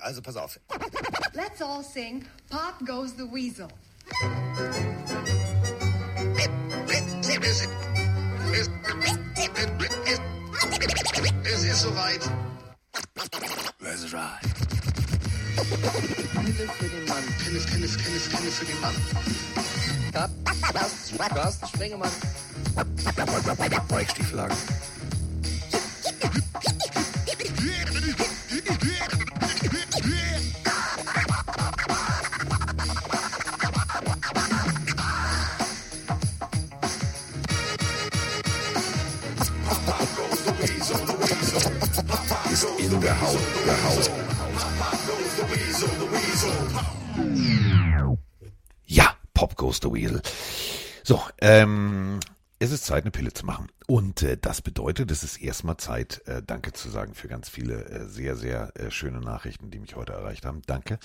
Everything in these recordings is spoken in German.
Also pass auf. Let's all sing Pop Goes the Weasel. Es ist soweit. Let's ride. Pille für den Mann. Pille, Pille, Pille, Pille für den Mann. Carsten Spengemann. Weichstiefelagen. Ist Ja, Pop Goes the Weasel. So, ähm, es ist Zeit, eine Pille zu machen. Und äh, das bedeutet, es ist erstmal Zeit, äh, Danke zu sagen für ganz viele äh, sehr, sehr äh, schöne Nachrichten, die mich heute erreicht haben. Danke.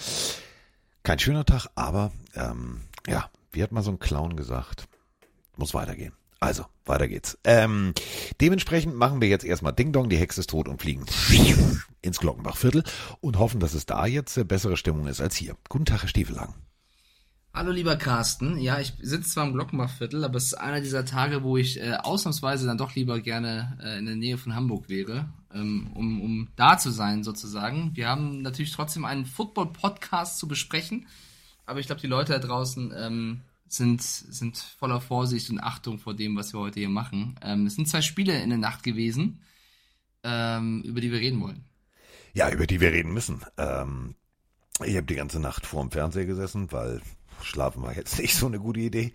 Kein schöner Tag, aber ähm, ja, wie hat mal so ein Clown gesagt, muss weitergehen. Also, weiter geht's. Ähm, dementsprechend machen wir jetzt erstmal Ding Dong, die Hexe ist tot und fliegen ins Glockenbachviertel und hoffen, dass es da jetzt bessere Stimmung ist als hier. Guten Tag, Herr Stiefelang. Hallo lieber Carsten, ja, ich sitze zwar im Glockenbachviertel, aber es ist einer dieser Tage, wo ich äh, ausnahmsweise dann doch lieber gerne äh, in der Nähe von Hamburg wäre, ähm, um, um da zu sein sozusagen. Wir haben natürlich trotzdem einen Football-Podcast zu besprechen, aber ich glaube, die Leute da draußen ähm, sind, sind voller Vorsicht und Achtung vor dem, was wir heute hier machen. Ähm, es sind zwei Spiele in der Nacht gewesen, ähm, über die wir reden wollen. Ja, über die wir reden müssen. Ähm, ich habe die ganze Nacht vor dem Fernseher gesessen, weil schlafen war jetzt nicht so eine gute Idee.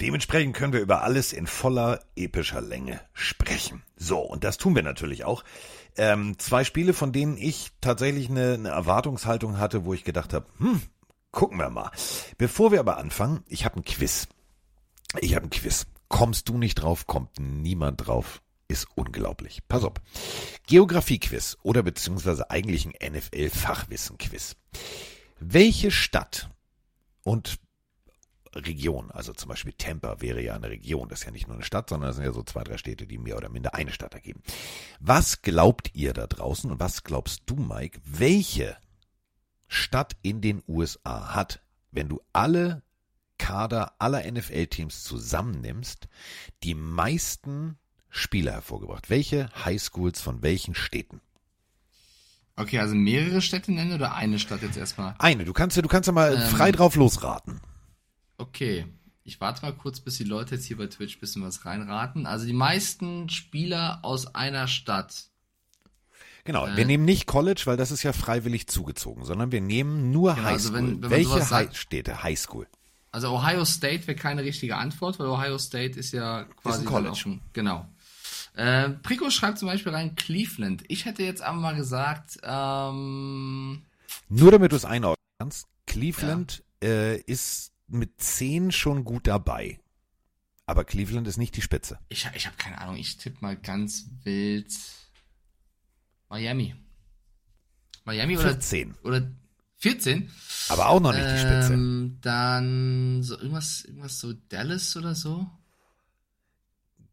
Dementsprechend können wir über alles in voller epischer Länge sprechen. So, und das tun wir natürlich auch. Ähm, zwei Spiele, von denen ich tatsächlich eine, eine Erwartungshaltung hatte, wo ich gedacht habe, hm, gucken wir mal. Bevor wir aber anfangen, ich habe ein Quiz. Ich habe ein Quiz. Kommst du nicht drauf, kommt niemand drauf. Ist unglaublich. Pass auf. Geografie-Quiz oder beziehungsweise eigentlich ein NFL-Fachwissen-Quiz. Welche Stadt und Region, also zum Beispiel Tampa wäre ja eine Region, das ist ja nicht nur eine Stadt, sondern das sind ja so zwei, drei Städte, die mehr oder minder eine Stadt ergeben. Was glaubt ihr da draußen und was glaubst du, Mike, welche Stadt in den USA hat, wenn du alle Kader aller NFL-Teams zusammennimmst, die meisten Spieler hervorgebracht? Welche Highschools von welchen Städten? Okay, also mehrere Städte nennen oder eine Stadt jetzt erstmal? Eine, du kannst ja, du kannst ja mal Ähm. frei drauf losraten. Okay, ich warte mal kurz, bis die Leute jetzt hier bei Twitch ein bisschen was reinraten. Also die meisten Spieler aus einer Stadt. Genau, Äh. wir nehmen nicht College, weil das ist ja freiwillig zugezogen, sondern wir nehmen nur Genau, also Highschool. wenn- wenn man Welche sagt- High Städte? Highschool. Also Ohio State wäre keine richtige Antwort, weil Ohio State ist ja quasi ein dann College. schon, genau. Äh, Prico schreibt zum Beispiel rein Cleveland. Ich hätte jetzt aber mal gesagt, ähm, Nur damit du es einordnen kannst, Cleveland äh, ist mit 10 schon gut dabei. Aber Cleveland ist nicht die Spitze. ich, ich habe keine Ahnung, ich tippe mal ganz wild Miami. Miami oder, 14. oder 14? Aber auch noch nicht die Spitze. Ähm, dann so irgendwas, irgendwas so Dallas oder so.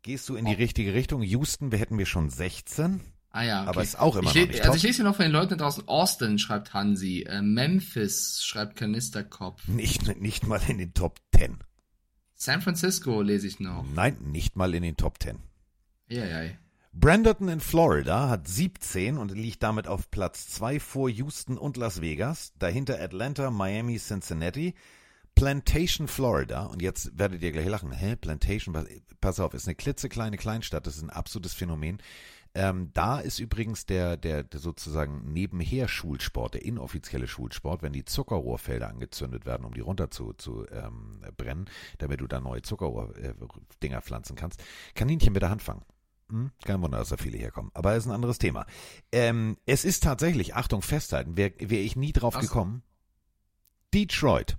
Gehst du in die richtige Richtung? Houston, wir hätten wir schon 16. Ah ja, okay. Aber ist auch immer ich noch nicht Also top. ich lese hier noch von den Leuten draußen. Austin schreibt Hansi. Äh, Memphis schreibt Kanisterkopf. Nicht, nicht mal in den Top 10. San Francisco lese ich noch. Nein, nicht mal in den Top 10. Eieiei. Branderton in Florida hat 17 und liegt damit auf Platz 2 vor Houston und Las Vegas. Dahinter Atlanta, Miami, Cincinnati. Plantation, Florida. Und jetzt werdet ihr gleich lachen. Hä? Plantation, pass auf, ist eine klitzekleine Kleinstadt. Das ist ein absolutes Phänomen. Ähm, da ist übrigens der, der, der sozusagen nebenher Schulsport, der inoffizielle Schulsport, wenn die Zuckerrohrfelder angezündet werden, um die runter zu, zu ähm, brennen, damit du da neue Zuckerrohrdinger pflanzen kannst. Kaninchen mit der Hand fangen. Hm? Kein Wunder, dass da viele herkommen. Aber ist ein anderes Thema. Ähm, es ist tatsächlich, Achtung, festhalten, wäre wär ich nie drauf Was? gekommen. Detroit.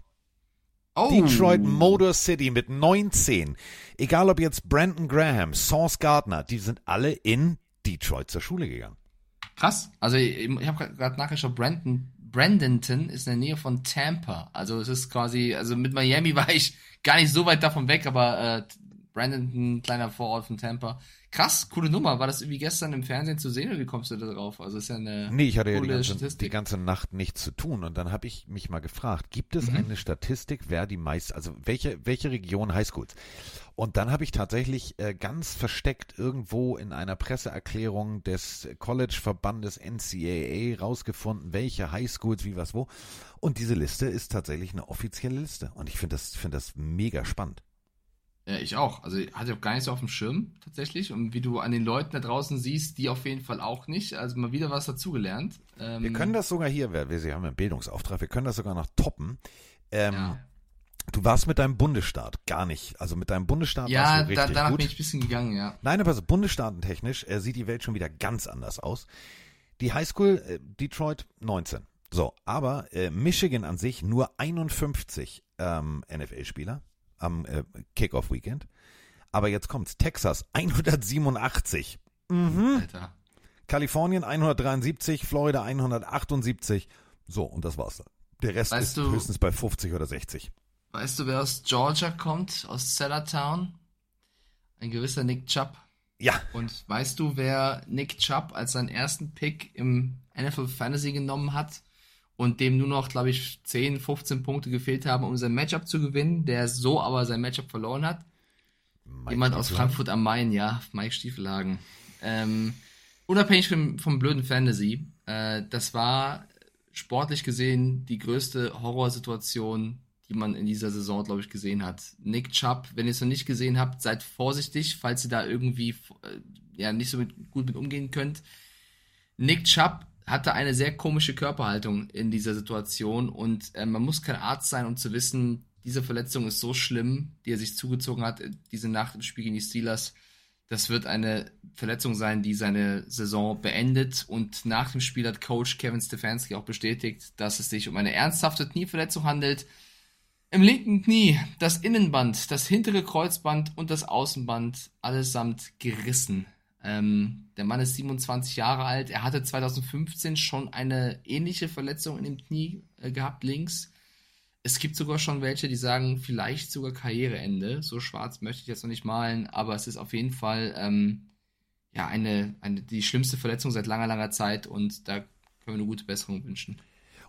Oh. Detroit Motor City mit 19. Egal ob jetzt Brandon Graham, Sauce Gardner, die sind alle in Detroit zur Schule gegangen. Krass. Also ich, ich habe gerade nachgeschaut, Brandon, Brandenton ist in der Nähe von Tampa. Also es ist quasi, also mit Miami war ich gar nicht so weit davon weg, aber äh, Brandon, kleiner Vorort von Tampa. Krass, coole Nummer. War das irgendwie gestern im Fernsehen zu sehen oder wie kommst du da drauf? Also ist ja eine Nee, ich hatte ja die ganze, die ganze Nacht nichts zu tun und dann habe ich mich mal gefragt, gibt Mhm. es eine Statistik, wer die meist, also welche, welche Region Highschools? Und dann habe ich tatsächlich äh, ganz versteckt irgendwo in einer Presseerklärung des College-Verbandes NCAA rausgefunden, welche Highschools, wie was wo. Und diese Liste ist tatsächlich eine offizielle Liste. Und ich finde das, finde das mega spannend. Ja, ich auch. Also hatte ich auch gar nicht so auf dem Schirm tatsächlich. Und wie du an den Leuten da draußen siehst, die auf jeden Fall auch nicht. Also mal wieder was dazugelernt. Ähm, Wir können das sogar hier, wir, wir haben einen Bildungsauftrag, wir können das sogar noch toppen. Ähm, Ja, Du warst mit deinem Bundesstaat gar nicht. Also mit deinem Bundesstaat ja warst du da, richtig danach gut. bin ich ein bisschen gegangen, ja. Nein, aber so bundesstaatentechnisch äh, sieht die Welt schon wieder ganz anders aus. Die Highschool äh, Detroit 19. So, aber äh, Michigan an sich nur 51 ähm, NFL-Spieler am äh, Kickoff-Weekend. Aber jetzt kommt's. Texas 187. Mhm. Alter. Kalifornien 173, Florida 178. So, und das war's dann. Der Rest Weißt ist du- höchstens bei 50 oder 60. Weißt du, wer aus Georgia kommt? Aus Sellertown? Ein gewisser Nick Chubb. Ja, Und weißt du, wer Nick Chubb als seinen ersten Pick im NFL Fantasy genommen hat und dem nur noch, glaube ich, 10, 15 Punkte gefehlt haben, um sein Matchup zu gewinnen, der so aber sein Matchup verloren hat? Mike Jemand aus. Frankfurt am Main, ja, Mike Stiefelhagen. Ähm, unabhängig vom, vom blöden Fantasy, äh, das war sportlich gesehen die größte Horrorsituation, die man in dieser Saison, glaube ich, gesehen hat. Nick Chubb, wenn ihr es noch nicht gesehen habt, seid vorsichtig, falls ihr da irgendwie äh, ja nicht so mit, gut mit umgehen könnt. Nick Chubb hatte eine sehr komische Körperhaltung in dieser Situation und äh, man muss kein Arzt sein, um zu wissen, diese Verletzung ist so schlimm, die er sich zugezogen hat, diese Nacht im Spiel gegen die Steelers. Das wird eine Verletzung sein, die seine Saison beendet. Und nach dem Spiel hat Coach Kevin Stefanski auch bestätigt, dass es sich um eine ernsthafte Knieverletzung handelt. Im linken Knie das Innenband, das hintere Kreuzband und das Außenband allesamt gerissen. Ähm, der Mann ist 27 Jahre alt. Er hatte 2015 schon eine ähnliche Verletzung in dem Knie äh, gehabt, links. Es gibt sogar schon welche, die sagen, vielleicht sogar Karriereende. So schwarz möchte ich jetzt noch nicht malen, aber es ist auf jeden Fall ähm, ja eine, eine die schlimmste Verletzung seit langer, langer Zeit und da können wir eine gute Besserung wünschen.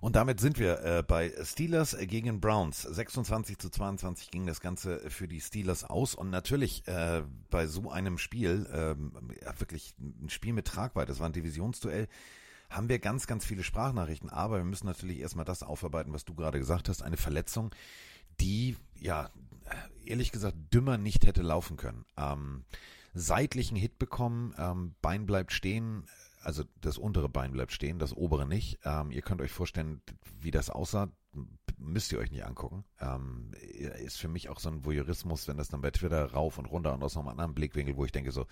Und damit sind wir äh, bei Steelers gegen Browns. 26 zu 22 ging das Ganze für die Steelers aus. Und natürlich äh, bei so einem Spiel, ähm, ja, wirklich ein Spiel mit Tragweite, das war ein Divisionsduell, haben wir ganz, ganz viele Sprachnachrichten. Aber wir müssen natürlich erstmal das aufarbeiten, was du gerade gesagt hast. Eine Verletzung, die, ja, ehrlich gesagt, dümmer nicht hätte laufen können. Ähm, seitlichen Hit bekommen, ähm, Bein bleibt stehen, also das untere Bein bleibt stehen, das obere nicht. Ähm, ihr könnt euch vorstellen, wie das aussah. Müsst ihr euch nicht angucken. Ähm, ist für mich auch so ein Voyeurismus, wenn das dann bei Twitter rauf und runter und aus einem anderen Blickwinkel, wo ich denke so,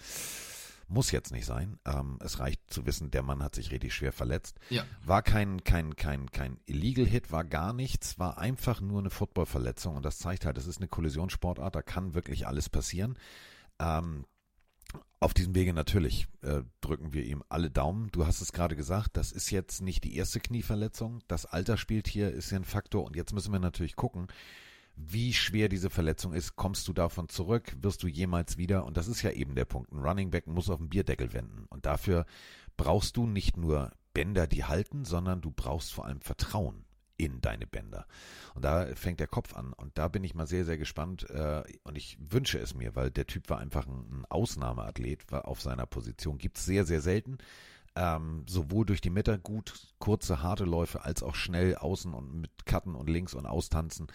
muss jetzt nicht sein. Ähm, es reicht zu wissen, der Mann hat sich richtig schwer verletzt. Ja. War kein, kein, kein, kein Illegal Hit, war gar nichts, war einfach nur eine Footballverletzung und das zeigt halt, es ist eine Kollisionssportart, da kann wirklich alles passieren. Ähm, auf diesem Wege natürlich äh, drücken wir ihm alle Daumen. Du hast es gerade gesagt, das ist jetzt nicht die erste Knieverletzung. Das Alter spielt hier, ist ja ein Faktor. Und jetzt müssen wir natürlich gucken, wie schwer diese Verletzung ist. Kommst du davon zurück? Wirst du jemals wieder? Und das ist ja eben der Punkt. Ein Running Back muss auf den Bierdeckel wenden. Und dafür brauchst du nicht nur Bänder, die halten, sondern du brauchst vor allem Vertrauen in deine Bänder. Und da fängt der Kopf an. Und da bin ich mal sehr, sehr gespannt. Äh, und ich wünsche es mir, weil der Typ war einfach ein, Ausnahmeathlet war auf seiner Position. Gibt es sehr, sehr selten. Ähm, sowohl durch die Mitte gut kurze, harte Läufe, als auch schnell außen und mit Cutten und links und austanzen.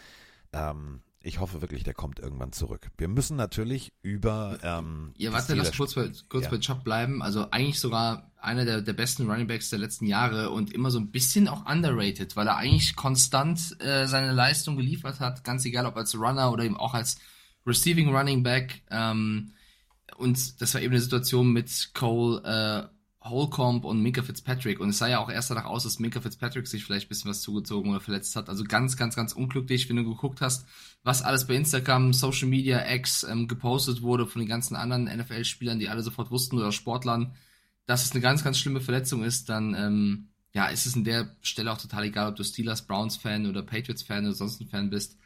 Ähm, ich hoffe wirklich, der kommt irgendwann zurück. Wir müssen natürlich über. Ähm, Ja, warte, lass kurz bei, kurz Ja. bei Chubb bleiben. Also eigentlich sogar einer der, der besten Runningbacks der letzten Jahre und immer so ein bisschen auch underrated, weil er eigentlich konstant äh, seine Leistung geliefert hat, ganz egal ob als Runner oder eben auch als Receiving Running Back. Ähm, und das war eben eine Situation mit Cole äh, Holcomb und Minka Fitzpatrick. Und es sah ja auch erst danach aus, dass Minka Fitzpatrick sich vielleicht ein bisschen was zugezogen oder verletzt hat. Also ganz, ganz, ganz unglücklich, wenn du geguckt hast, was alles bei Instagram, Social Media, X ähm, gepostet wurde von den ganzen anderen NFL-Spielern, die alle sofort wussten oder Sportlern, dass es eine ganz, ganz schlimme Verletzung ist, dann ähm, ja, ist es an der Stelle auch total egal, ob du Steelers, Browns-Fan oder Patriots-Fan oder sonst ein Fan bist.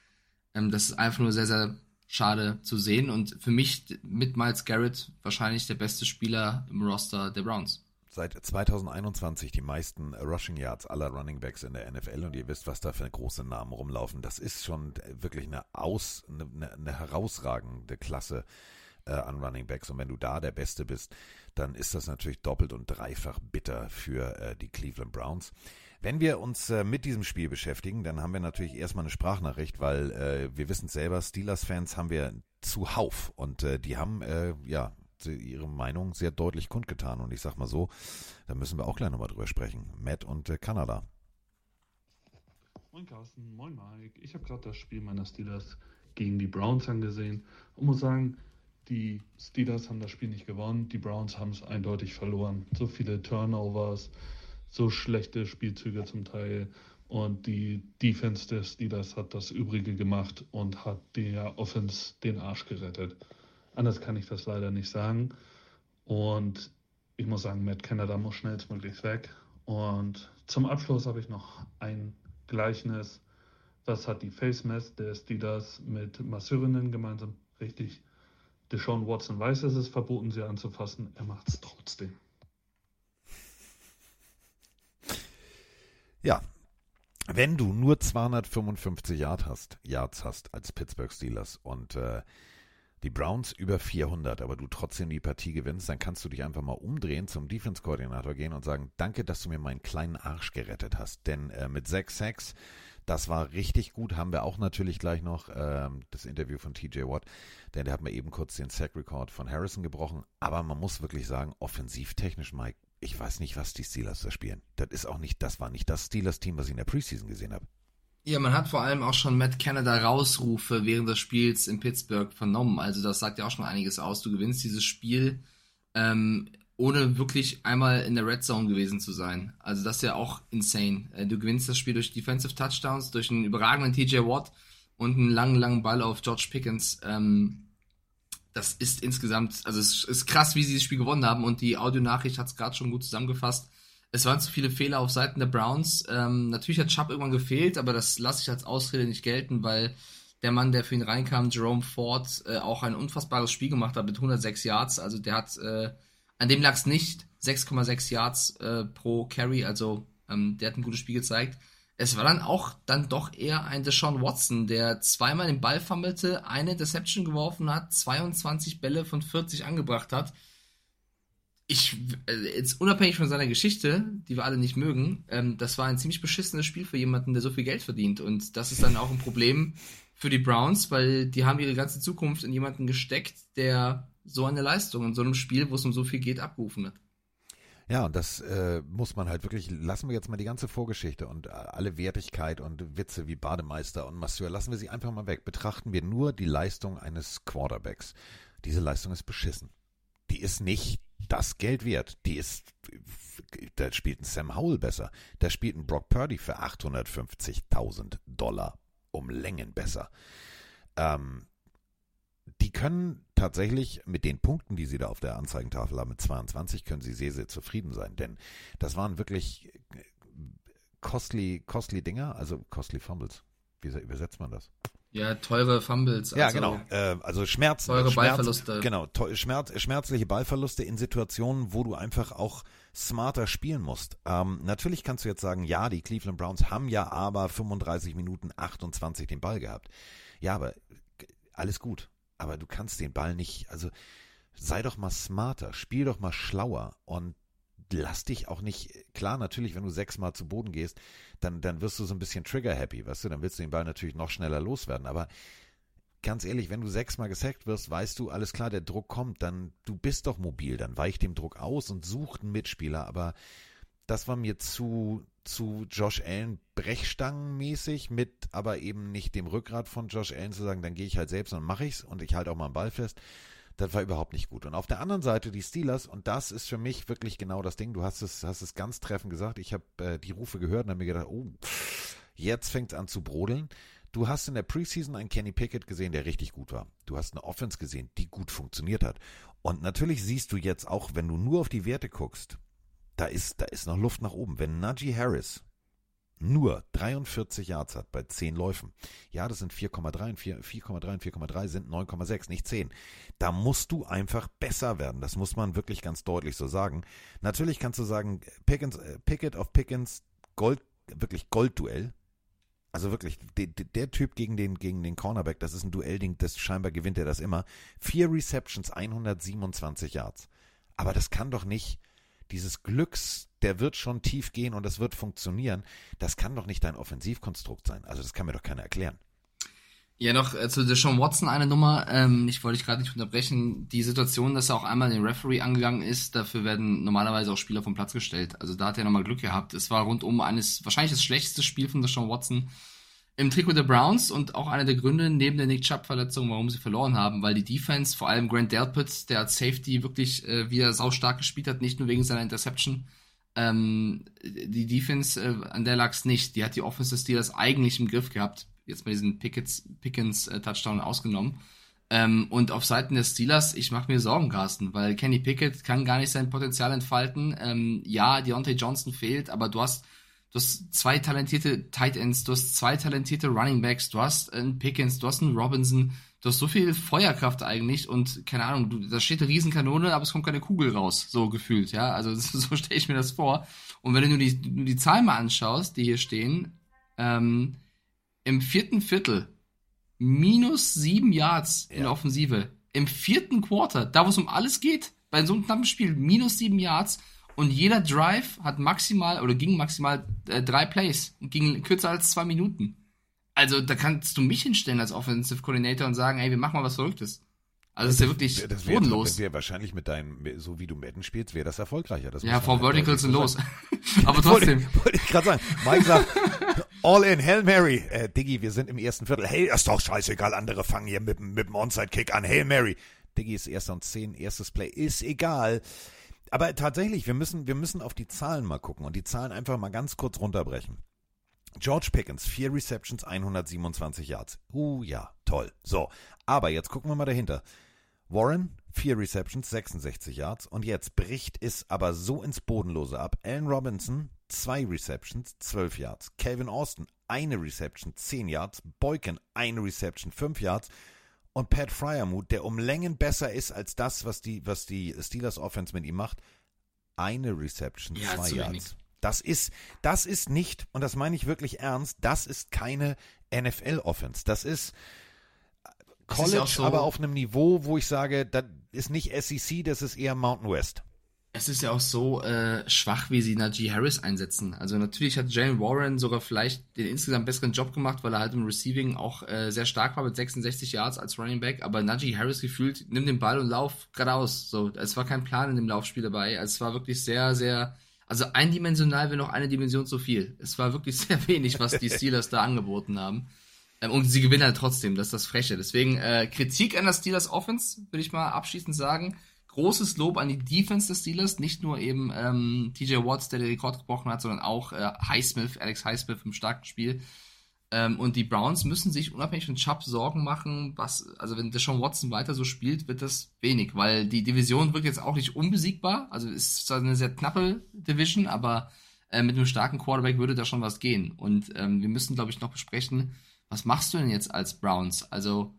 Ähm, das ist einfach nur sehr, sehr schade zu sehen. Und für mich mit Miles Garrett wahrscheinlich der beste Spieler im Roster der Browns. Seit 2021 die meisten Rushing Yards aller Running Backs in der NFL und ihr wisst, was da für große Namen rumlaufen. Das ist schon wirklich eine aus, eine, eine herausragende Klasse äh, an Running Backs. Und wenn du da der Beste bist, dann ist das natürlich doppelt und dreifach bitter für äh, die Cleveland Browns. Wenn wir uns äh, mit diesem Spiel beschäftigen, dann haben wir natürlich erstmal eine Sprachnachricht, weil äh, wir wissen selber, Steelers-Fans haben wir zuhauf und äh, die haben äh, ja ihre Meinung sehr deutlich kundgetan. Und ich sag mal so, da müssen wir auch gleich nochmal drüber sprechen. Matt und äh, Kanada. Moin Carsten, moin Mike. Ich habe gerade das Spiel meiner Steelers gegen die Browns angesehen und muss sagen, die Steelers haben das Spiel nicht gewonnen, die Browns haben es eindeutig verloren. So viele Turnovers, so schlechte Spielzüge zum Teil. Und die Defense der Steelers hat das Übrige gemacht und hat der Offense den Arsch gerettet. Anders kann ich das leider nicht sagen. Und ich muss sagen, Matt Canada muss schnellstmöglich weg. Und zum Abschluss habe ich noch ein Gleichnis. Was hat die Face Mess der Steelers mit Masseurinnen gemeinsam? Richtig. Deshaun Watson weiß, es ist verboten, sie anzufassen. Er macht es trotzdem. Ja, wenn du nur 255 Yard hast, Yards hast als Pittsburgh Steelers und äh, die Browns über 400, aber du trotzdem die Partie gewinnst, dann kannst du dich einfach mal umdrehen, zum Defense-Koordinator gehen und sagen, danke, dass du mir meinen kleinen Arsch gerettet hast. Denn äh, mit 6-6, das war richtig gut, haben wir auch natürlich gleich noch ähm, das Interview von TJ Watt, denn der hat mir eben kurz den Sack-Record von Harrison gebrochen. Aber man muss wirklich sagen, offensivtechnisch, Mike, ich weiß nicht, was die Steelers da spielen. Das ist auch nicht, das war nicht das Steelers-Team, was ich in der Preseason gesehen habe. Ja, man hat vor allem auch schon Matt Canada Rausrufe während des Spiels in Pittsburgh vernommen. Also das sagt ja auch schon einiges aus. Du gewinnst dieses Spiel, ähm, ohne wirklich einmal in der Red Zone gewesen zu sein. Also das ist ja auch insane. Äh, du gewinnst das Spiel durch Defensive Touchdowns, durch einen überragenden TJ Watt und einen langen, langen Ball auf George Pickens. Ähm, das ist insgesamt, also es ist krass, wie sie das Spiel gewonnen haben und die Audionachricht hat es gerade schon gut zusammengefasst. Es waren zu viele Fehler auf Seiten der Browns. Ähm, natürlich hat Chubb irgendwann gefehlt, aber das lasse ich als Ausrede nicht gelten, weil der Mann, der für ihn reinkam, Jerome Ford, äh, auch ein unfassbares Spiel gemacht hat mit 106 Yards. Also der hat, äh, an dem lag es nicht, 6,6 Yards äh, pro Carry, also ähm, der hat ein gutes Spiel gezeigt es war dann auch dann doch eher ein Deshaun Watson, der zweimal den Ball fummelte, eine Deception geworfen hat, 22 Bälle von 40 angebracht hat. Ich, äh, jetzt unabhängig von seiner Geschichte, die wir alle nicht mögen, ähm, das war ein ziemlich beschissenes Spiel für jemanden, der so viel Geld verdient. Und das ist dann auch ein Problem für die Browns, weil die haben ihre ganze Zukunft in jemanden gesteckt, der so eine Leistung in so einem Spiel, wo es um so viel geht, abgerufen hat. Ja, und das äh, muss man halt wirklich, lassen wir jetzt mal die ganze Vorgeschichte und äh, alle Wertigkeit und Witze wie Bademeister und Masseur, lassen wir sie einfach mal weg. Betrachten wir nur die Leistung eines Quarterbacks. Diese Leistung ist beschissen. Die ist nicht das Geld wert. Die ist, da spielt ein Sam Howell besser. Da spielt ein Brock Purdy für 850.000 Dollar um Längen besser. Ähm, die können tatsächlich mit den Punkten, die sie da auf der Anzeigentafel haben, mit 22, können sie sehr, sehr zufrieden sein. Denn das waren wirklich costly, costly Dinger, also costly Fumbles. Wie übersetzt man das? Ja, teure Fumbles. Ja, also genau. Äh, also Schmerz. Teure Schmerz, Ballverluste. Genau, Schmerz, schmerzliche Ballverluste in Situationen, wo du einfach auch smarter spielen musst. Ähm, natürlich kannst du jetzt sagen, ja, die Cleveland Browns haben ja aber 35 Minuten 28 den Ball gehabt. Ja, aber alles gut aber du kannst den Ball nicht, also sei doch mal smarter, spiel doch mal schlauer und lass dich auch nicht, klar, natürlich, wenn du sechsmal zu Boden gehst, dann, dann wirst du so ein bisschen trigger-happy, weißt du, dann willst du den Ball natürlich noch schneller loswerden, aber ganz ehrlich, wenn du sechsmal gesackt wirst, weißt du, alles klar, der Druck kommt, dann, du bist doch mobil, dann weich dem Druck aus und such einen Mitspieler, aber das war mir zu, zu Josh Allen Brechstangenmäßig mit aber eben nicht dem Rückgrat von Josh Allen zu sagen, dann gehe ich halt selbst und mache ich's und ich halte auch mal einen Ball fest. Das war überhaupt nicht gut. Und auf der anderen Seite die Steelers, und das ist für mich wirklich genau das Ding, du hast es, hast es ganz treffend gesagt, ich habe äh, die Rufe gehört und habe mir gedacht, oh, jetzt fängt es an zu brodeln. Du hast in der Preseason einen Kenny Pickett gesehen, der richtig gut war. Du hast eine Offense gesehen, die gut funktioniert hat. Und natürlich siehst du jetzt auch, wenn du nur auf die Werte guckst, da ist, da ist noch Luft nach oben. Wenn Najee Harris nur 43 Yards hat bei 10 Läufen. Ja, das sind 4,3 und 4,3 und 4,3 sind 9,6, nicht 10. Da musst du einfach besser werden. Das muss man wirklich ganz deutlich so sagen. Natürlich kannst du sagen, Pickens, äh, Pickett auf Pickens, Gold, wirklich Goldduell. Also wirklich, der, der, Typ gegen den, gegen den Cornerback, das ist ein Duellding, das scheinbar gewinnt er das immer. Vier Receptions, 127 Yards. Aber das kann doch nicht dieses Glücks, der wird schon tief gehen und das wird funktionieren. Das kann doch nicht dein Offensivkonstrukt sein. Also das kann mir doch keiner erklären. Ja, noch äh, zu Deshaun Watson eine Nummer. Ähm, ich wollte dich gerade nicht unterbrechen. Die Situation, dass er auch einmal den Referee angegangen ist, dafür werden normalerweise auch Spieler vom Platz gestellt. Also da hat er nochmal Glück gehabt. Es war rundum eines, wahrscheinlich das schlechteste Spiel von Deshaun Watson im Trikot der Browns und auch einer der Gründe neben der Nick Chubb-Verletzung, warum sie verloren haben, weil die Defense, vor allem Grant Delpit, der als Safety wirklich äh, wieder saustark gespielt hat, nicht nur wegen seiner Interception. Ähm, die Defense, äh, an der lag es nicht. Die hat die Offense des Steelers eigentlich im Griff gehabt. Jetzt mal diesen Pickets, Pickens äh, Touchdown ausgenommen. Ähm, und auf Seiten des Steelers, ich mache mir Sorgen, Carsten, weil Kenny Pickett kann gar nicht sein Potenzial entfalten. Ähm, ja, Deontay Johnson fehlt, aber du hast du hast zwei talentierte Tight Ends, du hast zwei talentierte Running Backs, du hast einen Pickens, du hast einen Robinson, du hast so viel Feuerkraft eigentlich und keine Ahnung, du, da steht eine Riesenkanone, aber es kommt keine Kugel raus, so gefühlt, ja. Also so stelle ich mir das vor. Und wenn du nur die, nur die Zahlen mal anschaust, die hier stehen, ähm, im vierten Viertel minus sieben Yards ja. in der Offensive. Im vierten Quarter, da wo es um alles geht, bei so einem knappen Spiel, minus sieben Yards und jeder Drive hat maximal oder ging maximal äh, drei Plays ging kürzer als zwei Minuten. Also da kannst du mich hinstellen als Offensive Coordinator und sagen, ey, wir machen mal was Verrücktes. Also das ist ja wirklich das wär, bodenlos. Das wäre wahrscheinlich mit deinem, so wie du Madden spielst, wäre das erfolgreicher. Das ja, vor Verticals sind los. Aber trotzdem. wollte, wollte ich gerade sagen. Mike sagt, all in, Hail Mary. Äh, Diggi, wir sind im ersten Viertel. Hey, ist doch scheißegal, andere fangen hier mit, mit dem Onside-Kick an. Hail Mary. Diggi ist erster und zehn, erstes Play. Ist egal aber tatsächlich, wir müssen, wir müssen auf die Zahlen mal gucken und die Zahlen einfach mal ganz kurz runterbrechen. George Pickens, vier Receptions, 127 Yards. Uh, ja, toll. So, aber jetzt gucken wir mal dahinter. Warren, vier Receptions, 66 Yards. Und jetzt bricht es aber so ins Bodenlose ab. Allen Robinson, zwei Receptions, 12 Yards. Calvin Austin, eine Reception, 10 Yards. Boykin, eine Reception, 5 Yards und Pat Fryermuth, der um Längen besser ist als das, was die, was die Steelers Offense mit ihm macht, eine Reception, ja, zwei Yards. Das ist, das ist nicht, und das meine ich wirklich ernst, das ist keine NFL-Offense. Das ist College, ist ja so, aber auf einem Niveau, wo ich sage, das ist nicht SEC, das ist eher Mountain West es ist ja auch so äh, schwach, wie sie Najee Harris einsetzen. Also natürlich hat Jalen Warren sogar vielleicht den insgesamt besseren Job gemacht, weil er halt im Receiving auch äh, sehr stark war mit 66 Yards als Running Back. Aber Najee Harris gefühlt, nimm den Ball und lauf geradeaus. So, es war kein Plan in dem Laufspiel dabei. Es war wirklich sehr, sehr, also eindimensional wäre noch eine Dimension zu viel. Es war wirklich sehr wenig, was die Steelers da angeboten haben. Ähm, und sie gewinnen halt trotzdem, das ist das Freche. Deswegen äh, Kritik an der Steelers Offense, würde ich mal abschließend sagen großes Lob an die Defense des Steelers, nicht nur eben ähm, TJ Watts, der den Rekord gebrochen hat, sondern auch äh, Highsmith, Alex Highsmith im starken Spiel. Ähm, und die Browns müssen sich unabhängig von Chubb Sorgen machen, was, also wenn Deshaun Watson weiter so spielt, wird das wenig, weil die Division wird jetzt auch nicht unbesiegbar, also ist zwar eine sehr knappe Division, aber äh, mit einem starken Quarterback würde da schon was gehen. Und ähm, wir müssen, glaube ich, noch besprechen, was machst du denn jetzt als Browns? Also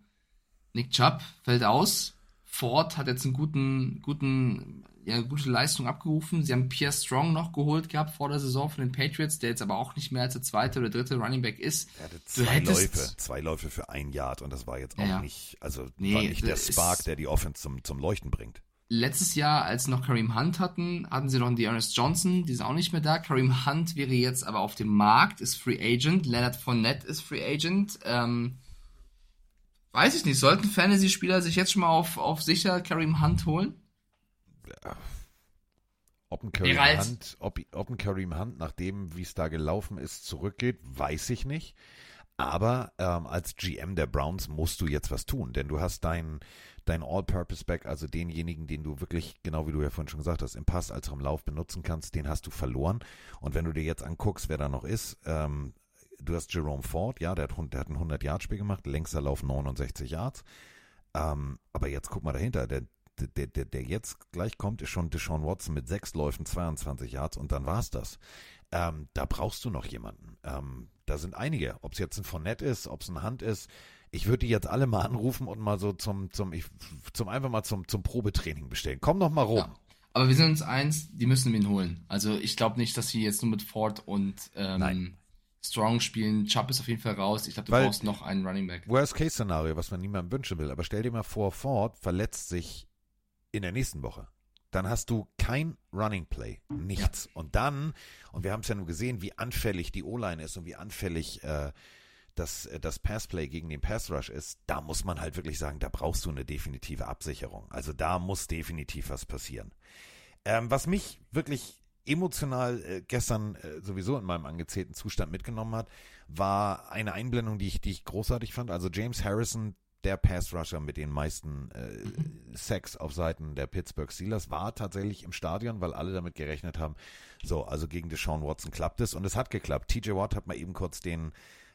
Nick Chubb fällt aus, Ford hat jetzt einen guten, guten, ja, gute Leistung abgerufen. Sie haben Pierre Strong noch geholt gehabt vor der Saison von den Patriots, der jetzt aber auch nicht mehr als der zweite oder dritte Running Back ist. Er hatte zwei hättest, Läufe, zwei Läufe für ein Yard und das war jetzt auch ja, nicht, also nee, war nicht der Spark, der die Offense zum, zum Leuchten bringt. Letztes Jahr, als sie noch Kareem Hunt hatten, hatten sie noch einen Dearness Johnson, die ist auch nicht mehr da. Kareem Hunt wäre jetzt aber auf dem Markt, ist Free Agent. Leonard Fournette ist Free Agent. Ähm, Weiß ich nicht. Sollten Fantasy-Spieler sich jetzt schon mal auf, auf sicher Kareem Hunt holen? Ja. Ob ein Kareem halt Hunt, ob, ob ein Kareem Hunt, nachdem wie es da gelaufen ist, zurückgeht, weiß ich nicht. Aber ähm, als GM der Browns musst du jetzt was tun, denn du hast deinen dein All-Purpose-Back, also denjenigen, den du wirklich, genau wie du ja vorhin schon gesagt hast, im Pass als auch im Lauf benutzen kannst, den hast du verloren. Und wenn du dir jetzt anguckst, wer da noch ist, ähm, du hast Jerome Ford, ja, der hat, der hat ein 100-Yard-Spiel gemacht, längster Lauf 69 Yards. Ähm, aber jetzt guck mal dahinter, der, der, der, der jetzt gleich kommt, ist schon Deshaun Watson mit sechs Läufen 22 Yards und dann war's das. Ähm, da brauchst du noch jemanden. Ähm, da sind einige. Ob es jetzt ein Fournette ist, ob es ein Hand ist. Ich würde die jetzt alle mal anrufen und mal so zum, zum, ich, zum einfach mal zum, zum Probetraining bestellen. Komm doch mal rum. Ja. Aber wir sind uns eins, die müssen ihn holen. Also ich glaube nicht, dass sie jetzt nur mit Ford und ähm, Strong spielen. Chubb ist auf jeden Fall raus. Ich glaube, du Weil- brauchst noch einen Running Back. Worst-Case-Szenario, was man niemandem wünschen will. Aber stell dir mal vor, Ford verletzt sich in der nächsten Woche. Dann hast du kein Running Play, nichts. Und dann, und wir haben es ja nur gesehen, wie anfällig die O-Line ist und wie anfällig äh, das, äh, das Passplay gegen den Pass Rush ist, da muss man halt wirklich sagen, da brauchst du eine definitive Absicherung. Also da muss definitiv was passieren. Ähm, was mich wirklich emotional äh, gestern äh, sowieso in meinem angezählten Zustand mitgenommen hat, war eine Einblendung, die ich, die ich großartig fand. Also James Harrison, der Pass Rusher mit den meisten äh, Sacks auf Seiten der Pittsburgh Steelers, war tatsächlich im Stadion, weil alle damit gerechnet haben, so, also gegen Deshaun Watson klappt es und es hat geklappt. TJ Watt hat mal eben kurz den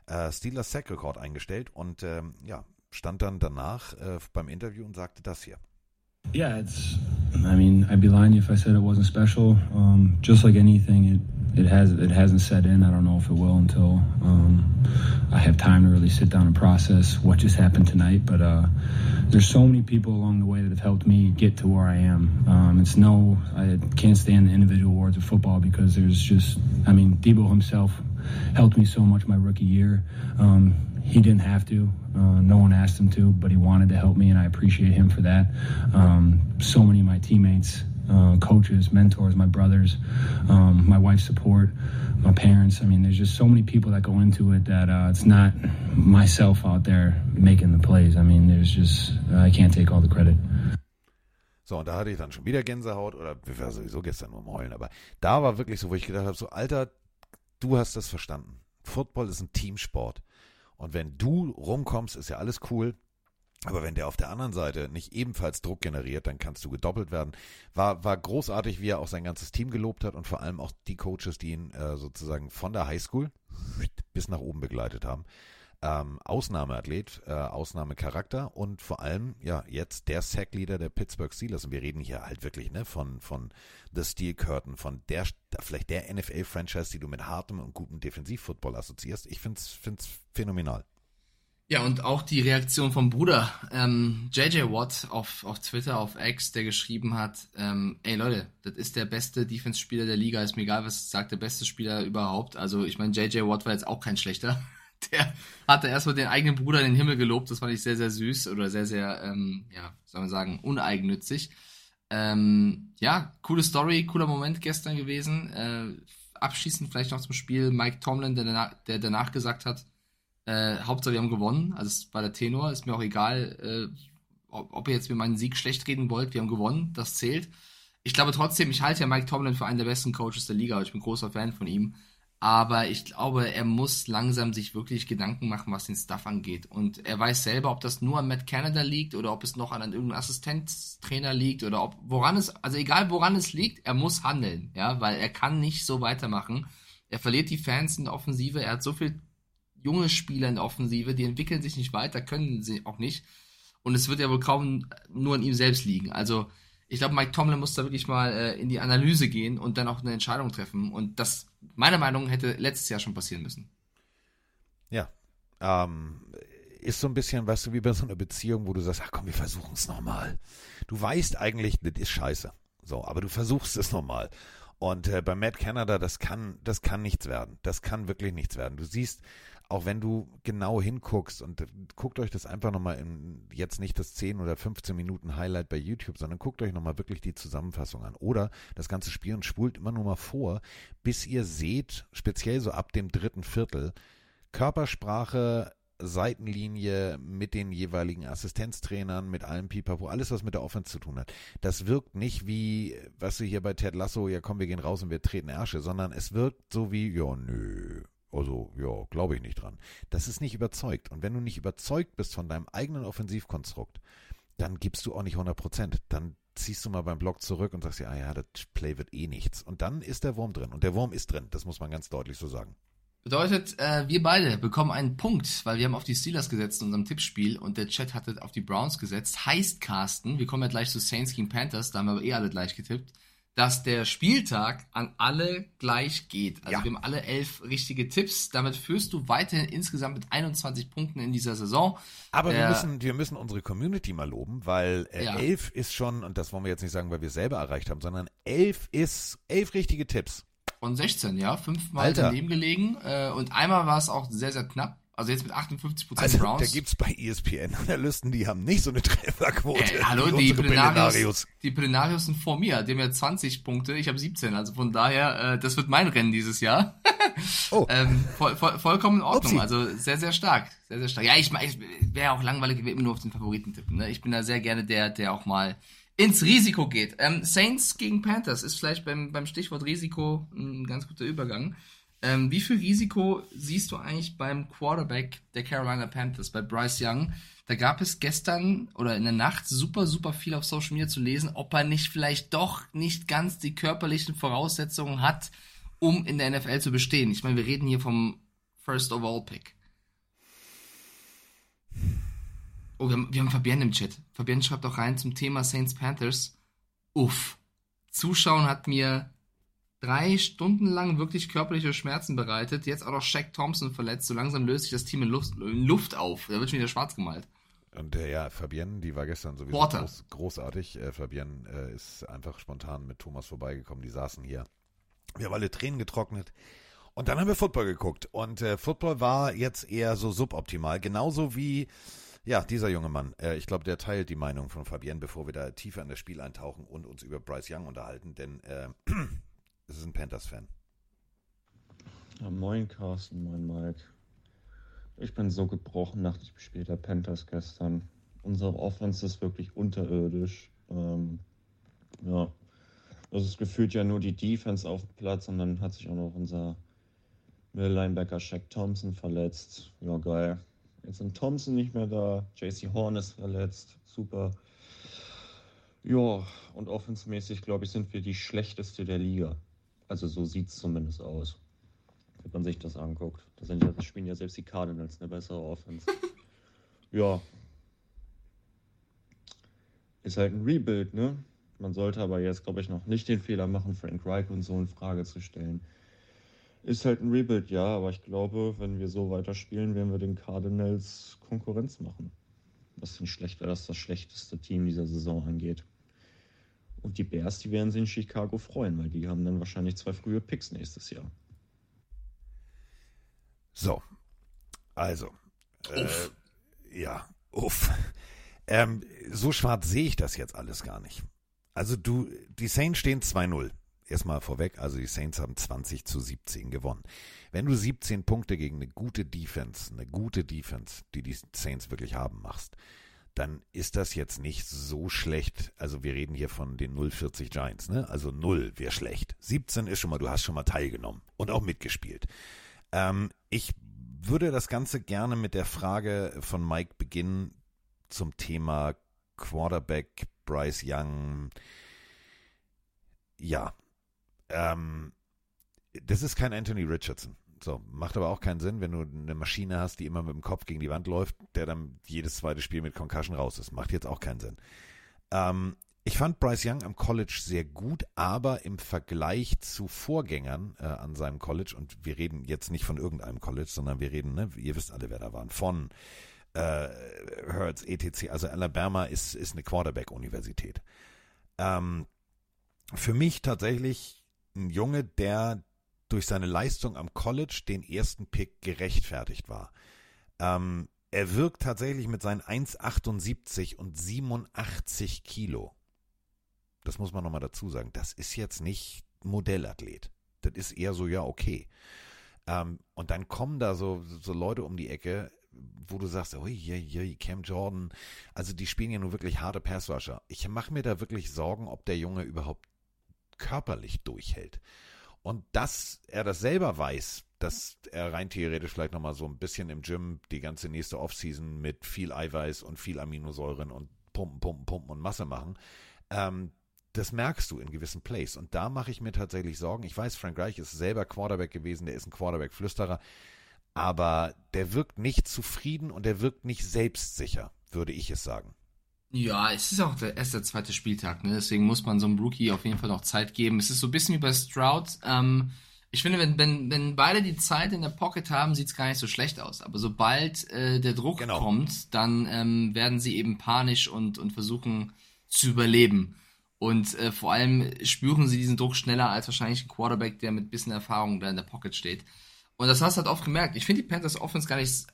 äh, Steelers Sack Rekord eingestellt und ähm, ja, stand dann danach äh, beim Interview und sagte das hier. Yeah, it's. I mean, I'd be lying if I said it wasn't special. Um, just like anything, it it has it hasn't set in. I don't know if it will until um, I have time to really sit down and process what just happened tonight. But uh, there's so many people along the way that have helped me get to where I am. Um, it's no, I can't stand the individual awards of football because there's just. I mean, Debo himself helped me so much my rookie year. Um, he didn't have to. Uh, no one asked him to, but he wanted to help me, and I appreciate him for that. Um, so many of my teammates, uh, coaches, mentors, my brothers, um, my wife's support, my parents. I mean, there's just so many people that go into it that uh, it's not myself out there making the plays. I mean, there's just I can't take all the credit. So, und da hatte ich dann schon wieder Gänsehaut oder wir waren sowieso gestern nur am Heulen, aber da war wirklich so, wo ich gedacht habe, so, Alter, du hast das verstanden. Football ist ein Teamsport. Und wenn du rumkommst, ist ja alles cool. Aber wenn der auf der anderen Seite nicht ebenfalls Druck generiert, dann kannst du gedoppelt werden. War, war großartig, wie er auch sein ganzes Team gelobt hat und vor allem auch die Coaches, die ihn äh, sozusagen von der Highschool bis nach oben begleitet haben. Ähm, Ausnahmeathlet, äh, Ausnahmecharakter und vor allem, ja, jetzt der Sackleader der Pittsburgh Steelers. Und wir reden hier halt wirklich, ne, von, von The Steel Curtain, von der, vielleicht der NFL-Franchise, die du mit hartem und gutem Defensivfootball assoziierst. Ich find's, find's phänomenal. Ja, und auch die Reaktion vom Bruder, ähm, JJ Watt auf, auf Twitter, auf X, der geschrieben hat, ähm, ey Leute, das ist der beste Defense-Spieler der Liga, ist mir egal, was sagt, der beste Spieler überhaupt. Also ich meine, JJ Watt war jetzt auch kein schlechter. Der hatte erstmal den eigenen Bruder in den Himmel gelobt, das fand ich sehr, sehr süß oder sehr, sehr, ähm, ja, soll man sagen, uneigennützig. Ähm, ja, coole Story, cooler Moment gestern gewesen. Äh, abschließend vielleicht noch zum Spiel Mike Tomlin, der danach, der danach gesagt hat, äh, Hauptsache wir haben gewonnen, also es war der Tenor, ist mir auch egal, äh, ob, ob ihr jetzt mir meinen Sieg schlecht reden wollt, wir haben gewonnen, das zählt. Ich glaube trotzdem, ich halte ja Mike Tomlin für einen der besten Coaches der Liga, ich bin großer Fan von ihm. Aber ich glaube, er muss langsam sich wirklich Gedanken machen, was den Stuff angeht. Und er weiß selber, ob das nur an Matt Canada liegt oder ob es noch an irgendeinem Assistenztrainer liegt oder ob, woran es, also egal woran es liegt, er muss handeln, ja, weil er kann nicht so weitermachen. Er verliert die Fans in der Offensive, er hat so viel junge Spieler in der Offensive, die entwickeln sich nicht weiter, können sie auch nicht. Und es wird ja wohl kaum nur an ihm selbst liegen. Also, ich glaube, Mike Tomlin muss da wirklich mal äh, in die Analyse gehen und dann auch eine Entscheidung treffen. Und das, meiner Meinung nach, hätte letztes Jahr schon passieren müssen. Ja. Ähm, ist so ein bisschen, weißt du, wie bei so einer Beziehung, wo du sagst, ach komm, wir versuchen es nochmal. Du weißt eigentlich, das ist scheiße. So, aber du versuchst es nochmal. Und äh, bei Matt Canada, das kann, das kann nichts werden. Das kann wirklich nichts werden. Du siehst, auch wenn du genau hinguckst und guckt euch das einfach nochmal in, jetzt nicht das 10 oder 15 Minuten Highlight bei YouTube, sondern guckt euch nochmal wirklich die Zusammenfassung an. Oder das ganze Spiel und spult immer nur mal vor, bis ihr seht, speziell so ab dem dritten Viertel, Körpersprache, Seitenlinie mit den jeweiligen Assistenztrainern, mit allem Pipapo, alles, was mit der Offense zu tun hat. Das wirkt nicht wie, was du hier bei Ted Lasso, ja komm, wir gehen raus und wir treten Ärsche, sondern es wirkt so wie, ja, nö, also, ja, glaube ich nicht dran. Das ist nicht überzeugt. Und wenn du nicht überzeugt bist von deinem eigenen Offensivkonstrukt, dann gibst du auch nicht 100 Prozent. Dann ziehst du mal beim Block zurück und sagst ja, ah ja, das Play wird eh nichts. Und dann ist der Wurm drin. Und der Wurm ist drin. Das muss man ganz deutlich so sagen. Bedeutet, äh, wir beide bekommen einen Punkt, weil wir haben auf die Steelers gesetzt in unserem Tippspiel und der Chat hatte auf die Browns gesetzt. Heißt Carsten, wir kommen ja gleich zu Saints gegen Panthers, da haben wir aber eh alle gleich getippt. Dass der Spieltag an alle gleich geht. Also Ja. wir haben alle elf richtige Tipps. Damit führst du weiterhin insgesamt mit 21 Punkten in dieser Saison. Aber wir Der- müssen, wir müssen unsere Community mal loben, weil äh, Ja. elf ist schon, und das wollen wir jetzt nicht sagen, weil wir es selber erreicht haben, sondern elf ist elf richtige Tipps. Von 16, ja. Fünfmal Alter. daneben gelegen. Äh, und einmal war es auch sehr, sehr knapp. Also jetzt mit 58 Prozent Also Browns. da gibt's bei ESPN Analysten, die haben nicht so eine Trefferquote. Äh, hallo, die Plenarios. die Plenarios sind vor mir. Die haben ja 20 Punkte, ich habe 17. Also von daher, äh, das wird mein Rennen dieses Jahr. Oh. ähm, voll, voll, vollkommen in Ordnung. Upsi. Also sehr, sehr stark. Sehr, sehr stark. Ja, ich, ich wäre auch langweilig, wenn wir immer nur auf den Favoriten tippen. Ne? Ich bin da sehr gerne der, der auch mal ins Risiko geht. Ähm, Saints gegen Panthers ist vielleicht beim, beim Stichwort Risiko ein ganz guter Übergang. Ähm, wie viel Risiko siehst du eigentlich beim Quarterback der Carolina Panthers, bei Bryce Young? Da gab es gestern oder in der Nacht super, super viel auf Social Media zu lesen, ob er nicht vielleicht doch nicht ganz die körperlichen Voraussetzungen hat, um in der NFL zu bestehen. Ich meine, wir reden hier vom First Overall Pick. Oh, wir haben, wir haben Fabian im Chat. Fabian schreibt auch rein zum Thema Saints Panthers. Uff. Zuschauen hat mir drei Stunden lang wirklich körperliche Schmerzen bereitet. Jetzt auch noch Shaq Thompson verletzt. So langsam löst sich das Team in Luft, in Luft auf. Da wird schon wieder schwarz gemalt. Und äh, ja, Fabienne, die war gestern sowieso groß, großartig. Äh, Fabienne äh, ist einfach spontan mit Thomas vorbeigekommen. Die saßen hier. Wir haben alle Tränen getrocknet. Und dann haben wir Football geguckt. Und äh, Football war jetzt eher so suboptimal. Genauso wie, ja, dieser junge Mann. Äh, ich glaube, der teilt die Meinung von Fabienne, bevor wir da tiefer in das Spiel eintauchen und uns über Bryce Young unterhalten. Denn äh, es ist ein Panthers-Fan. Ja, moin Carsten, moin Mike. Ich bin so gebrochen nach dem Spiel der Panthers gestern. Unsere Offense ist wirklich unterirdisch. Ähm, ja, das ist gefühlt ja nur die Defense auf dem Platz und dann hat sich auch noch unser Middle-Linebacker Shaq Thompson verletzt. Ja, geil. Jetzt sind Thompson nicht mehr da, JC Horn ist verletzt. Super. Ja, und offensmäßig, glaube ich, sind wir die schlechteste der Liga. Also so sieht es zumindest aus wenn man sich das anguckt. Da sind ja, das spielen ja selbst die Cardinals eine bessere Offense. ja. Ist halt ein Rebuild, ne? Man sollte aber jetzt, glaube ich, noch nicht den Fehler machen, Frank Reich und so in Frage zu stellen. Ist halt ein Rebuild, ja, aber ich glaube, wenn wir so weiterspielen, werden wir den Cardinals Konkurrenz machen. Was nicht schlecht wäre, das das schlechteste Team dieser Saison angeht. Und die Bears, die werden sich in Chicago freuen, weil die haben dann wahrscheinlich zwei frühe Picks nächstes Jahr. So, also, äh, ja, uff. Ähm, so schwarz sehe ich das jetzt alles gar nicht. Also du, die Saints stehen 2-0. Erstmal vorweg, also die Saints haben 20 zu 17 gewonnen. Wenn du 17 Punkte gegen eine gute Defense, eine gute Defense, die die Saints wirklich haben, machst, dann ist das jetzt nicht so schlecht. Also wir reden hier von den 040 Giants, ne? Also 0 wäre schlecht. 17 ist schon mal, du hast schon mal teilgenommen und auch mitgespielt. Ähm, ich würde das Ganze gerne mit der Frage von Mike beginnen zum Thema Quarterback Bryce Young. Ja, ähm, das ist kein Anthony Richardson. So, macht aber auch keinen Sinn, wenn du eine Maschine hast, die immer mit dem Kopf gegen die Wand läuft, der dann jedes zweite Spiel mit Concussion raus ist. Macht jetzt auch keinen Sinn. Ähm, ich fand Bryce Young am College sehr gut, aber im Vergleich zu Vorgängern äh, an seinem College, und wir reden jetzt nicht von irgendeinem College, sondern wir reden, ne, ihr wisst alle, wer da waren, von äh, Hertz, ETC, also Alabama ist, ist eine Quarterback-Universität. Ähm, für mich tatsächlich ein Junge, der durch seine Leistung am College den ersten Pick gerechtfertigt war. Ähm, er wirkt tatsächlich mit seinen 1,78 und 87 Kilo. Das muss man nochmal dazu sagen. Das ist jetzt nicht Modellathlet. Das ist eher so, ja, okay. Ähm, und dann kommen da so, so Leute um die Ecke, wo du sagst, ui, je, je, Cam Jordan, also die spielen ja nur wirklich harte Passrusher. Ich mache mir da wirklich Sorgen, ob der Junge überhaupt körperlich durchhält. Und dass er das selber weiß, dass er rein theoretisch vielleicht nochmal so ein bisschen im Gym die ganze nächste Offseason mit viel Eiweiß und viel Aminosäuren und Pumpen, Pumpen, Pumpen und Masse machen, ähm, das merkst du in gewissen Plays. Und da mache ich mir tatsächlich Sorgen. Ich weiß, Frank Reich ist selber Quarterback gewesen, der ist ein Quarterback-Flüsterer, aber der wirkt nicht zufrieden und der wirkt nicht selbstsicher, würde ich es sagen. Ja, es ist auch der erste, zweite Spieltag, ne? deswegen muss man so einem Rookie auf jeden Fall noch Zeit geben. Es ist so ein bisschen wie bei Stroud. Ähm, ich finde, wenn, wenn, wenn beide die Zeit in der Pocket haben, sieht es gar nicht so schlecht aus. Aber sobald äh, der Druck Genau. kommt, dann ähm, werden sie eben panisch und, und versuchen zu überleben. Und äh, vor allem spüren sie diesen Druck schneller als wahrscheinlich ein Quarterback, der mit bisschen Erfahrung da in der Pocket steht. Und das hast du halt oft gemerkt. Ich finde die Panthers Offense gar nicht,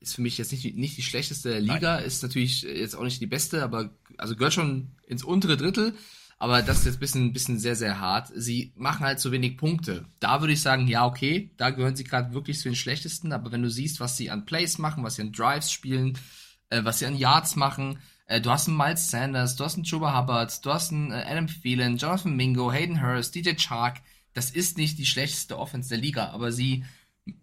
ist für mich jetzt nicht, die- nicht die schlechteste Liga, ist natürlich jetzt auch nicht die beste, aber also gehört schon ins untere Drittel. Aber das ist jetzt ein bisschen, bisschen sehr, sehr hart. Sie machen halt zu wenig Punkte. Da würde ich sagen, ja, okay, da gehören sie gerade wirklich zu den schlechtesten. Aber wenn du siehst, was sie an Plays machen, was sie an Drives spielen, äh, was sie an Yards machen, äh, du hast einen Miles Sanders, du hast einen Chuba Hubbard, du hast einen äh, Adam Phelan, Jonathan Mingo, Hayden Hurst, DJ Chark. Das ist nicht die schlechteste Offense der Liga, aber sie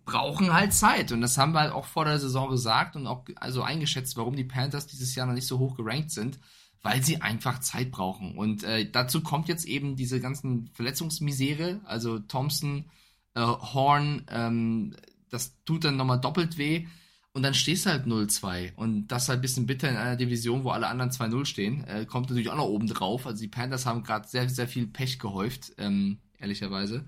brauchen halt Zeit. Und das haben wir halt auch vor der Saison gesagt und auch also eingeschätzt, warum die Panthers dieses Jahr noch nicht so hoch gerankt sind, weil sie einfach Zeit brauchen. Und äh, dazu kommt jetzt eben diese ganzen Verletzungsmisere, also Thompson, äh, Horn, ähm, das tut dann nochmal doppelt weh. Und dann stehst du halt 0-2. Und das halt ein bisschen bitter in einer Division, wo alle anderen 2-0 stehen. Äh, kommt natürlich auch noch oben drauf. Also die Panthers haben gerade sehr, sehr viel Pech gehäuft, ähm, ehrlicherweise.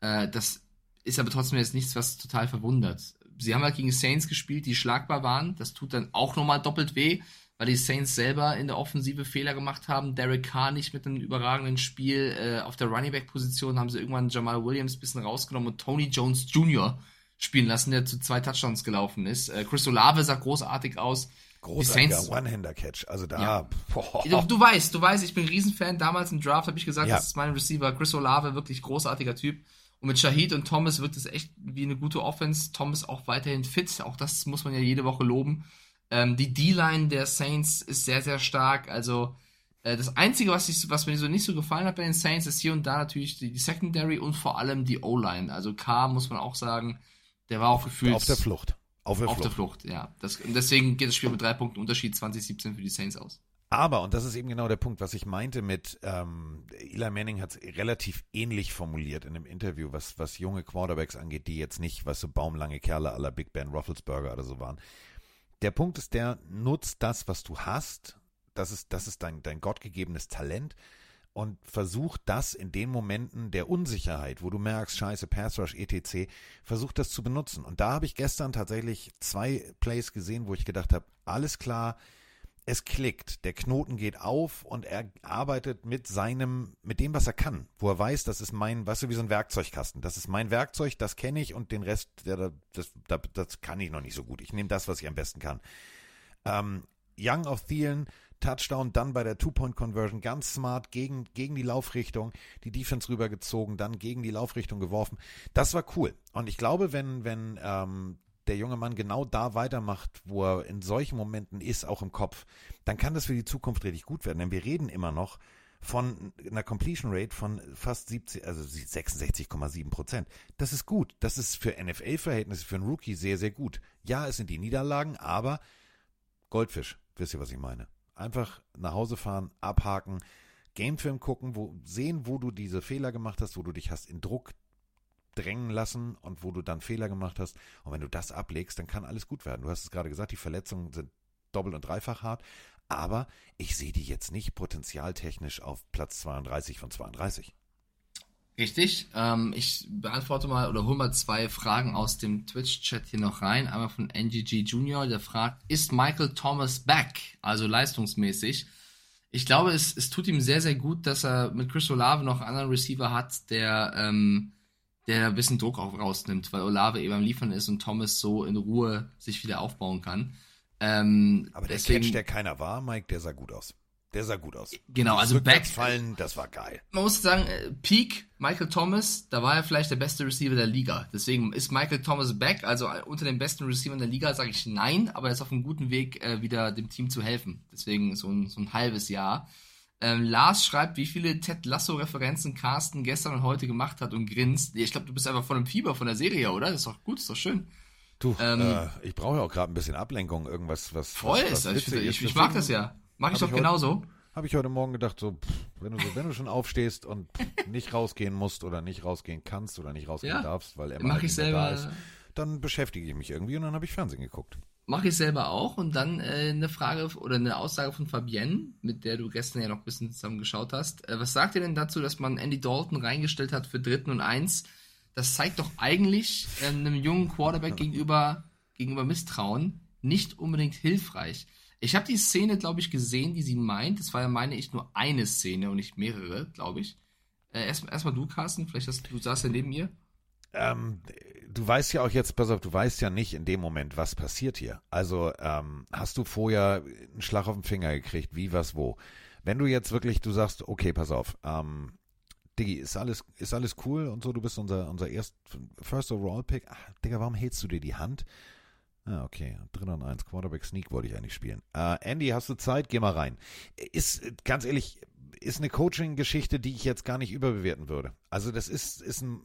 Äh, das ist aber trotzdem jetzt nichts, was total verwundert. Sie haben halt gegen Saints gespielt, die schlagbar waren. Das tut dann auch nochmal doppelt weh, weil die Saints selber in der Offensive Fehler gemacht haben. Derek Carr nicht mit einem überragenden Spiel. Äh, auf der Running Back Position haben sie irgendwann Jamal Williams ein bisschen rausgenommen und Tony Jones Jr. spielen lassen, der zu zwei Touchdowns gelaufen ist. Äh, Chris Olave sah großartig aus. Großartiger One-Hander-Catch. Also da, Ja. boah. Du, du weißt, du weißt, ich bin ein Riesenfan. Damals im Draft habe ich gesagt, Ja. das ist mein Receiver. Chris Olave, wirklich großartiger Typ. Und mit Shahid und Thomas wirkt es echt wie eine gute Offense. Thomas auch weiterhin fit. Auch das muss man ja jede Woche loben. Ähm, die D-Line der Saints ist sehr, sehr stark. Also äh, das Einzige, was, ich, was mir so nicht so gefallen hat bei den Saints, ist hier und da natürlich die, die Secondary und vor allem die O-Line. Also K muss man auch sagen, der war auch gefühlt auf der Flucht. Auf der auf Flucht. der Flucht. Ja, das, und deswegen geht das Spiel mit drei Punkten Unterschied 2017 für die Saints aus. Aber, und das ist eben genau der Punkt, was ich meinte mit, ähm, Eli Manning hat es relativ ähnlich formuliert in einem Interview, was, was junge Quarterbacks angeht, die jetzt nicht, was so baumlange Kerle aller Big Ben Roethlisberger oder so waren. Der Punkt ist der, nutzt das, was du hast, das ist, das ist dein, dein gottgegebenes Talent und versuch das in den Momenten der Unsicherheit, wo du merkst, scheiße, Pass Rush, etc., versuch das zu benutzen. Und da habe ich gestern tatsächlich zwei Plays gesehen, wo ich gedacht habe, alles klar, es klickt, der Knoten geht auf und er arbeitet mit seinem, mit dem, was er kann, wo er weiß, das ist mein, weißt du, wie so ein Werkzeugkasten. Das ist mein Werkzeug, das kenne ich und den Rest, der, das, das, das kann ich noch nicht so gut. Ich nehme das, was ich am besten kann. Ähm, Young auf Thielen, Touchdown, dann bei der Two-Point-Conversion, ganz smart gegen, gegen die Laufrichtung, die Defense rübergezogen, dann gegen die Laufrichtung geworfen. Das war cool. Und ich glaube, wenn, wenn ähm, der junge Mann genau da weitermacht, wo er in solchen Momenten ist, auch im Kopf, dann kann das für die Zukunft richtig gut werden. Denn wir reden immer noch von einer Completion Rate von fast 70, also 66,7 Prozent. Das ist gut. Das ist für NFL-Verhältnisse, für einen Rookie sehr, sehr gut. Ja, es sind die Niederlagen, aber Goldfisch, wisst ihr, was ich meine? Einfach nach Hause fahren, abhaken, Gamefilm gucken, wo, sehen, wo du diese Fehler gemacht hast, wo du dich hast in Druck drängen lassen und wo du dann Fehler gemacht hast. Und wenn du das ablegst, dann kann alles gut werden. Du hast es gerade gesagt, die Verletzungen sind doppelt und dreifach hart. Aber ich sehe die jetzt nicht potenzialtechnisch auf Platz 32 von 32. Richtig. Ähm, ich beantworte mal oder hole mal zwei Fragen aus dem Twitch-Chat hier noch rein. Einmal von NGG Junior, der fragt, ist Michael Thomas back? Also leistungsmäßig. Ich glaube, es, es tut ihm sehr, sehr gut, dass er mit Chris Olave noch einen anderen Receiver hat, der, ähm, der ein bisschen Druck auch rausnimmt, weil Olave eben am Liefern ist und Thomas so in Ruhe sich wieder aufbauen kann. Ähm, Aber der deswegen- Catch, der keiner war, Mike, der sah gut aus. Der sah gut aus. Genau, also back- fallen, das war geil. man muss sagen, äh, Peak Michael Thomas, da war er vielleicht der beste Receiver der Liga. Deswegen ist Michael Thomas back, also äh, unter den besten Receivern der Liga sage ich nein, aber er ist auf einem guten Weg, äh, wieder dem Team zu helfen. Deswegen so ein, so ein halbes Jahr. Ähm, Lars schreibt, wie viele Ted Lasso-Referenzen Carsten gestern und heute gemacht hat und grinst. Ich glaube, du bist einfach von dem Fieber von der Serie, oder? Das ist doch gut, ist doch schön. Du, Ähm, äh, ich brauche ja auch gerade ein bisschen Ablenkung, irgendwas, was Voll was, ist. was Also ich, ich, ist. ich mag das ja. Mach ich doch genauso. Habe ich heute Morgen gedacht, so, pff, wenn du, so, wenn du schon aufstehst und nicht rausgehen musst oder nicht rausgehen kannst oder nicht rausgehen Ja, darfst, weil Emma mach halt ich mehr da selber. ist, dann beschäftige ich mich irgendwie und dann habe ich Fernsehen geguckt. Mache ich selber auch. Und dann äh, eine Frage oder eine Aussage von Fabienne, mit der du gestern ja noch ein bisschen zusammen geschaut hast. Äh, was sagt ihr denn dazu, dass man Andy Dalton reingestellt hat für dritten und eins? Das zeigt doch eigentlich äh, einem jungen Quarterback gegenüber, gegenüber Misstrauen nicht unbedingt hilfreich. Ich habe die Szene, glaube ich, gesehen, die sie meint. Das war ja, meine ich, nur eine Szene und nicht mehrere, glaube ich. Äh, Erstmal erst du, Carsten, vielleicht hast du saß ja neben mir. Ähm, du weißt ja auch jetzt, pass auf, du weißt ja nicht in dem Moment, was passiert hier. Also ähm, hast du vorher einen Schlag auf den Finger gekriegt, wie, was, wo. Wenn du jetzt wirklich, du sagst, okay, pass auf, ähm, Diggi, ist alles, ist alles cool und so, du bist unser, unser erst, First Overall Pick. Ach, Digga, warum hältst du dir die Hand? Ah, okay. Dritter und eins. Quarterback Sneak wollte ich eigentlich spielen. Äh, Andy, hast du Zeit? Geh mal rein. Ist, ganz ehrlich, ist eine Coaching-Geschichte, die ich jetzt gar nicht überbewerten würde. Also, das ist, ist ein,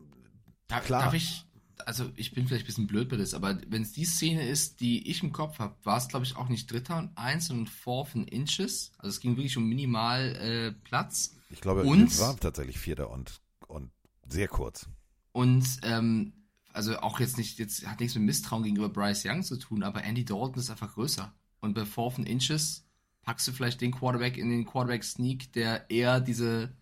Darf, klar. darf ich, also ich bin vielleicht ein bisschen blöd bei das, aber wenn es die Szene ist, die ich im Kopf habe, war es glaube ich auch nicht Dritter und Eins, sondern Fourth in Inches. Also es ging wirklich um minimal äh, Platz. Ich glaube, Und- es war tatsächlich Vierter und, und sehr kurz. Und ähm, also auch jetzt nicht, jetzt hat nichts mit Misstrauen gegenüber Bryce Young zu tun, aber Andy Dalton ist einfach größer. Und bei Fourth and Inches packst du vielleicht den Quarterback in den Quarterback Sneak, der eher diese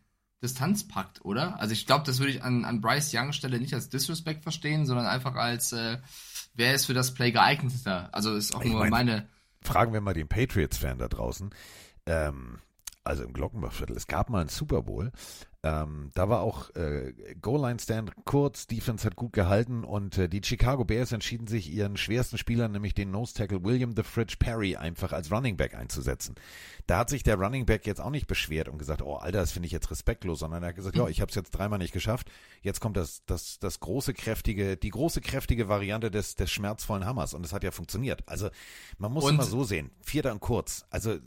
Distanz packt, oder? Also ich glaube, das würde ich an, an Bryce Young Stelle nicht als Disrespect verstehen, sondern einfach als äh, wer ist für das Play geeigneter. Also ist auch Ich nur mein- meine. Fragen wir mal den Patriots-Fan da draußen. Ähm, also im Glockenbachviertel. Es gab mal einen Super Bowl. Ähm, da war auch äh, Goal-Line-Stand kurz, Defense hat gut gehalten und äh, die Chicago Bears entschieden sich, ihren schwersten Spieler, nämlich den Nose-Tackle William the Fridge Perry, einfach als Running Back einzusetzen. Da hat sich der Running Back jetzt auch nicht beschwert und gesagt, oh Alter, das finde ich jetzt respektlos, sondern er hat gesagt, ja, ich habe es jetzt dreimal nicht geschafft. Jetzt kommt das, das, das große, kräftige, die große, kräftige Variante des, des schmerzvollen Hammers und es hat ja funktioniert. Also man muss Und- immer so sehen, vierter und kurz. Also äh,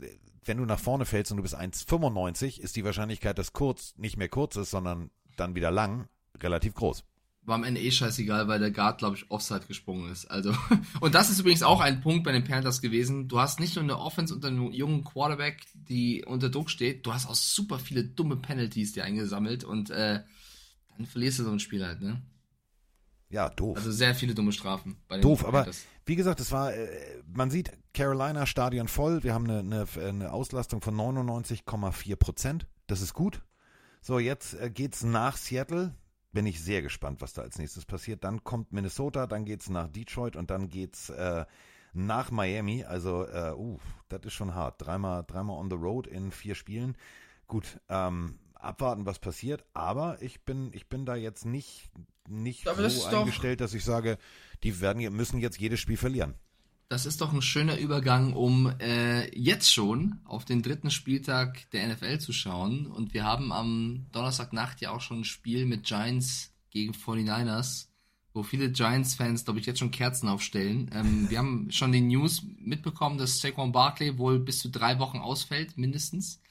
wenn du nach vorne fällst und du bist 1,95, ist die Wahrscheinlichkeit, dass kurz nicht mehr kurz ist, sondern dann wieder lang, relativ groß. war am Ende eh scheißegal, weil der Guard, glaube ich, Offside gesprungen ist. Also, und das ist übrigens auch ein Punkt bei den Panthers gewesen. Du hast nicht nur eine Offense unter einem jungen Quarterback, die unter Druck steht, du hast auch super viele dumme Penalties dir eingesammelt und äh, dann verlierst du so ein Spiel halt, ne? Ja, doof. Also sehr viele dumme Strafen bei den Doof, aber Panthers. Wie gesagt, es war, äh, man sieht Carolina Stadion voll. Wir haben eine, eine, eine Auslastung von 99,4 Prozent. Das ist gut. So, jetzt äh, geht's nach Seattle. Bin ich sehr gespannt, was da als nächstes passiert. Dann kommt Minnesota, dann geht's nach Detroit und dann geht's äh, nach Miami. Also, äh, uh, das ist schon hart. Dreimal, dreimal on the road in vier Spielen. Gut, ähm, abwarten, was passiert. Aber ich bin, ich bin da jetzt nicht, nicht Aber so eingestellt, dass ich sage, die werden, müssen jetzt jedes Spiel verlieren. Das ist doch ein schöner Übergang, um äh, jetzt schon auf den dritten Spieltag der NFL zu schauen. Und wir haben am Donnerstagnacht ja auch schon ein Spiel mit Giants gegen 49ers, wo viele Giants-Fans, glaube ich, jetzt schon Kerzen aufstellen. Ähm, wir haben schon die News mitbekommen, dass Saquon Barkley wohl bis zu drei Wochen ausfällt, mindestens.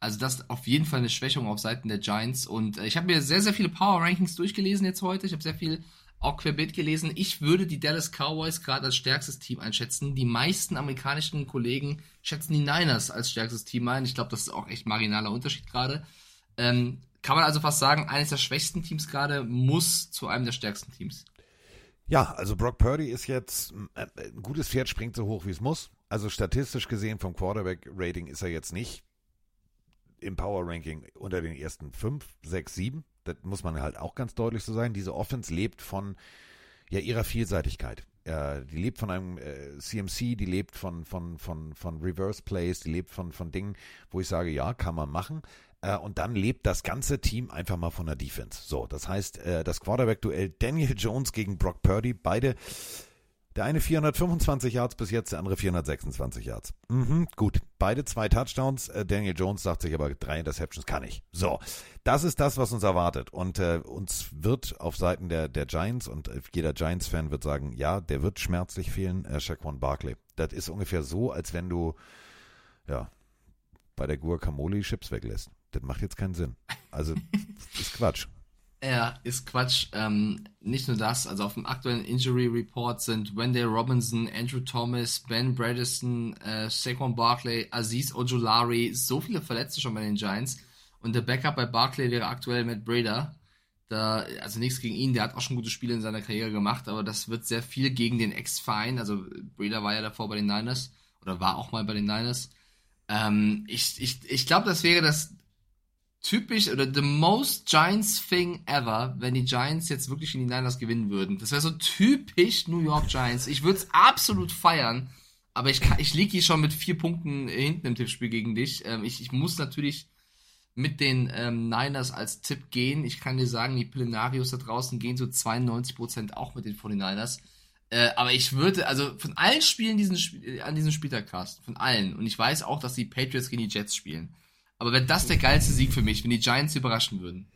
Also das ist auf jeden Fall eine Schwächung auf Seiten der Giants. Und äh, ich habe mir sehr, sehr viele Power Rankings durchgelesen jetzt heute. Ich habe sehr viel auch querbeet gelesen. Ich würde die Dallas Cowboys gerade als stärkstes Team einschätzen. Die meisten amerikanischen Kollegen schätzen die Niners als stärkstes Team ein. Ich glaube, das ist auch echt marginaler Unterschied gerade. Ähm, kann man also fast sagen, eines der schwächsten Teams gerade muss zu einem der stärksten Teams. Ja, also Brock Purdy ist jetzt äh, ein gutes Pferd, springt so hoch wie es muss. Also statistisch gesehen vom Quarterback-Rating ist er jetzt nicht im Power-Ranking unter den ersten fünf, sechs, sieben. Das muss man halt auch ganz deutlich so sein. Diese Offense lebt von ja ihrer Vielseitigkeit. Äh, die lebt von einem äh, CMC, die lebt von von von von Reverse Plays, die lebt von von Dingen, wo ich sage, ja, kann man machen. Äh, und dann lebt das ganze Team einfach mal von der Defense. So, das heißt, äh, das Quarterback-Duell Daniel Jones gegen Brock Purdy, beide der eine 425 Yards bis jetzt, der andere 426 Yards. Mhm, gut. Beide zwei Touchdowns. Äh, Daniel Jones sagt sich aber, drei Interceptions kann ich. So, das ist das, was uns erwartet. Und äh, uns wird auf Seiten der, der Giants und äh, jeder Giants-Fan wird sagen, ja, der wird schmerzlich fehlen, äh, Shaquan Barkley. Das ist ungefähr so, als wenn du, ja, bei der Guacamole Chips weglässt. Das macht jetzt keinen Sinn. Also, ist Quatsch. Ja, ist Quatsch. Ähm, nicht nur das, also auf dem aktuellen Injury Report sind Wendell Robinson, Andrew Thomas, Ben Bredesen, äh, Saquon Barkley, Aziz Ojulari, so viele Verletzte schon bei den Giants. Und der Backup bei Barkley wäre aktuell Matt Breda, Da, also nichts gegen ihn, der hat auch schon gute Spiele in seiner Karriere gemacht, aber das wird sehr viel gegen den Ex-Verein. Also Breeder war ja davor bei den Niners oder war auch mal bei den Niners. Ähm, ich ich, ich glaube, das wäre das typisch oder the most Giants thing ever, wenn die Giants jetzt wirklich in die Niners gewinnen würden. Das wäre so typisch New York Giants. Ich würde es absolut feiern, aber ich, ich liege hier schon mit vier Punkten hinten im Tippspiel gegen dich. Ähm, ich, ich muss natürlich mit den ähm, Niners als Tipp gehen. Ich kann dir sagen, die Pillenarios da draußen gehen so 92% auch mit den 49ers. Äh, aber ich würde, also von allen Spielen diesen, an diesem Spieltag, von allen, und ich weiß auch, dass die Patriots gegen die Jets spielen. Aber wäre das der geilste Sieg für mich, wenn die Giants überraschen würden?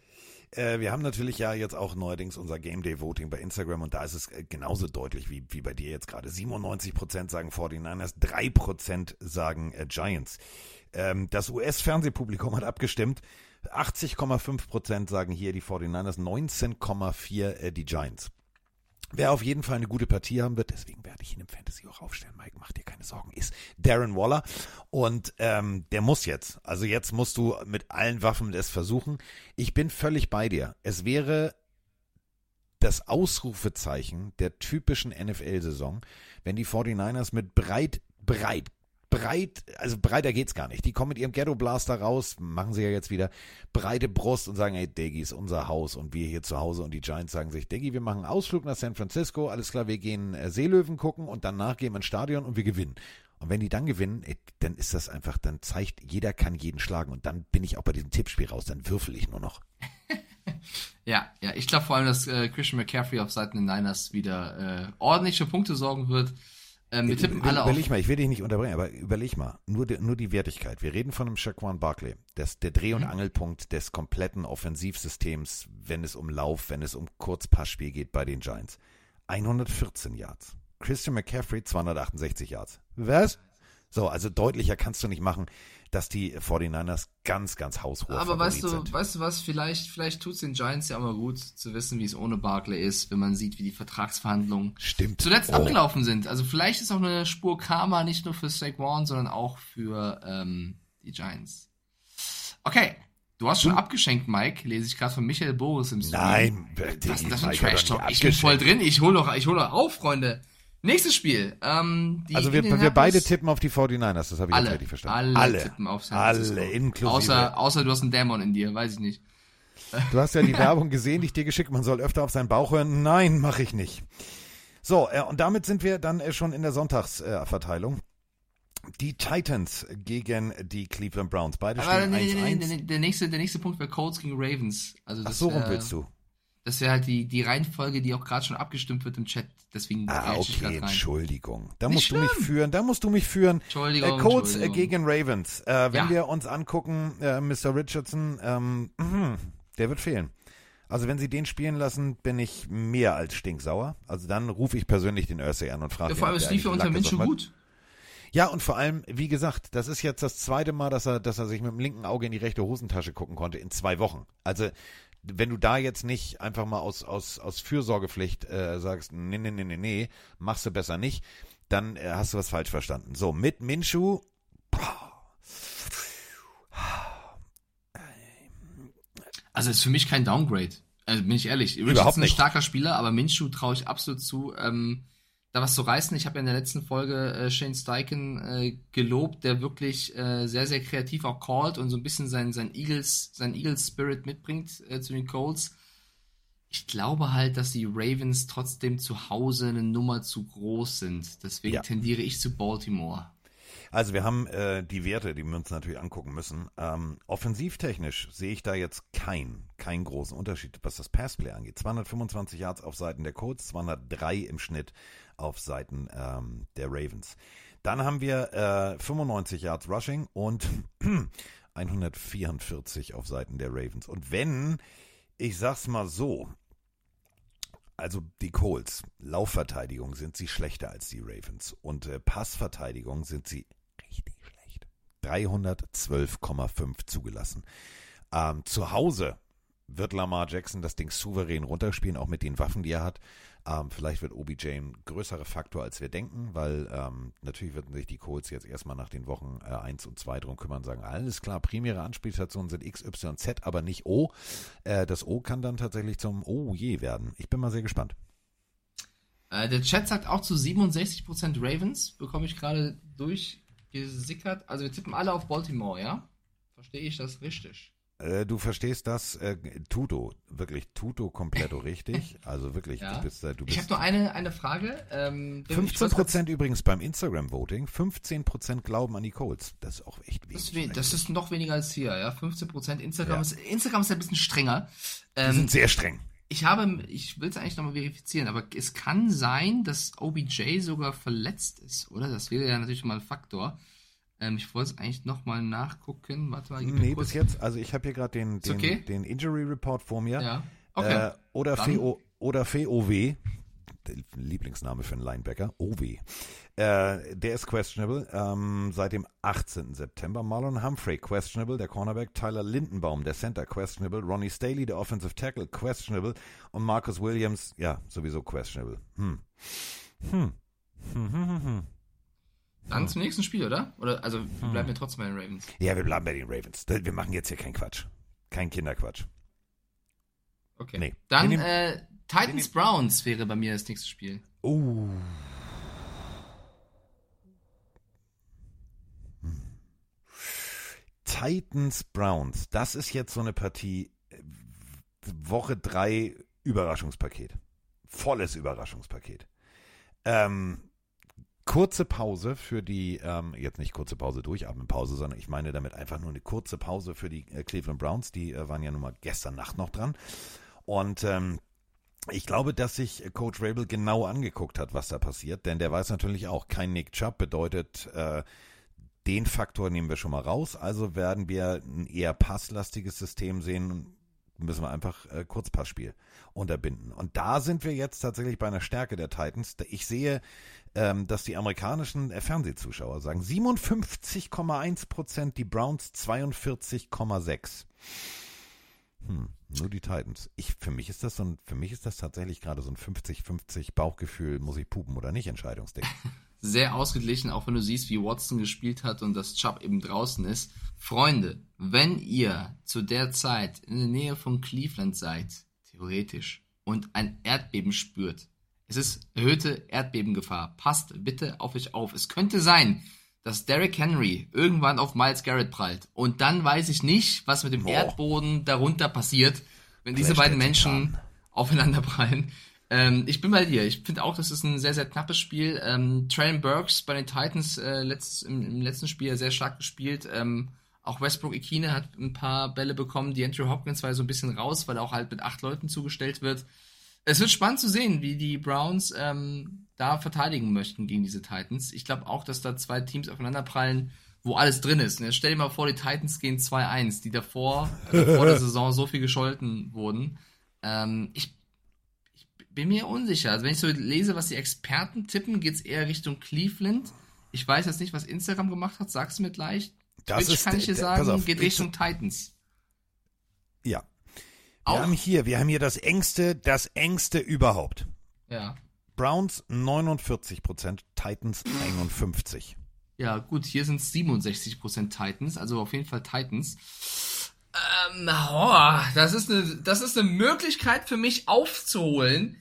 Äh, wir haben natürlich ja jetzt auch neuerdings unser Game Day Voting bei Instagram und da ist es äh, genauso deutlich wie, wie bei dir jetzt gerade. 97% sagen 49ers, 3% sagen äh, Giants. Ähm, das US-Fernsehpublikum hat abgestimmt. 80,5 Prozent sagen hier die 49ers, 19,4 äh, die Giants. Wer auf jeden Fall eine gute Partie haben wird, deswegen werde ich ihn im Fantasy auch aufstellen, Mike, mach dir keine Sorgen, ist Darren Waller. Und ähm, der muss jetzt. Also jetzt musst du mit allen Waffen es versuchen. Ich bin völlig bei dir. Es wäre das Ausrufezeichen der typischen NFL-Saison, wenn die 49ers mit breit, breit, breit, also breiter geht's gar nicht. Die kommen mit ihrem Ghetto Blaster raus, machen sie ja jetzt wieder, breite Brust und sagen, hey, Diggy ist unser Haus und wir hier zu Hause und die Giants sagen sich, Diggy, wir machen einen Ausflug nach San Francisco, alles klar, wir gehen äh, Seelöwen gucken und danach gehen wir ins Stadion und wir gewinnen. Und wenn die dann gewinnen, ey, dann ist das einfach, dann zeigt, jeder kann jeden schlagen und dann bin ich auch bei diesem Tippspiel raus, dann würfel ich nur noch. ja, ja, ich glaube vor allem, dass äh, Christian McCaffrey auf Seiten der Niners wieder äh, ordentlich für Punkte sorgen wird. Ähm, wir tippen alle überleg auf. mal, ich will dich nicht unterbrechen, aber überleg mal, nur die, nur die Wertigkeit. Wir reden von einem Shaquan Barkley, das der Dreh- und mhm. Angelpunkt des kompletten Offensivsystems, wenn es um Lauf, wenn es um Kurzpassspiel geht bei den Giants. 114 Yards. Christian McCaffrey 268 Yards. Was? So, also deutlicher kannst du nicht machen dass die 49ers ganz, ganz haushoch Aber weißt du, sind. weißt du was, vielleicht, vielleicht tut es den Giants ja auch mal gut zu wissen, wie es ohne Barkley ist, wenn man sieht, wie die Vertragsverhandlungen Stimmt. zuletzt oh. abgelaufen sind. Also vielleicht ist auch eine Spur Karma nicht nur für Saquon, sondern auch für ähm, die Giants. Okay, Du hast schon hm? abgeschenkt, Mike, lese ich gerade von Michael Boris im Stream. Nein, das, das ist ein Trash-Talk. Ich bin voll drin. Ich hole noch, ich hol noch auf, Freunde. Nächstes Spiel. Ähm, also wir, wir beide tippen auf die 49ers, das habe ich alle, jetzt richtig verstanden. Alle, alle tippen auf San Alle, inklusive. Außer, außer du hast einen Dämon in dir, weiß ich nicht. Du hast ja die Werbung gesehen, die ich dir geschickt, man soll öfter auf seinen Bauch hören. Nein, mache ich nicht. So, äh, und damit sind wir dann äh, schon in der Sonntagsverteilung. Äh, die Titans gegen die Cleveland Browns. Beide Aber stehen 1-1. Nee, nee, nee, der, nächste, der nächste Punkt wäre Colts gegen Ravens. Also das, Ach so rum willst du. Das wäre halt die, die Reihenfolge, die auch gerade schon abgestimmt wird im Chat. Deswegen ah, okay, Entschuldigung. Da musst schlimm. du mich führen. Da musst du mich führen. Entschuldigung. Äh, Colts äh, gegen Ravens. Äh, wenn ja. wir uns angucken, äh, Mr. Richardson, ähm, mh, der wird fehlen. Also wenn sie den spielen lassen, bin ich mehr als stinksauer. Also dann rufe ich persönlich den Ursay an und frage ja, Vor allem, es lief ja unter Menschen gut. Ja, und vor allem, wie gesagt, das ist jetzt das zweite Mal, dass er, dass er sich mit dem linken Auge in die rechte Hosentasche gucken konnte in zwei Wochen. Also wenn du da jetzt nicht einfach mal aus, aus, aus Fürsorgepflicht äh, sagst, nee, nee, nee, nee, nee, machst du besser nicht, dann äh, hast du was falsch verstanden. So, mit Minshu. Also ist für mich kein Downgrade. Also bin ich ehrlich. Überhaupt nicht. ein starker Spieler, aber Minshu traue ich absolut zu. Ähm, da was zu reißen. Ich habe ja in der letzten Folge äh, Shane Steichen äh, gelobt, der wirklich äh, sehr, sehr kreativ auch callt und so ein bisschen sein, sein Eagles, sein Eagles Spirit mitbringt äh, zu den Colts. Ich glaube halt, dass die Ravens trotzdem zu Hause eine Nummer zu groß sind. Deswegen ja. tendiere ich zu Baltimore. Also wir haben äh, die Werte, die wir uns natürlich angucken müssen. Ähm, offensivtechnisch sehe ich da jetzt keinen keinen großen Unterschied, was das Passplay angeht. 225 Yards auf Seiten der Colts, 203 im Schnitt auf Seiten ähm, der Ravens. Dann haben wir äh, 95 Yards Rushing und 144 auf Seiten der Ravens. Und wenn, ich sag's mal so, also die Colts, Laufverteidigung sind sie schlechter als die Ravens und äh, Passverteidigung sind sie richtig schlecht. 312,5 zugelassen. Ähm, zu Hause wird Lamar Jackson das Ding souverän runterspielen, auch mit den Waffen, die er hat. Ähm, vielleicht wird OBJ ein größerer Faktor, als wir denken, weil ähm, natürlich würden sich die Colts jetzt erstmal nach den Wochen äh, 1 und 2 drum kümmern und sagen, alles klar, primäre Anspielstationen sind X, Y, Z, aber nicht O. Äh, das O kann dann tatsächlich zum O je werden. Ich bin mal sehr gespannt. Äh, der Chat sagt auch zu 67% Ravens, bekomme ich gerade durchgesickert. Also wir tippen alle auf Baltimore, ja? Verstehe ich das richtig? Äh, du verstehst das, äh, Tuto, wirklich Tuto kompletto richtig. Also wirklich, Ja. du bist, äh, du Ich bist habe nur eine, eine Frage. Ähm, ich 15 wollte- Prozent übrigens beim Instagram-Voting, 15 Prozent glauben an die Colts. Das ist auch echt Das ist, wenig. we- das ist noch weniger als hier, ja. 15% Instagram Ja. ist Instagram ist ein bisschen strenger. Die Ähm, sind sehr streng. ich habe, ich will es eigentlich nochmal verifizieren, aber es kann sein, dass OBJ sogar verletzt ist, oder? Das wäre ja natürlich mal ein Faktor. Ähm, ich wollte es eigentlich nochmal nachgucken. Warte mal, Nee, bis jetzt, also ich habe hier gerade den, den, okay? den Injury Report vor mir. Ja. Okay. Äh, oder, FO, oder der Lieblingsname für einen Linebacker, OW. Äh, der ist questionable ähm, seit dem 18. September. Marlon Humphrey questionable, der Cornerback. Tyler Lindenbaum, der Center questionable. Ronnie Staley, der Offensive Tackle questionable. Und Marcus Williams, ja, sowieso questionable. Hm. Hm. Hm, hm, hm, hm. Dann zum nächsten Spiel, oder? Oder also wir bleiben wir trotzdem bei den Ravens. Ja, wir bleiben bei den Ravens. Wir machen jetzt hier keinen Quatsch. Kein Kinderquatsch. Okay. Nee. Dann nehmen- äh, Titans Browns wäre bei mir das nächste Spiel. Oh. Hm. Titans Browns, das ist jetzt so eine Partie äh, Woche 3 Überraschungspaket. Volles Überraschungspaket. Ähm, kurze Pause für die, ähm, jetzt nicht kurze Pause Durchatmenpause, sondern ich meine damit einfach nur eine kurze Pause für die äh, Cleveland Browns. Die äh, waren ja nun mal gestern Nacht noch dran. Und ähm, ich glaube, dass sich Coach Rabel genau angeguckt hat, was da passiert, denn der weiß natürlich auch, kein Nick Chubb bedeutet, äh, den Faktor nehmen wir schon mal raus, also werden wir ein eher passlastiges System sehen, müssen wir einfach äh, Kurzpassspiel unterbinden. Und da sind wir jetzt tatsächlich bei einer Stärke der Titans. Ich sehe, ähm, dass die amerikanischen äh, Fernsehzuschauer sagen 57,1 Prozent, die Browns 42,6. Hm, nur die Titans. Ich, für mich ist das so ein, für mich ist das tatsächlich gerade so ein 50-50 Bauchgefühl, muss ich pupen oder nicht Entscheidungsding. Sehr ausgeglichen, auch wenn du siehst, wie Watson gespielt hat und das Chubb eben draußen ist. Freunde, wenn ihr zu der Zeit in der Nähe von Cleveland seid, theoretisch, und ein Erdbeben spürt, es ist erhöhte Erdbebengefahr. Passt bitte auf euch auf. Es könnte sein, dass Derrick Henry irgendwann auf Miles Garrett prallt. Und dann weiß ich nicht, was mit dem Boah. Erdboden darunter passiert, wenn diese beiden Menschen aufeinander prallen. Ähm, ich bin bei dir. Ich finde auch, das ist ein sehr, sehr knappes Spiel. Ähm, Traylon Burks bei den Titans äh, letztes, im, im letzten Spiel sehr stark gespielt. Ähm, auch Westbrook Ikine hat ein paar Bälle bekommen. Die Andrew Hopkins war so ein bisschen raus, weil er auch halt mit acht Leuten zugestellt wird. Es wird spannend zu sehen, wie die Browns ähm, da verteidigen möchten gegen diese Titans. Ich glaube auch, dass da zwei Teams aufeinanderprallen, wo alles drin ist. Und jetzt stell dir mal vor, die Titans gehen 2-1, die davor, also vor der Saison so viel gescholten wurden. Ähm, ich, ich bin mir unsicher. Also wenn ich so lese, was die Experten tippen, geht's eher Richtung Cleveland. Ich weiß jetzt nicht, was Instagram gemacht hat. Sag's mir gleich. Das Twitch ist- kann ich dir sagen, auf, geht Richtung Titans. Ja. Wir Auch? haben hier, wir haben hier das engste, das engste überhaupt. Ja. Browns 49 Prozent, Titans 51. Ja, gut, hier sind es 67% Titans, also auf jeden Fall Titans. Ähm, oh, das ist eine, das ist eine Möglichkeit für mich aufzuholen,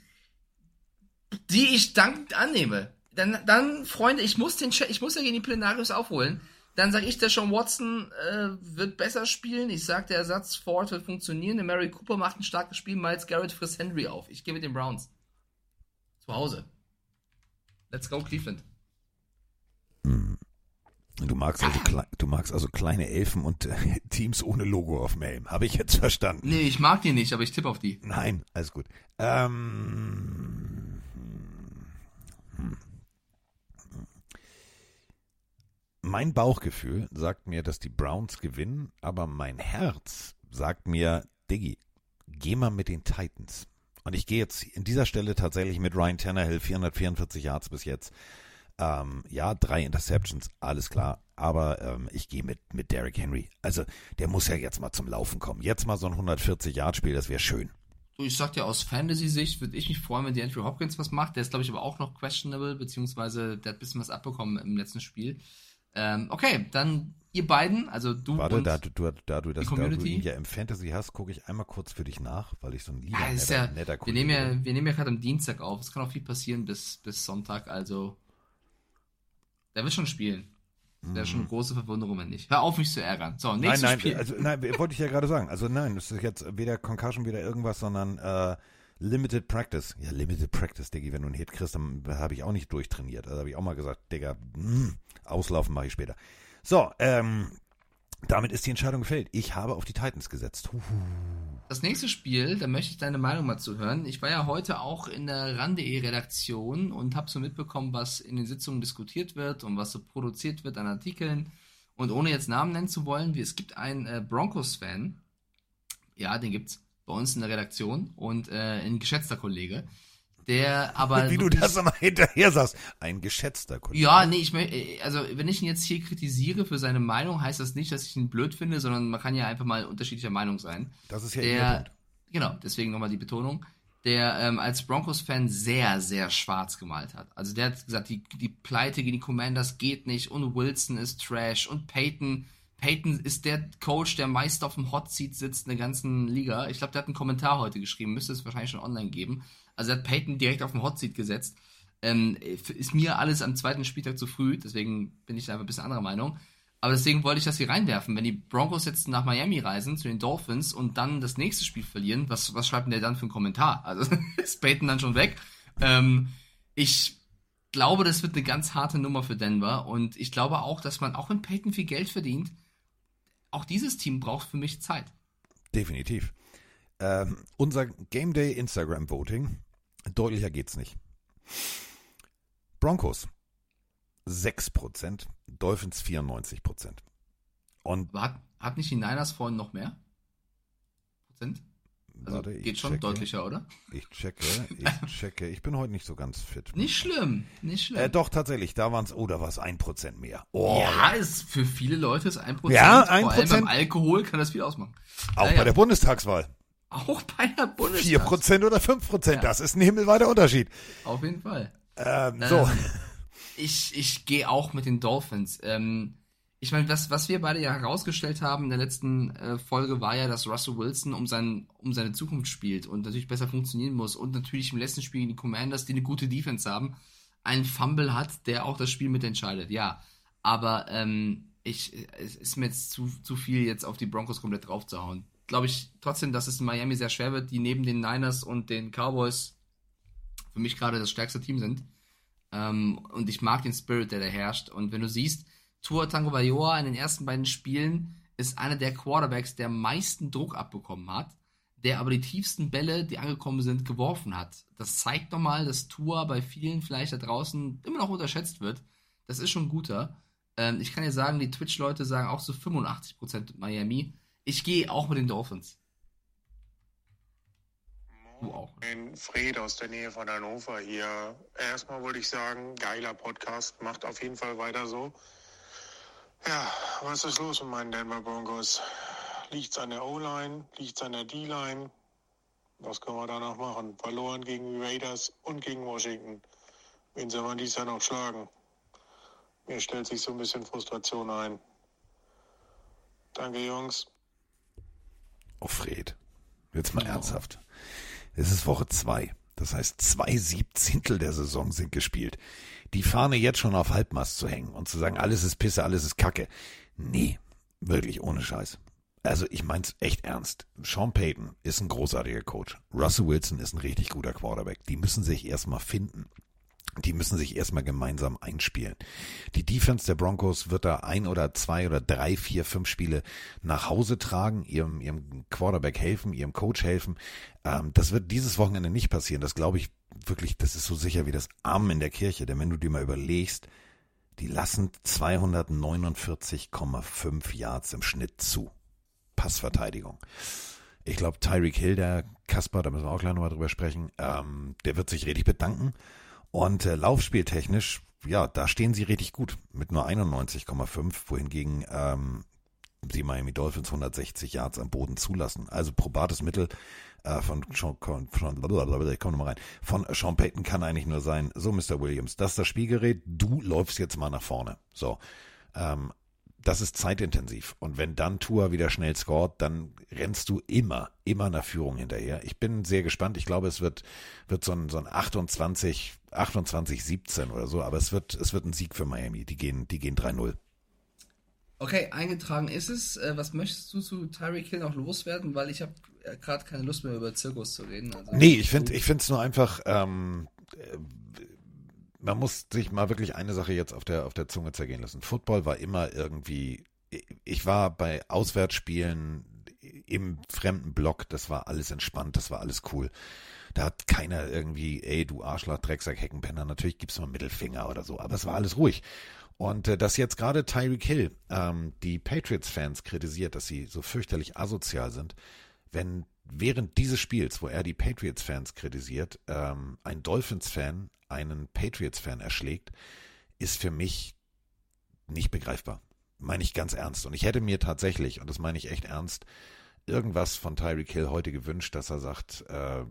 die ich dankend annehme. Dann, dann, Freunde, ich muss den, Chat- ich muss ja gegen die Plenarius aufholen. Dann sage ich, der Sean Watson äh, wird besser spielen. Ich sag, der Ersatz Ford wird funktionieren. Der Mary Cooper macht ein starkes Spiel. Miles Garrett frisst Henry auf. Ich gehe mit den Browns. Zu Hause. Let's go, Cleveland. Du magst also, klei- du magst also kleine Elfen und äh, Teams ohne Logo auf dem Helm. Habe ich jetzt verstanden. Nee, ich mag die nicht, aber ich tippe auf die. Nein, alles gut. Ähm, Mein Bauchgefühl sagt mir, dass die Browns gewinnen, aber mein Herz sagt mir, Diggi, geh mal mit den Titans. Und ich gehe jetzt in dieser Stelle tatsächlich mit Ryan Tannehill, 444 Yards bis jetzt. Ähm, ja, drei Interceptions, alles klar. aber ähm, ich gehe mit, mit Derrick Henry. Also der muss ja jetzt mal zum Laufen kommen. Jetzt mal so ein 140-Yard-Spiel, das wäre schön. Ich sag dir, aus Fantasy-Sicht würde ich mich freuen, wenn die Andrew Hopkins was macht. Der ist, glaube ich, aber auch noch questionable, beziehungsweise der hat ein bisschen was abbekommen im letzten Spiel. Ähm, okay, dann ihr beiden, also du Warte, und da, du, da, du das, da du ihn ja im Fantasy hast, gucke ich einmal kurz für dich nach, weil ich so ein lieber Ja, ist netter, ja, netter wir nehmen ja, wir nehmen ja gerade am Dienstag auf. Es kann auch viel passieren bis, bis Sonntag, also der wird schon spielen. Wäre schon eine große Verwunderung, wenn nicht. Hör auf, mich zu ärgern. So, Nein, nächstes nein, Spiel. also, nein, wollte ich ja gerade sagen. Also nein, das ist jetzt weder Concussion, weder irgendwas, sondern äh, Limited Practice. Ja, Limited Practice, Diggi, wenn du einen Hit kriegst, dann habe ich auch nicht durchtrainiert. Also habe ich auch mal gesagt, Digga, mh, auslaufen mache ich später. So, ähm, damit ist die Entscheidung gefällt. Ich habe auf die Titans gesetzt. Huhu. Das nächste Spiel, da möchte ich deine Meinung mal zu hören. Ich war ja heute auch in der RAN.de-Redaktion und habe so mitbekommen, was in den Sitzungen diskutiert wird und was so produziert wird an Artikeln. Und ohne jetzt Namen nennen zu wollen, wie es gibt einen äh, Broncos-Fan, ja, den gibt's bei uns in der Redaktion und äh, ein geschätzter Kollege, der aber Wie du das immer hinterher sagst. Ein geschätzter Kollege. ja, nee, ich möchte, also wenn ich ihn jetzt hier kritisiere für seine Meinung, heißt das nicht, dass ich ihn blöd finde, sondern man kann ja einfach mal unterschiedlicher Meinung sein. Das ist ja Der, Punkt. genau, deswegen nochmal die Betonung, der ähm, als Broncos-Fan sehr, sehr schwarz gemalt hat. Also der hat gesagt, die, die Pleite gegen die Commanders geht nicht und Wilson ist Trash und Peyton, Peyton ist der Coach, der meist auf dem Hot Seat sitzt in der ganzen Liga. Ich glaube, der hat einen Kommentar heute geschrieben, müsste es wahrscheinlich schon online geben. Also er hat Peyton direkt auf dem Hot Seat gesetzt. Ähm, ist mir alles am zweiten Spieltag zu früh, deswegen bin ich da einfach ein bisschen anderer Meinung. Aber deswegen wollte ich das hier reinwerfen. Wenn die Broncos jetzt nach Miami reisen, zu den Dolphins und dann das nächste Spiel verlieren, was, was schreibt denn der dann für einen Kommentar? Also ist Peyton dann schon weg. Ähm, ich glaube, das wird eine ganz harte Nummer für Denver und ich glaube auch, dass man, auch wenn Peyton viel Geld verdient, auch dieses Team braucht für mich Zeit. Definitiv. Ähm, unser Game Day Instagram Voting, deutlicher geht's nicht. Broncos 6%, Dolphins 94%. Und Aber hat, hat nicht die Niners vorhin noch mehr? Prozent? Also warte, geht schon checke, deutlicher, oder? Ich checke, ich checke. Ich bin heute nicht so ganz fit. Nicht schlimm, nicht schlimm. Äh, doch, tatsächlich, da waren es, oh, da war es 1% mehr. Oh, ja, ist für viele Leute ist 1%. Ja, Vor allem 1%. beim Alkohol kann das viel ausmachen. auch Naja, bei der Bundestagswahl. auch bei der Bundestag. 4% oder 5%, Ja. das ist ein himmelweiter Unterschied. Auf jeden Fall. Ähm, so, Ähm, ich ich gehe auch mit den Dolphins. Ähm, ich meine, was, was wir beide ja herausgestellt haben in der letzten äh, Folge war ja, dass Russell Wilson um, sein, um seine Zukunft spielt und natürlich besser funktionieren muss und natürlich im letzten Spiel gegen die Commanders, die eine gute Defense haben, einen Fumble hat, der auch das Spiel mitentscheidet. Ja, aber ähm, ich, es ist mir jetzt zu, zu viel, jetzt auf die Broncos komplett draufzuhauen. Glaube ich trotzdem, dass es in Miami sehr schwer wird, die neben den Niners und den Cowboys für mich gerade das stärkste Team sind. Ähm, und ich mag den Spirit, der da herrscht. Und wenn du siehst, Tua Tango Vailoa in den ersten beiden Spielen ist einer der Quarterbacks, der am meisten Druck abbekommen hat, der aber die tiefsten Bälle, die angekommen sind, geworfen hat. Das zeigt nochmal, dass Tua bei vielen vielleicht da draußen immer noch unterschätzt wird. Das ist schon guter. Ähm, ich kann dir sagen, die Twitch-Leute sagen auch so 85% Miami. Ich gehe auch mit den Dolphins. Du auch. Ein Fred aus der Nähe von Hannover hier. Erstmal wollte ich sagen, geiler Podcast, macht auf jeden Fall weiter so. Ja, was ist los mit meinen Denver Broncos? Liegt's an der O-Line? Liegt's an der D-Line? Was können wir da noch machen? Verloren gegen die Raiders und gegen Washington. Wen soll man dies Jahr noch schlagen? Mir stellt sich so ein bisschen Frustration ein. Danke, Jungs. oh Fred, jetzt mal ernsthaft. Es ist Woche zwei. Das heißt, zwei Siebzehntel der Saison sind gespielt. Die Fahne jetzt schon auf Halbmast zu hängen und zu sagen, alles ist Pisse, alles ist Kacke. Nee, wirklich ohne Scheiß. Also ich mein's echt ernst. Sean Payton ist ein großartiger Coach. Russell Wilson ist ein richtig guter Quarterback. Die müssen sich erstmal finden. Die müssen sich erstmal gemeinsam einspielen. Die Defense der Broncos wird da ein oder zwei oder drei, vier, fünf Spiele nach Hause tragen, ihrem, ihrem Quarterback helfen, ihrem Coach helfen. Ähm, das wird dieses Wochenende nicht passieren. Das glaube ich wirklich, das ist so sicher wie das Armen in der Kirche. Denn wenn du dir mal überlegst, die lassen 249,5 Yards im Schnitt zu. Passverteidigung. Ich glaube, Tyreek Hill, der Kasper, da müssen wir auch gleich nochmal drüber sprechen, ähm, der wird sich richtig bedanken. Und äh, laufspieltechnisch ja, da stehen sie richtig gut mit nur 91,5, wohingegen ähm, die Miami Dolphins 160 Yards am Boden zulassen. Also probates Mittel äh, von Sean, von, komm mal rein, von Sean Payton kann eigentlich nur sein, so Mr. Williams, das ist das Spielgerät, du läufst jetzt mal nach vorne. So. Ähm, das ist zeitintensiv. Und wenn dann Tour wieder schnell scoret, dann rennst du immer, immer einer Führung hinterher. Ich bin sehr gespannt. Ich glaube, es wird, wird so ein, so ein 28, 28, 17 oder so. Aber es wird, es wird ein Sieg für Miami. Die gehen, die gehen 3-0. Okay, eingetragen ist es. Äh, was möchtest du zu Tyreek Hill noch loswerden? Weil ich habe gerade keine Lust mehr über Zirkus zu reden. Also, nee, ich finde es nur einfach, ähm, äh, man muss sich mal wirklich eine Sache jetzt auf der, auf der Zunge zergehen lassen. Football war immer irgendwie, ich war bei Auswärtsspielen im fremden Block, das war alles entspannt, das war alles cool. Da hat keiner irgendwie, ey, du Arschloch, Drecksack, Heckenpenner, natürlich gibt's mal Mittelfinger oder so, aber es war alles ruhig. Und äh, dass jetzt gerade Tyreek Hill ähm, die Patriots-Fans kritisiert, dass sie so fürchterlich asozial sind, wenn während dieses Spiels, wo er die Patriots-Fans kritisiert, ähm, ein Dolphins-Fan einen Patriots-Fan erschlägt, ist für mich nicht begreifbar. Meine ich ganz ernst. Und ich hätte mir tatsächlich, und das meine ich echt ernst, irgendwas von Tyreek Hill heute gewünscht, dass er sagt, äh,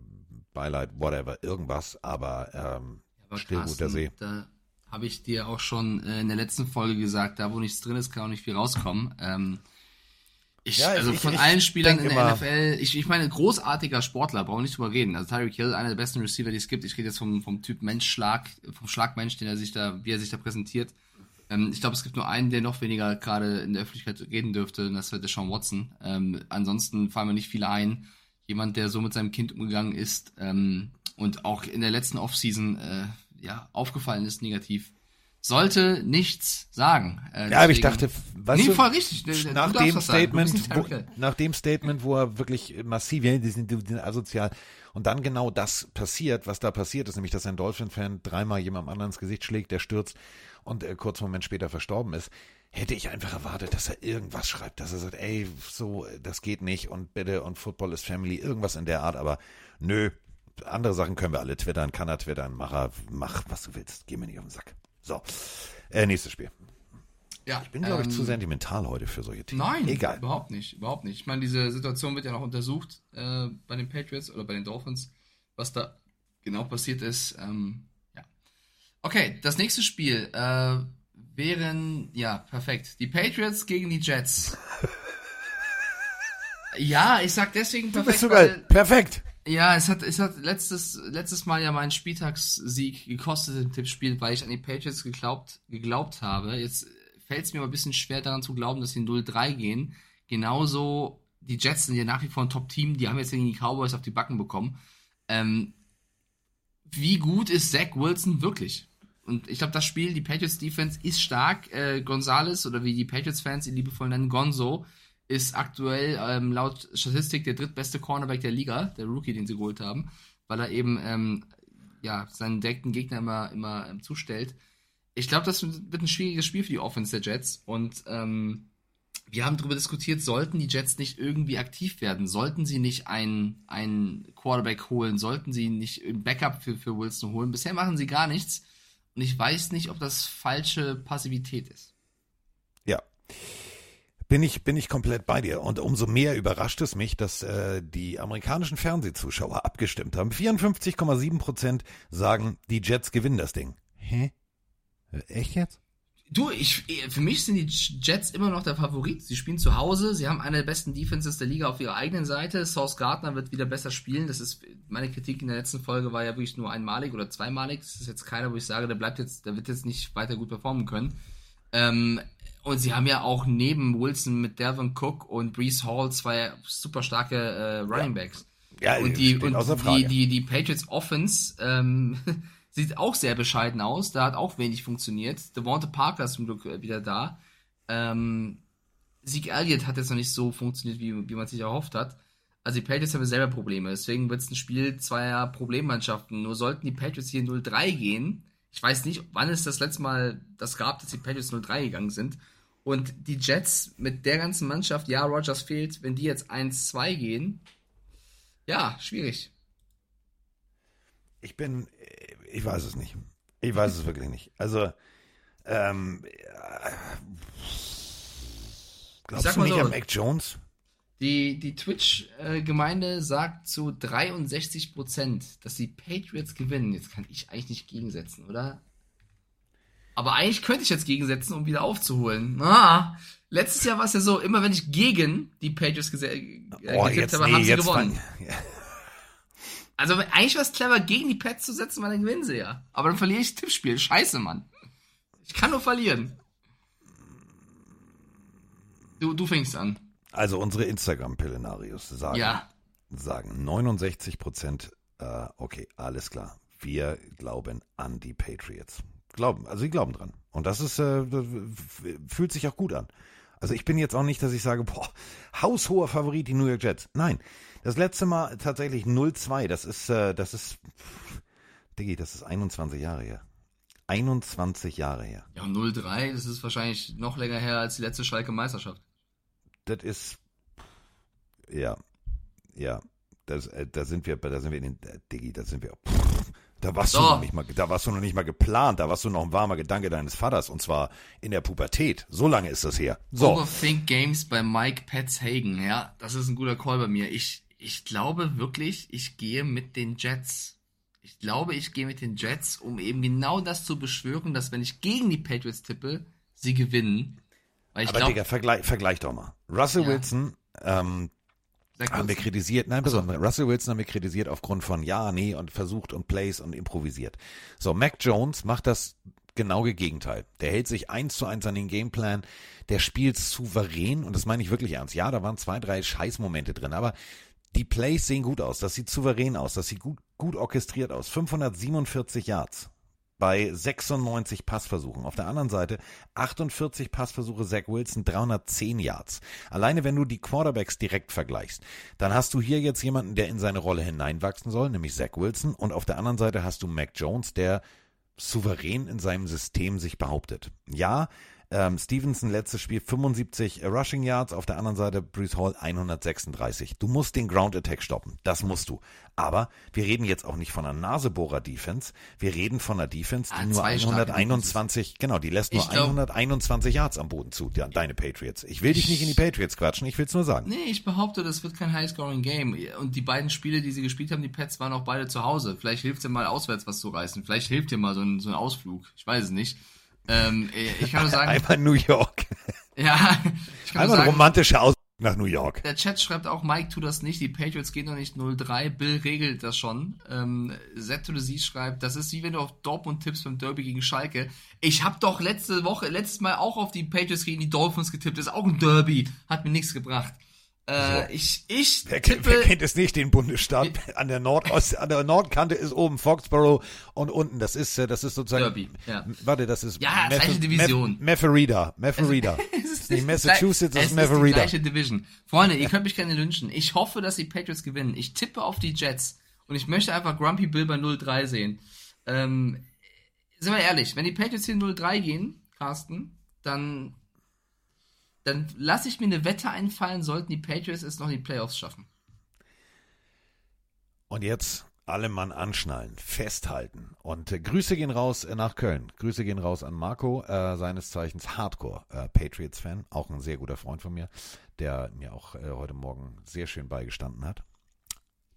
Beileid, whatever, irgendwas, aber, ähm, aber still Carsten, guter See. Da habe ich dir auch schon äh, in der letzten Folge gesagt, da wo nichts drin ist, kann auch nicht viel rauskommen. Ähm, ich, Ja, also ich- von ich allen Spielern in der immer- NFL, ich, ich meine, großartiger Sportler, brauchen wir nicht drüber reden. Also Tyreek Hill, einer der besten Receiver, die es gibt. Ich rede jetzt vom, vom Typ Mensch-Schlag, vom Schlagmensch, den er sich da, wie er sich da präsentiert. Ähm, ich glaube, es gibt nur einen, der noch weniger gerade in der Öffentlichkeit reden dürfte, und das wäre der Sean Watson. Ähm, ansonsten fallen mir nicht viele ein. Jemand, der so mit seinem Kind umgegangen ist ähm, und auch in der letzten Offseason äh, ja, aufgefallen ist negativ, sollte nichts sagen. Äh, Ja, aber ich dachte, weißt nee, du, voll richtig. Du- nach dem Statement, wo, nach dem Statement, wo er wirklich massiv, ja, die sind, die sind asozial, und dann genau das passiert, was da passiert ist, nämlich, dass ein Dolphin-Fan dreimal jemandem anderen ins Gesicht schlägt, der stürzt und äh, kurz einen Moment später verstorben ist, hätte ich einfach erwartet, dass er irgendwas schreibt, dass er sagt, ey, so, das geht nicht und bitte und Football ist Family, irgendwas in der Art, aber nö, andere Sachen können wir alle twittern, kann er twittern, mach, mach was du willst, geh mir nicht auf den Sack. So, äh, nächstes Spiel. Ja, Ich bin, glaube ich, ähm, zu sentimental heute für solche Themen. Nein, Egal. überhaupt nicht, überhaupt nicht. Ich meine, diese Situation wird ja noch untersucht äh, bei den Patriots oder bei den Dolphins, was da genau passiert ist. Ähm, ja. Okay, das nächste Spiel äh, wären, ja, perfekt. Die Patriots gegen die Jets. ja, ich sag deswegen Du perfekt, bist sogar weil, perfekt. Ja, es hat, es hat letztes, letztes Mal ja meinen Spieltagssieg gekostet im Tippspiel, weil ich an die Patriots geglaubt, geglaubt habe. Jetzt fällt es mir aber ein bisschen schwer daran zu glauben, dass sie 0-3 gehen. Genauso, die Jets sind ja nach wie vor ein Top-Team, die haben jetzt gegen die Cowboys auf die Backen bekommen. Ähm, wie gut ist Zach Wilson wirklich? Und ich glaube, das Spiel, die Patriots Defense ist stark. Äh, Gonzales oder wie die Patriots-Fans ihn liebevoll nennen, Gonzo, ist aktuell ähm, laut Statistik der drittbeste Cornerback der Liga, der Rookie, den sie geholt haben, weil er eben ähm, ja, seinen direkten Gegner immer, immer ähm, zustellt. Ich glaube, das wird ein schwieriges Spiel für die Offense der Jets und ähm, wir haben darüber diskutiert, sollten die Jets nicht irgendwie aktiv werden? Sollten sie nicht einen, einen Quarterback holen? Sollten sie nicht ein Backup für, für Wilson holen? Bisher machen sie gar nichts. Und ich weiß nicht, ob das falsche Passivität ist. Ja. Bin ich, bin ich komplett bei dir. Und umso mehr überrascht es mich, dass äh, die amerikanischen Fernsehzuschauer abgestimmt haben. 54,7 Prozent sagen, die Jets gewinnen das Ding. Hä? Echt jetzt? Du, ich, für mich sind die Jets immer noch der Favorit. Sie spielen zu Hause, sie haben eine der besten Defenses der Liga auf ihrer eigenen Seite. Sauce Gardner wird wieder besser spielen. Das ist, meine Kritik in der letzten Folge war ja wirklich nur einmalig oder zweimalig. Das ist jetzt keiner, wo ich sage, der bleibt jetzt, der wird jetzt nicht weiter gut performen können. Ähm, und sie haben ja auch neben Wilson mit Devin Cook und Brees Hall zwei super starke äh, Running Backs. Ja, und die, und die, Frage. die, die Patriots Offense ähm, sieht auch sehr bescheiden aus. Da hat auch wenig funktioniert. Devonta Parker ist zum Glück äh, wieder da. Ähm, Zeke Elliott hat jetzt noch nicht so funktioniert, wie, wie man sich erhofft hat. Also die Patriots haben selber Probleme. Deswegen wird es ein Spiel zweier Problemmannschaften. Nur sollten die Patriots hier 0-3 gehen. Ich weiß nicht, wann es das letzte Mal das gab, dass die Patriots 0-3 gegangen sind. Und die Jets mit der ganzen Mannschaft, ja, Rogers fehlt, wenn die jetzt 1-2 gehen, ja, schwierig. Ich bin, ich weiß es nicht. Ich weiß es wirklich nicht. Also, ähm, glaubst sag du mal nicht so. an Mac Jones? Die, die Twitch-Gemeinde sagt zu 63 Prozent, dass die Patriots gewinnen. Jetzt kann ich eigentlich nicht gegensetzen, oder? Aber eigentlich könnte ich jetzt gegensetzen, um wieder aufzuholen. Ah, letztes Jahr war es ja so, immer wenn ich gegen die Patriots gese- äh, Oh, getippt habe, nee, haben sie gewonnen. ja. Also eigentlich war es clever, gegen die Pets zu setzen, weil dann gewinnen sie ja. Aber dann verliere ich das Tippspiel. Scheiße, Mann. Ich kann nur verlieren. Du, du fängst an. Also unsere Instagram-Pillenarius sagen, Ja. sagen 69 Prozent, äh, okay, alles klar. Wir glauben an die Patriots. Glauben, also sie glauben dran. Und das ist, äh, fühlt sich auch gut an. Also ich bin jetzt auch nicht, dass ich sage, boah, haushoher Favorit die New York Jets. Nein, das letzte Mal tatsächlich 0-2. Das ist, äh, das ist, pff, Diggi, das ist 21 Jahre her. 21 Jahre her. Ja, 0-3, das ist wahrscheinlich noch länger her als die letzte Schalke Meisterschaft. Das ist, ja, ja, das, äh, da sind wir, da sind wir in den, äh, Diggi, da sind wir, pff, da warst du noch nicht mal, da warst du noch nicht mal geplant, da warst du noch ein warmer Gedanke deines Vaters und zwar in der Pubertät. So lange ist das her. So, Overthink Games bei Mike Petz Hagen. Ja, das ist ein guter Call bei mir. Ich, ich glaube wirklich, ich gehe mit den Jets. Ich glaube, ich gehe mit den Jets, um eben genau das zu beschwören, dass wenn ich gegen die Patriots tippe, sie gewinnen. Weil ich aber glaube, Digga, vergleich, vergleich doch mal. Russell Ja. Wilson, ähm, Haben wir kritisiert, nein, auf, Russell Wilson haben wir kritisiert aufgrund von ja, nee und versucht und plays und improvisiert. So, Mac Jones macht das genaue Gegenteil. Der hält sich eins zu eins an den Gameplan, der spielt souverän und das meine ich wirklich ernst. Ja, da waren zwei, drei Scheißmomente drin, aber die Plays sehen gut aus, das sieht souverän aus, das sieht gut, gut orchestriert aus. 547 Yards bei 96 Passversuchen. Auf der anderen Seite 48 Passversuche Zach Wilson, 310 Yards. Alleine wenn du die Quarterbacks direkt vergleichst, dann hast du hier jetzt jemanden, der in seine Rolle hineinwachsen soll, nämlich Zach Wilson. Und auf der anderen Seite hast du Mac Jones, der souverän in seinem System sich behauptet. Ja, ähm, Stevenson letztes Spiel 75 Rushing Yards, auf der anderen Seite Bruce Hall 136. Du musst den Ground Attack stoppen, das musst du. Aber wir reden jetzt auch nicht von einer Nasebohrer Defense, wir reden von einer Defense, die Ah, nur zwei starke 121, genau, die lässt nur glaub- 121 Yards am Boden zu, deine Patriots. Ich will dich nicht in die Patriots quatschen, ich will's nur sagen. Nee, ich behaupte, das wird kein High-Scoring-Game. Und die beiden Spiele, die sie gespielt haben, die Pets waren auch beide zu Hause. Vielleicht hilft dir mal auswärts was zu reißen. Vielleicht hilft dir mal so ein, so ein Ausflug. Ich weiß es nicht. Ähm, ich kann nur sagen, Einmal New York. ja, ich kann Einmal ein sagen, romantischer Aus nach New York. der Chat schreibt auch, Mike tu das nicht, die Patriots gehen noch nicht 0-3, Bill regelt das schon. Ähm, Z to the Z schreibt, das ist wie wenn du auf Dortmund tippst beim Derby gegen Schalke. Ich habe doch letzte Woche, letztes Mal auch auf die Patriots gegen die Dolphins getippt, das ist auch ein Derby, hat mir nichts gebracht. Äh, ich, ich Wer, tippe, wer kennt es nicht, den Bundesstaat? An der Nordost, an der Nordkante ist oben Foxborough und unten, das ist, äh, das ist sozusagen, Derby, ja. warte, das ist Ja, gleiche Division. Meth- Mefferida, Mefferida. Es ist nicht Massachusetts, es ist die Mefferida. gleiche Division. Freunde, ihr könnt mich gerne lynchen. Ich hoffe, dass die Patriots gewinnen. Ich tippe auf die Jets und ich möchte einfach Grumpy Bill bei 0-3 sehen. Ähm, sind wir ehrlich, wenn die Patriots hier 0-3 gehen, Carsten, dann, dann lasse ich mir eine Wette einfallen, sollten die Patriots es noch in die Playoffs schaffen. Und jetzt alle Mann anschnallen, festhalten. Und äh, Grüße gehen raus äh, nach Köln. Grüße gehen raus an Marco, äh, seines Zeichens Hardcore äh, auch ein sehr guter Freund von mir, der mir auch äh, heute Morgen sehr schön beigestanden hat.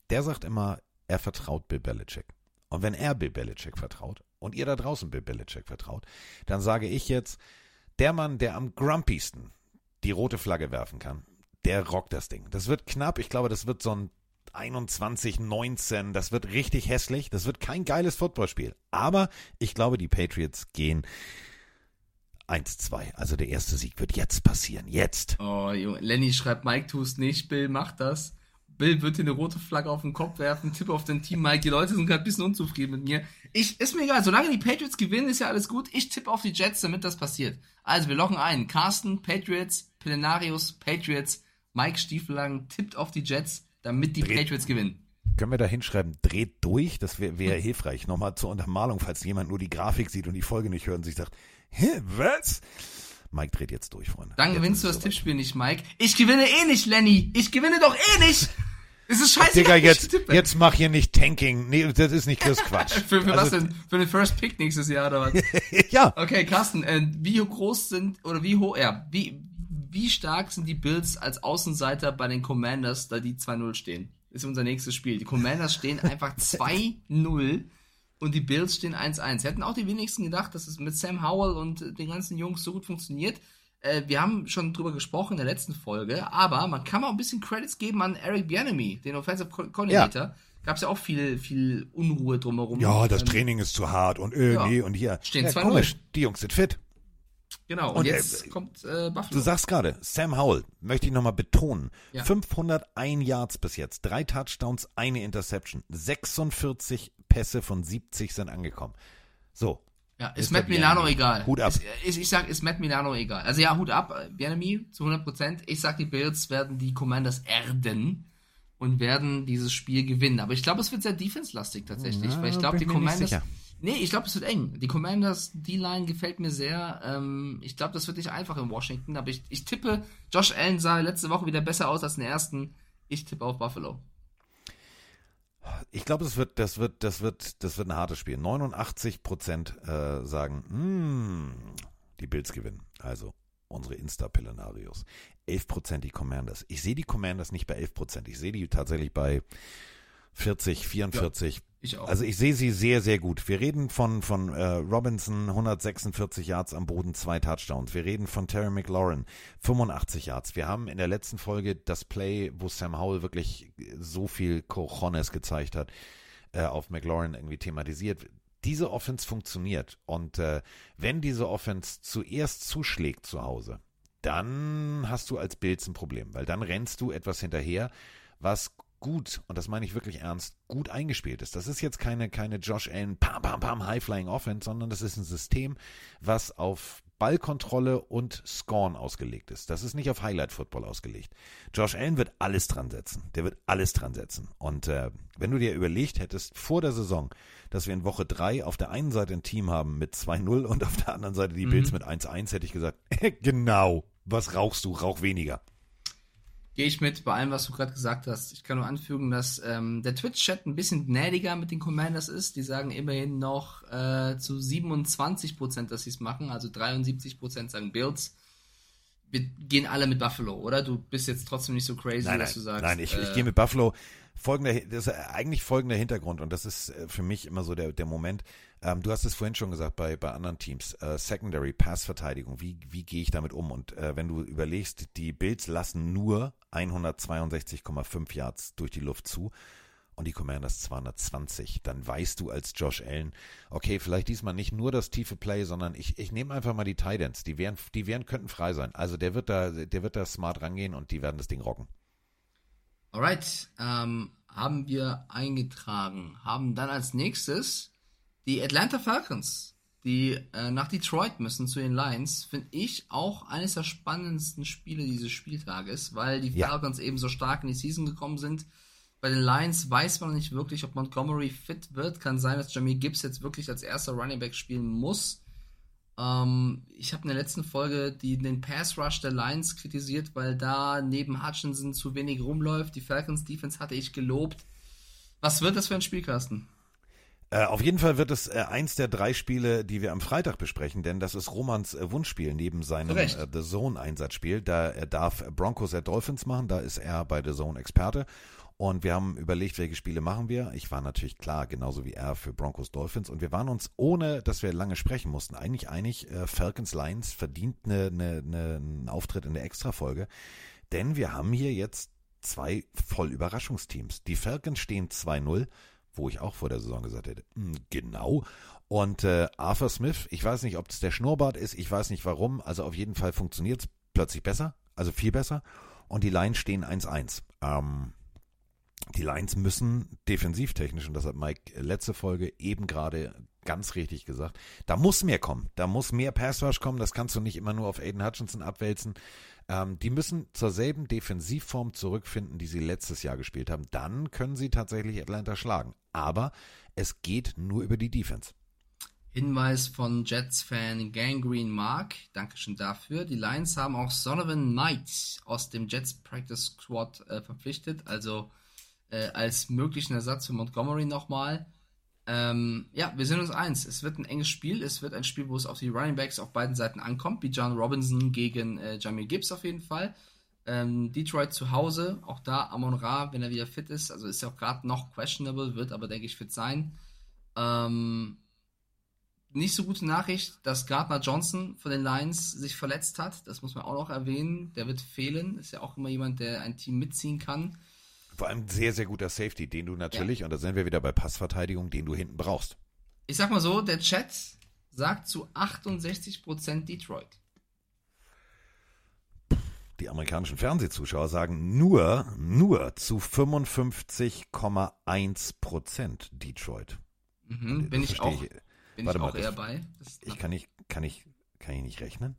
Der sagt immer, er vertraut Bill Belichick. Und wenn er Bill Belichick vertraut und ihr da draußen Bill Belichick vertraut, dann sage ich jetzt, der Mann, der am grumpiesten die rote Flagge werfen kann, der rockt das Ding. Das wird knapp. Ich glaube, das wird so ein 21, 19. Das wird richtig hässlich. Das wird kein geiles Footballspiel. Aber ich glaube, die Patriots gehen 1-2. Also der erste Sieg wird jetzt passieren. Jetzt. Oh, Junge. Lenny schreibt, Mike tust nicht, Bill macht das. Bill wird dir eine rote Flagge auf den Kopf werfen, Tipp auf dein Team, Mike. Die Leute sind gerade ein bisschen unzufrieden mit mir. Ich, ist mir egal, solange die Patriots gewinnen, ist ja alles gut. Ich tippe auf die Jets, damit das passiert. Also, wir locken ein. Carsten, Patriots, Plenarius, Patriots, Mike Stiefelang tippt auf die Jets, damit die Dreht- Patriots gewinnen. Können wir da hinschreiben, dreht durch? Das wäre wär hilfreich. Nochmal zur Untermalung, falls jemand nur die Grafik sieht und die Folge nicht hört und sich sagt, hä, was? Mike dreht jetzt durch, Freunde. Dann Jetzt gewinnst du das soweit. Tippspiel nicht, Mike. Ich gewinne eh nicht, Lenny. Ich gewinne doch eh nicht. Es ist scheiße. Digga, jetzt, jetzt mach hier nicht Tanking. Nee, das ist nicht das Quatsch. für, für Also- was denn? Für den First Pick nächstes Jahr oder was? ja. Okay, Carsten, äh, wie groß sind oder wie hoch, ja, wie, wie stark sind die Bills als Außenseiter bei den Commanders, da die 2-0 stehen? Ist unser nächstes Spiel. Die Commanders stehen einfach 2-0 und die Bills stehen 1-1. Hätten auch die wenigsten gedacht, dass es mit Sam Howell und den ganzen Jungs so gut funktioniert. Äh, wir haben schon drüber gesprochen in der letzten Folge, aber man kann mal ein bisschen Credits geben an Eric Bieniemy, den Offensive Co- Coordinator. Gab es ja auch viel, viel Unruhe drumherum. Ja, das Ähm, Training ist zu hart und äh, Ja. nee, und hier. Stehen ja, 2-0. komisch, die Jungs sind fit. Genau, und, Und, jetzt äh, kommt äh, Buffalo. Du sagst gerade, Sam Howell, möchte ich nochmal betonen. Ja. 501 Yards bis jetzt, drei Touchdowns, eine Interception, 46 Pässe von 70 sind angekommen. So. Ja, ist Mr. Matt Milano egal. Hut ab. Ist, ist, ich sag, ist Matt Milano egal. Also ja, Hut ab, äh, Bienemy zu 100%. Ich sag, die Bills werden die Commanders erden und werden dieses Spiel gewinnen. Aber ich glaube, es wird sehr defense-lastig tatsächlich, Ja, weil ich glaube, die bin mir nicht Commanders... sicher. Nee, ich glaube, es wird eng. Die Commanders D-Line gefällt mir sehr. Ähm, ich glaube, das wird nicht einfach in Washington, aber ich, ich tippe, Josh Allen sah letzte Woche wieder besser aus als in der ersten. Ich tippe auf Buffalo. Ich glaube, es wird, das wird, das wird, das wird ein hartes Spiel. 89 Prozent äh, sagen, hm, die Bills gewinnen. Also unsere Insta-Pillenarios. 11 Prozent die Commanders. Ich sehe die Commanders nicht bei 11 Prozent. Ich sehe die tatsächlich bei 40, 44. Ich auch. Also ich sehe sie sehr, sehr gut. Wir reden von, von äh, Robinson, 146 Yards am Boden, zwei Touchdowns. Wir reden von Terry McLaurin, 85 Yards. Wir haben in der letzten Folge das Play, wo Sam Howell wirklich so viel Cojones gezeigt hat, äh, auf McLaurin irgendwie thematisiert. Diese Offense funktioniert. Und äh, wenn diese Offense zuerst zuschlägt zu Hause, dann hast du als Bills ein Problem, weil dann rennst du etwas hinterher, was gut, und das meine ich wirklich ernst, gut eingespielt ist. Das ist jetzt keine, keine Josh Allen pam, pam, pam, High-Flying Offense, sondern das ist ein System, was auf Ballkontrolle und Scorn ausgelegt ist. Das ist nicht auf Highlight-Football ausgelegt. Josh Allen wird alles dran setzen. Der wird alles dran setzen. Und äh, wenn du dir überlegt hättest vor der Saison, dass wir in Woche 3 auf der einen Seite ein Team haben mit 2-0 und auf der anderen Seite die Mhm. Bills mit 1-1, hätte ich gesagt, genau, was rauchst du? Rauch weniger. Gehe ich mit bei allem, was du gerade gesagt hast. Ich kann nur anfügen, dass ähm, der Twitch-Chat ein bisschen gnädiger mit den Commanders ist. Die sagen immerhin noch äh, zu 27%, dass sie es machen. Also 73% sagen Bills. Wir gehen alle mit Buffalo, oder? Du bist jetzt trotzdem nicht so crazy, Nein, dass nein, du sagst. nein ich, ich äh, gehe mit Buffalo. Folgender, das ist eigentlich folgender Hintergrund und das ist äh, für mich immer so der, der Moment. Ähm, du hast es vorhin schon gesagt bei, bei anderen Teams. Äh, Secondary, Passverteidigung, wie, wie gehe ich damit um? Und äh, wenn du überlegst, die Bills lassen nur 162,5 Yards durch die Luft zu und die Commanders 220, dann weißt du als Josh Allen, okay, vielleicht diesmal nicht nur das tiefe Play, sondern ich, ich nehme einfach mal die Titans. Die wären, die wären, könnten frei sein. Also der wird da, der wird da smart rangehen und die werden das Ding rocken. Alright, ähm, haben wir eingetragen. Haben dann als nächstes die Atlanta Falcons, die äh, nach Detroit müssen zu den Lions. Finde ich auch eines der spannendsten Spiele dieses Spieltages, weil die Ja. Falcons eben so stark in die Season gekommen sind. Bei den Lions weiß man nicht wirklich, ob Montgomery fit wird. Kann sein, dass Jamie Gibbs jetzt wirklich als erster Running Back spielen muss. Ähm, ich habe in der letzten Folge die, den Pass Rush der Lions kritisiert, weil da neben Hutchinson zu wenig rumläuft. Die Falcons Defense hatte ich gelobt. Was wird das für ein Spielkasten? Äh, auf jeden Fall wird es äh, eins der drei Spiele, die wir am Freitag besprechen, denn das ist Romans äh, Wunschspiel neben seinem äh, The Zone Einsatzspiel. Da er darf Broncos at Dolphins machen, da ist er bei The Zone Experte. Und wir haben überlegt, welche Spiele machen wir. Ich war natürlich klar, genauso wie er für Broncos Dolphins. Und wir waren uns, ohne dass wir lange sprechen mussten, eigentlich einig, äh, Falcons Lions verdient eine, eine, eine, einen Auftritt in der Extrafolge. Denn wir haben hier jetzt zwei voll Überraschungsteams. Die Falcons stehen 2-0 wo ich auch vor der Saison gesagt hätte, hm, genau. Und äh, Arthur Smith, ich weiß nicht, ob es der Schnurrbart ist, ich weiß nicht warum, also auf jeden Fall funktioniert es plötzlich besser, also viel besser. Und die Lions stehen 1-1. Ähm, die Lions müssen defensivtechnisch, und das hat Mike letzte Folge eben gerade ganz richtig gesagt, da muss mehr kommen. Da muss mehr Pass Rush kommen. Das kannst du nicht immer nur auf Aiden Hutchinson abwälzen. Ähm, die müssen zur selben Defensivform zurückfinden, die sie letztes Jahr gespielt haben. Dann können sie tatsächlich Atlanta schlagen. Aber es geht nur über die Defense. Hinweis von Jets-Fan Gangrene Mark. Dankeschön dafür. Die Lions haben auch Donovan Knight aus dem Jets Practice Squad äh, verpflichtet. Also äh, als möglichen Ersatz für Montgomery nochmal. Ähm, ja, wir sind uns eins. Es wird ein enges Spiel. Es wird ein Spiel, wo es auf die Running Backs auf beiden Seiten ankommt, wie John Robinson gegen äh, Jamie Gibbs auf jeden Fall. Ähm, Detroit zu Hause, auch da Amon Ra, wenn er wieder fit ist, also ist ja auch gerade noch questionable, wird aber denke ich fit sein. Ähm, nicht so gute Nachricht, dass Gardner Johnson von den Lions sich verletzt hat. Das muss man auch noch erwähnen. Der wird fehlen. Ist ja auch immer jemand, der ein Team mitziehen kann. Vor allem sehr, sehr guter Safety, den du natürlich, ja. und da sind wir wieder bei Passverteidigung, den du hinten brauchst. Ich sag mal so, der Chat sagt zu 68% Detroit. Die amerikanischen Fernsehzuschauer sagen nur, nur zu 55,1% Detroit. Mhm, bin ich auch. Ich, bin ich auch mal, eher bei. Ich kann nicht, kann ich, kann ich nicht rechnen?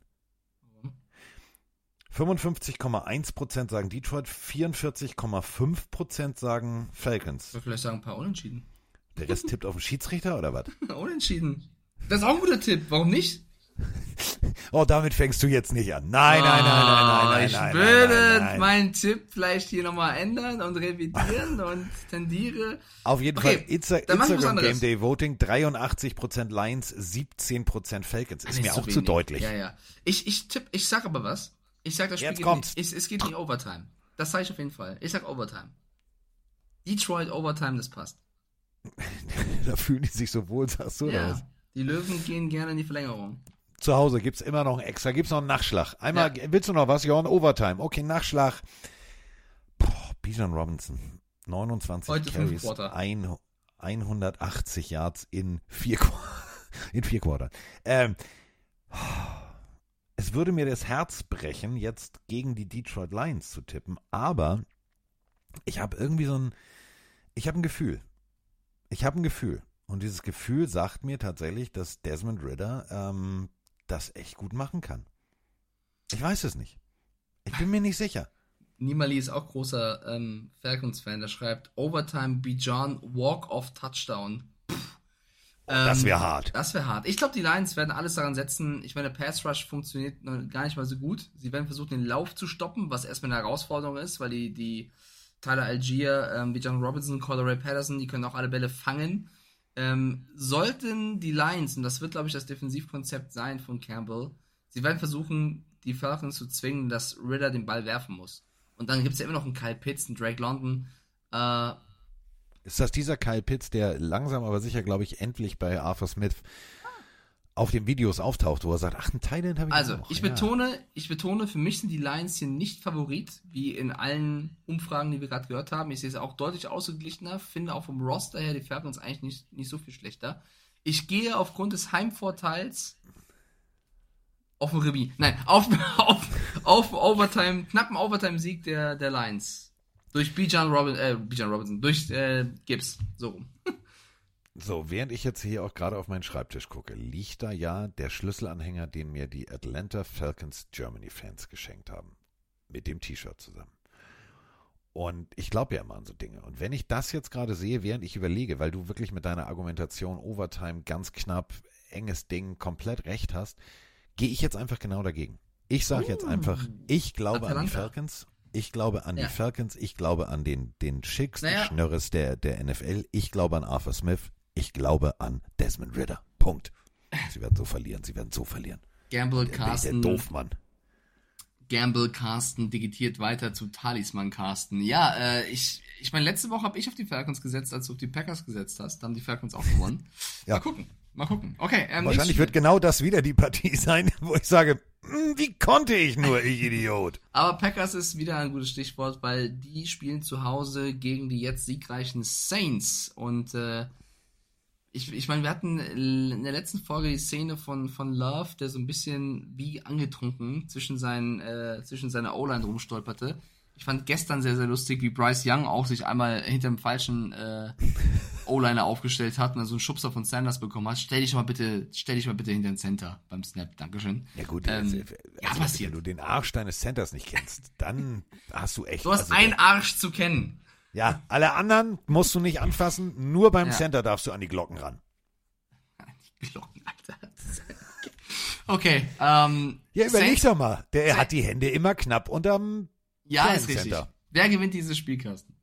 55,1% sagen Detroit, 44,5% sagen Falcons. Oder vielleicht sagen ein paar Unentschieden. Der Rest tippt auf den Schiedsrichter oder was? Unentschieden. Das ist auch ein guter Tipp. Warum nicht? Oh, damit fängst du jetzt nicht an. Nein, nein, nein, nein, nein, nein. Ich nein, würde nein, nein, meinen Tipp vielleicht hier nochmal ändern und revidieren und tendiere. Auf jeden Okay, Fall was Instagram. Game Day Voting 83% Lions, 17% Falcons. Ist mir auch zu wenig. deutlich. Ja, ja. Ich, ich tipp, ich sag aber was. Ich sag, das Spiel Jetzt geht kommt's. Es, es geht nicht Overtime. Das sage ich auf jeden Fall. Ich sag Overtime. Detroit Overtime, das passt. Da fühlen die sich so wohl, sagst du, Ja. was? Die Löwen gehen gerne in die Verlängerung. Zu Hause gibt's immer noch ein extra, gibt's noch einen Nachschlag. Einmal, willst du noch was? Ja, ein Overtime. Okay, Nachschlag. Boah, Bijan Robinson. 29 Heute Carries, Quarter. ein, 180 Yards in vier, in vier Quartern. Ähm, es würde mir das Herz brechen, jetzt gegen die Detroit Lions zu tippen, aber ich habe irgendwie so ein, ich habe ein Gefühl. Ich habe ein Gefühl. Und dieses Gefühl sagt mir tatsächlich, dass Desmond Ritter ähm, das echt gut machen kann. Ich weiß es nicht. Ich bin mir nicht sicher. Nimali ist auch großer ähm, Falcons-Fan. Der schreibt Overtime Bijan Walk-Off Touchdown. Pff. das Ähm, wäre hart. Das wäre hart. Ich glaube, die Lions werden alles daran setzen. Ich meine, der Pass Rush funktioniert noch gar nicht mal so gut. Sie werden versuchen, den Lauf zu stoppen, was erstmal eine Herausforderung ist, weil die, die Tyler Algier, ähm, Bijan Robinson, Cordero Patterson, die können auch alle Bälle fangen. Ähm, sollten die Lions, und das wird, glaube ich, das Defensivkonzept sein von Campbell, sie werden versuchen, die Falcons zu zwingen, dass Ritter den Ball werfen muss. Und dann gibt es ja immer noch einen Kyle Pitts, einen Drake London. Äh, Ist das dieser Kyle Pitts, der langsam aber sicher, glaube ich, endlich bei Arthur Smith auf den Videos auftaucht, wo er sagt, ach, ein Thailand habe ich Also, auch. ich ja. betone, ich betone, für mich sind die Lions hier nicht Favorit, wie in allen Umfragen, die wir gerade gehört haben. Ich sehe es auch deutlich ausgeglichener, finde auch vom Roster her die Falcons eigentlich nicht, nicht so viel schlechter. Ich gehe aufgrund des Heimvorteils auf den Remis. Nein, auf, auf, auf Overtime, knappen Overtime-Sieg der, der Lions. Durch Bijan Robin, äh, Bijan Robinson, durch äh, Gibbs, so rum. So, während ich jetzt hier auch gerade auf meinen Schreibtisch gucke, liegt da ja der Schlüsselanhänger, den mir die Atlanta Falcons Germany Fans geschenkt haben. Mit dem T-Shirt zusammen. Und ich glaube ja immer an so Dinge. Und wenn ich das jetzt gerade sehe, während ich überlege, weil du wirklich mit deiner Argumentation Overtime ganz knapp, enges Ding, komplett recht hast, gehe ich jetzt einfach genau dagegen. Ich sage jetzt einfach, ich glaube an die Atalanta. Falcons. Ich glaube an Ja. die Falcons. Ich glaube an den, den schicksten Naja. Schnörres der, der NFL. Ich glaube an Arthur Smith. Ich glaube an Desmond Ritter. Punkt. Sie werden so verlieren. Sie werden so verlieren. Gamble Der, der Carsten. Doofmann. Gamble Carsten digitiert weiter zu Talisman Carsten. Ja, äh, ich, ich meine, letzte Woche habe ich auf die Falcons gesetzt, als du auf die Packers gesetzt hast. Da haben die Falcons auch gewonnen. Ja. Mal gucken. Mal gucken. Okay, ähm, Wahrscheinlich wird genau das wieder die Partie sein, wo ich sage, "Hm, wie konnte ich nur, ich Idiot. Aber Packers ist wieder ein gutes Stichwort, weil die spielen zu Hause gegen die jetzt siegreichen Saints. Und äh, ich, ich meine, wir hatten in der letzten Folge die Szene von, von Love, der so ein bisschen wie angetrunken zwischen, seinen, äh, zwischen seiner O-Line rumstolperte. Ich fand gestern sehr, sehr lustig, wie Bryce Young auch sich einmal hinter dem falschen äh, O-Liner aufgestellt hat und dann so einen Schubser von Sanders bekommen hat. Stell dich mal bitte, stell dich mal bitte hinter den Center beim Snap. Dankeschön. Ja gut, Ähm, also, ja, also, passiert. wenn du den Arsch deines Centers nicht kennst, dann hast du echt... Du hast also, einen Arsch zu kennen. Ja, alle anderen musst du nicht anfassen, nur beim Ja. Center darfst du an die Glocken ran. Glocken, Alter. Okay, ähm. Ja, überleg Saints- doch mal. Der Saints- hat die Hände immer knapp unterm Ja, kleinen ist richtig. Center. Wer gewinnt dieses Spiel, Carsten?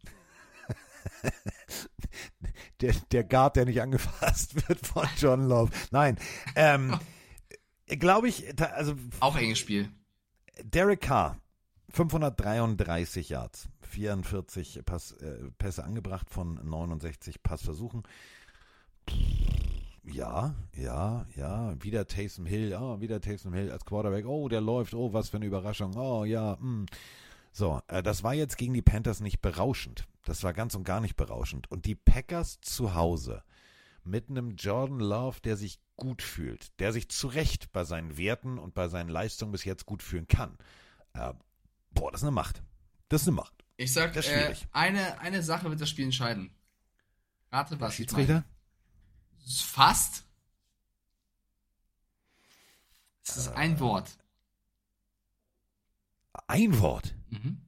der, der Guard, der nicht angefasst wird von John Love. Nein, ähm, glaube ich, da- also Auch enges Spiel. Derek Carr, 533 Yards, 44 Pass, äh, Pässe angebracht von 69 Passversuchen. Ja, ja, ja, wieder Taysom Hill, oh, wieder Taysom Hill als Quarterback. Oh, der läuft, oh, was für eine Überraschung. Oh, ja, hm. So, äh, das war jetzt gegen die Panthers nicht berauschend. Das war ganz und gar nicht berauschend. Und die Packers zu Hause mit einem Jordan Love, der sich gut fühlt, der sich zu Recht bei seinen Werten und bei seinen Leistungen bis jetzt gut fühlen kann. Äh, boah, das ist eine Macht. Das ist eine Macht. Ich sag, äh, eine, eine Sache wird das Spiel entscheiden. Rate was. Schiedsrichter? Fast. Es ist Äh. ein Wort. Ein Wort. Mhm.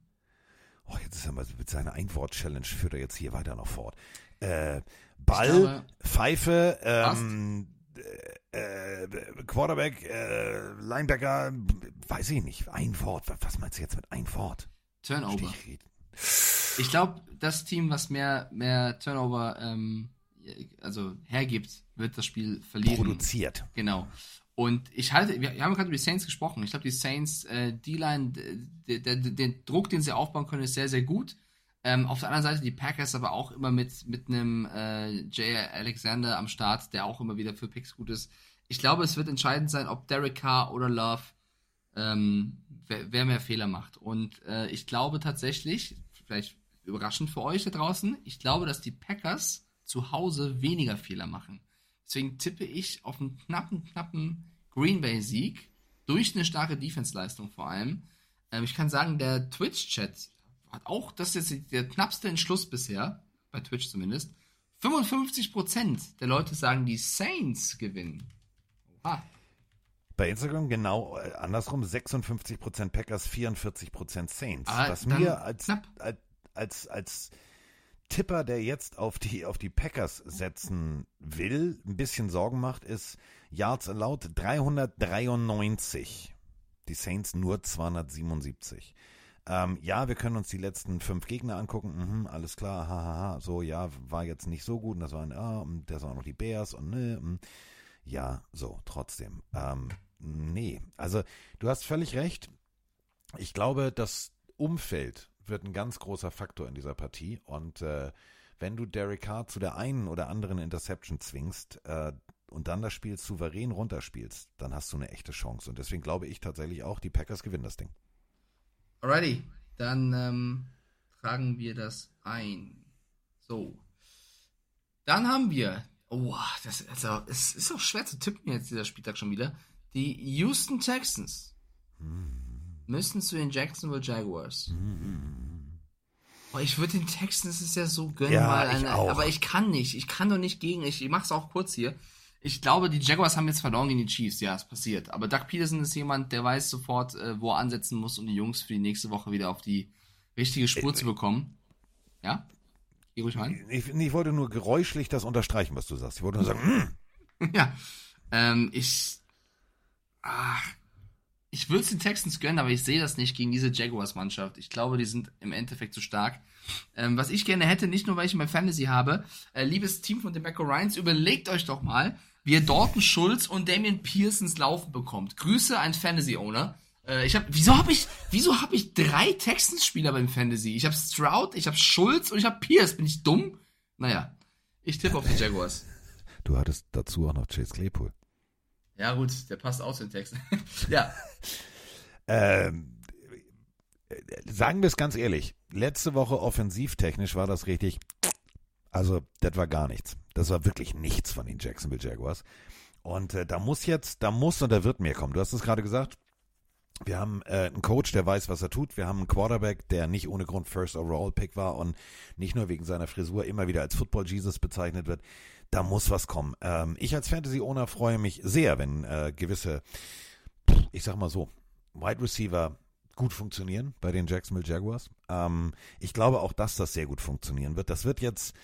Oh, jetzt ist er mal mit seiner Ein-Wort-Challenge führt er jetzt hier weiter noch fort. Äh, Ball, glaube- Pfeife, ähm, äh, äh, Quarterback, äh, Linebacker, weiß ich nicht. Ein Wort. Was- meinst du jetzt mit ein Wort? Turnover. Ich glaube, das Team, was mehr, mehr Turnover ähm, also hergibt, wird das Spiel verlieren. Produziert. Genau. Und ich halte, wir haben gerade über die Saints gesprochen. Ich glaube, die Saints, äh, D-Line, den Druck, den sie aufbauen können, ist sehr, sehr gut. Ähm, auf der anderen Seite die Packers aber auch immer mit, mit einem äh, Jay Alexander am Start, der auch immer wieder für Picks gut ist. Ich glaube, es wird entscheidend sein, ob Derek Carr oder Love, ähm, wer, wer mehr Fehler macht. Und äh, ich glaube tatsächlich, vielleicht überraschend für euch da draußen, ich glaube, dass die Packers zu Hause weniger Fehler machen. Deswegen tippe ich auf einen knappen, knappen Green Bay-Sieg durch eine starke Defense-Leistung vor allem. Ähm, ich kann sagen, der Twitch-Chat hat auch, das ist jetzt der knappste Entschluss bisher, bei Twitch zumindest. 55% der Leute sagen, die Saints gewinnen. Oha. Bei Instagram genau äh, andersrum, 56% Packers, 44% Saints. Aber Was dann mir als, als, als, als Tipper, der jetzt auf die, auf die Packers setzen will, ein bisschen Sorgen macht, ist Yards allowed 393. Die Saints nur 277. Ähm, ja, wir können uns die letzten fünf Gegner angucken. Mhm, alles klar, hahaha. So, ja, war jetzt nicht so gut. Und das waren, ah, und das waren auch noch die Bears und ne, mm. ja, so, trotzdem. Ähm, nee, also du hast völlig recht. Ich glaube, das Umfeld wird ein ganz großer Faktor in dieser Partie. Und äh, wenn du Derek Carr zu der einen oder anderen Interception zwingst äh, und dann das Spiel souverän runterspielst, dann hast du eine echte Chance. Und deswegen glaube ich tatsächlich auch, die Packers gewinnen das Ding. Alrighty, dann ähm, tragen wir das ein. So. Dann haben wir, oh, das also, es ist auch schwer zu tippen jetzt dieser Spieltag schon wieder. Die Houston Texans müssen zu den Jacksonville Jaguars. Oh, ich würde den Texans es ja so gönnen, Ja, ich eine, auch. aber ich kann nicht. Ich kann doch nicht gegen. Ich, ich mach's auch kurz hier. Ich glaube, die Jaguars haben jetzt verloren gegen die Chiefs. Ja, es passiert. Aber Doug Peterson ist jemand, der weiß sofort, äh, wo er ansetzen muss, um die Jungs für die nächste Woche wieder auf die richtige Spur Äh, zu bekommen. Ja? Geh ruhig rein. Ich, ich wollte nur geräuschlich das unterstreichen, was du sagst. Ich wollte nur sagen, mm, ja. Ähm, ich. Ach, ich würde es den Texans gönnen, aber ich sehe das nicht gegen diese Jaguars-Mannschaft. Ich glaube, die sind im Endeffekt zu stark. Ähm, was ich gerne hätte, nicht nur weil ich mein Fantasy habe, äh, liebes Team von den Maco Ryans, überlegt euch doch mal, wie ihr Dalton Schulz und Damian ins Laufen bekommt. Grüße an Fantasy-Owner. Äh, ich hab, wieso habe ich, wieso habe ich drei Texans-Spieler beim Fantasy? Ich habe Stroud, ich habe Schulz und ich habe Pierce. Bin ich dumm? Naja, ich tippe auf die Jaguars. du hattest dazu auch noch Chase Claypool. Ja, gut, der passt zu den Texten. ja, Ähm, äh, sagen wir es ganz ehrlich, letzte Woche offensivtechnisch war das richtig, also das war gar nichts. Das war wirklich nichts von den Jacksonville Jaguars. Und äh, da muss jetzt, da muss und da wird mehr kommen. Du hast es gerade gesagt. Wir haben äh, einen Coach, der weiß, was er tut. Wir haben einen Quarterback, der nicht ohne Grund First Overall Pick war und nicht nur wegen seiner Frisur immer wieder als Football Jesus bezeichnet wird. Da muss was kommen. Ähm, ich als Fantasy Owner freue mich sehr, wenn äh, gewisse, ich sag mal so, Wide Receiver gut funktionieren bei den Jacksonville Jaguars. Ähm, ich glaube auch, dass das sehr gut funktionieren wird. Das wird jetzt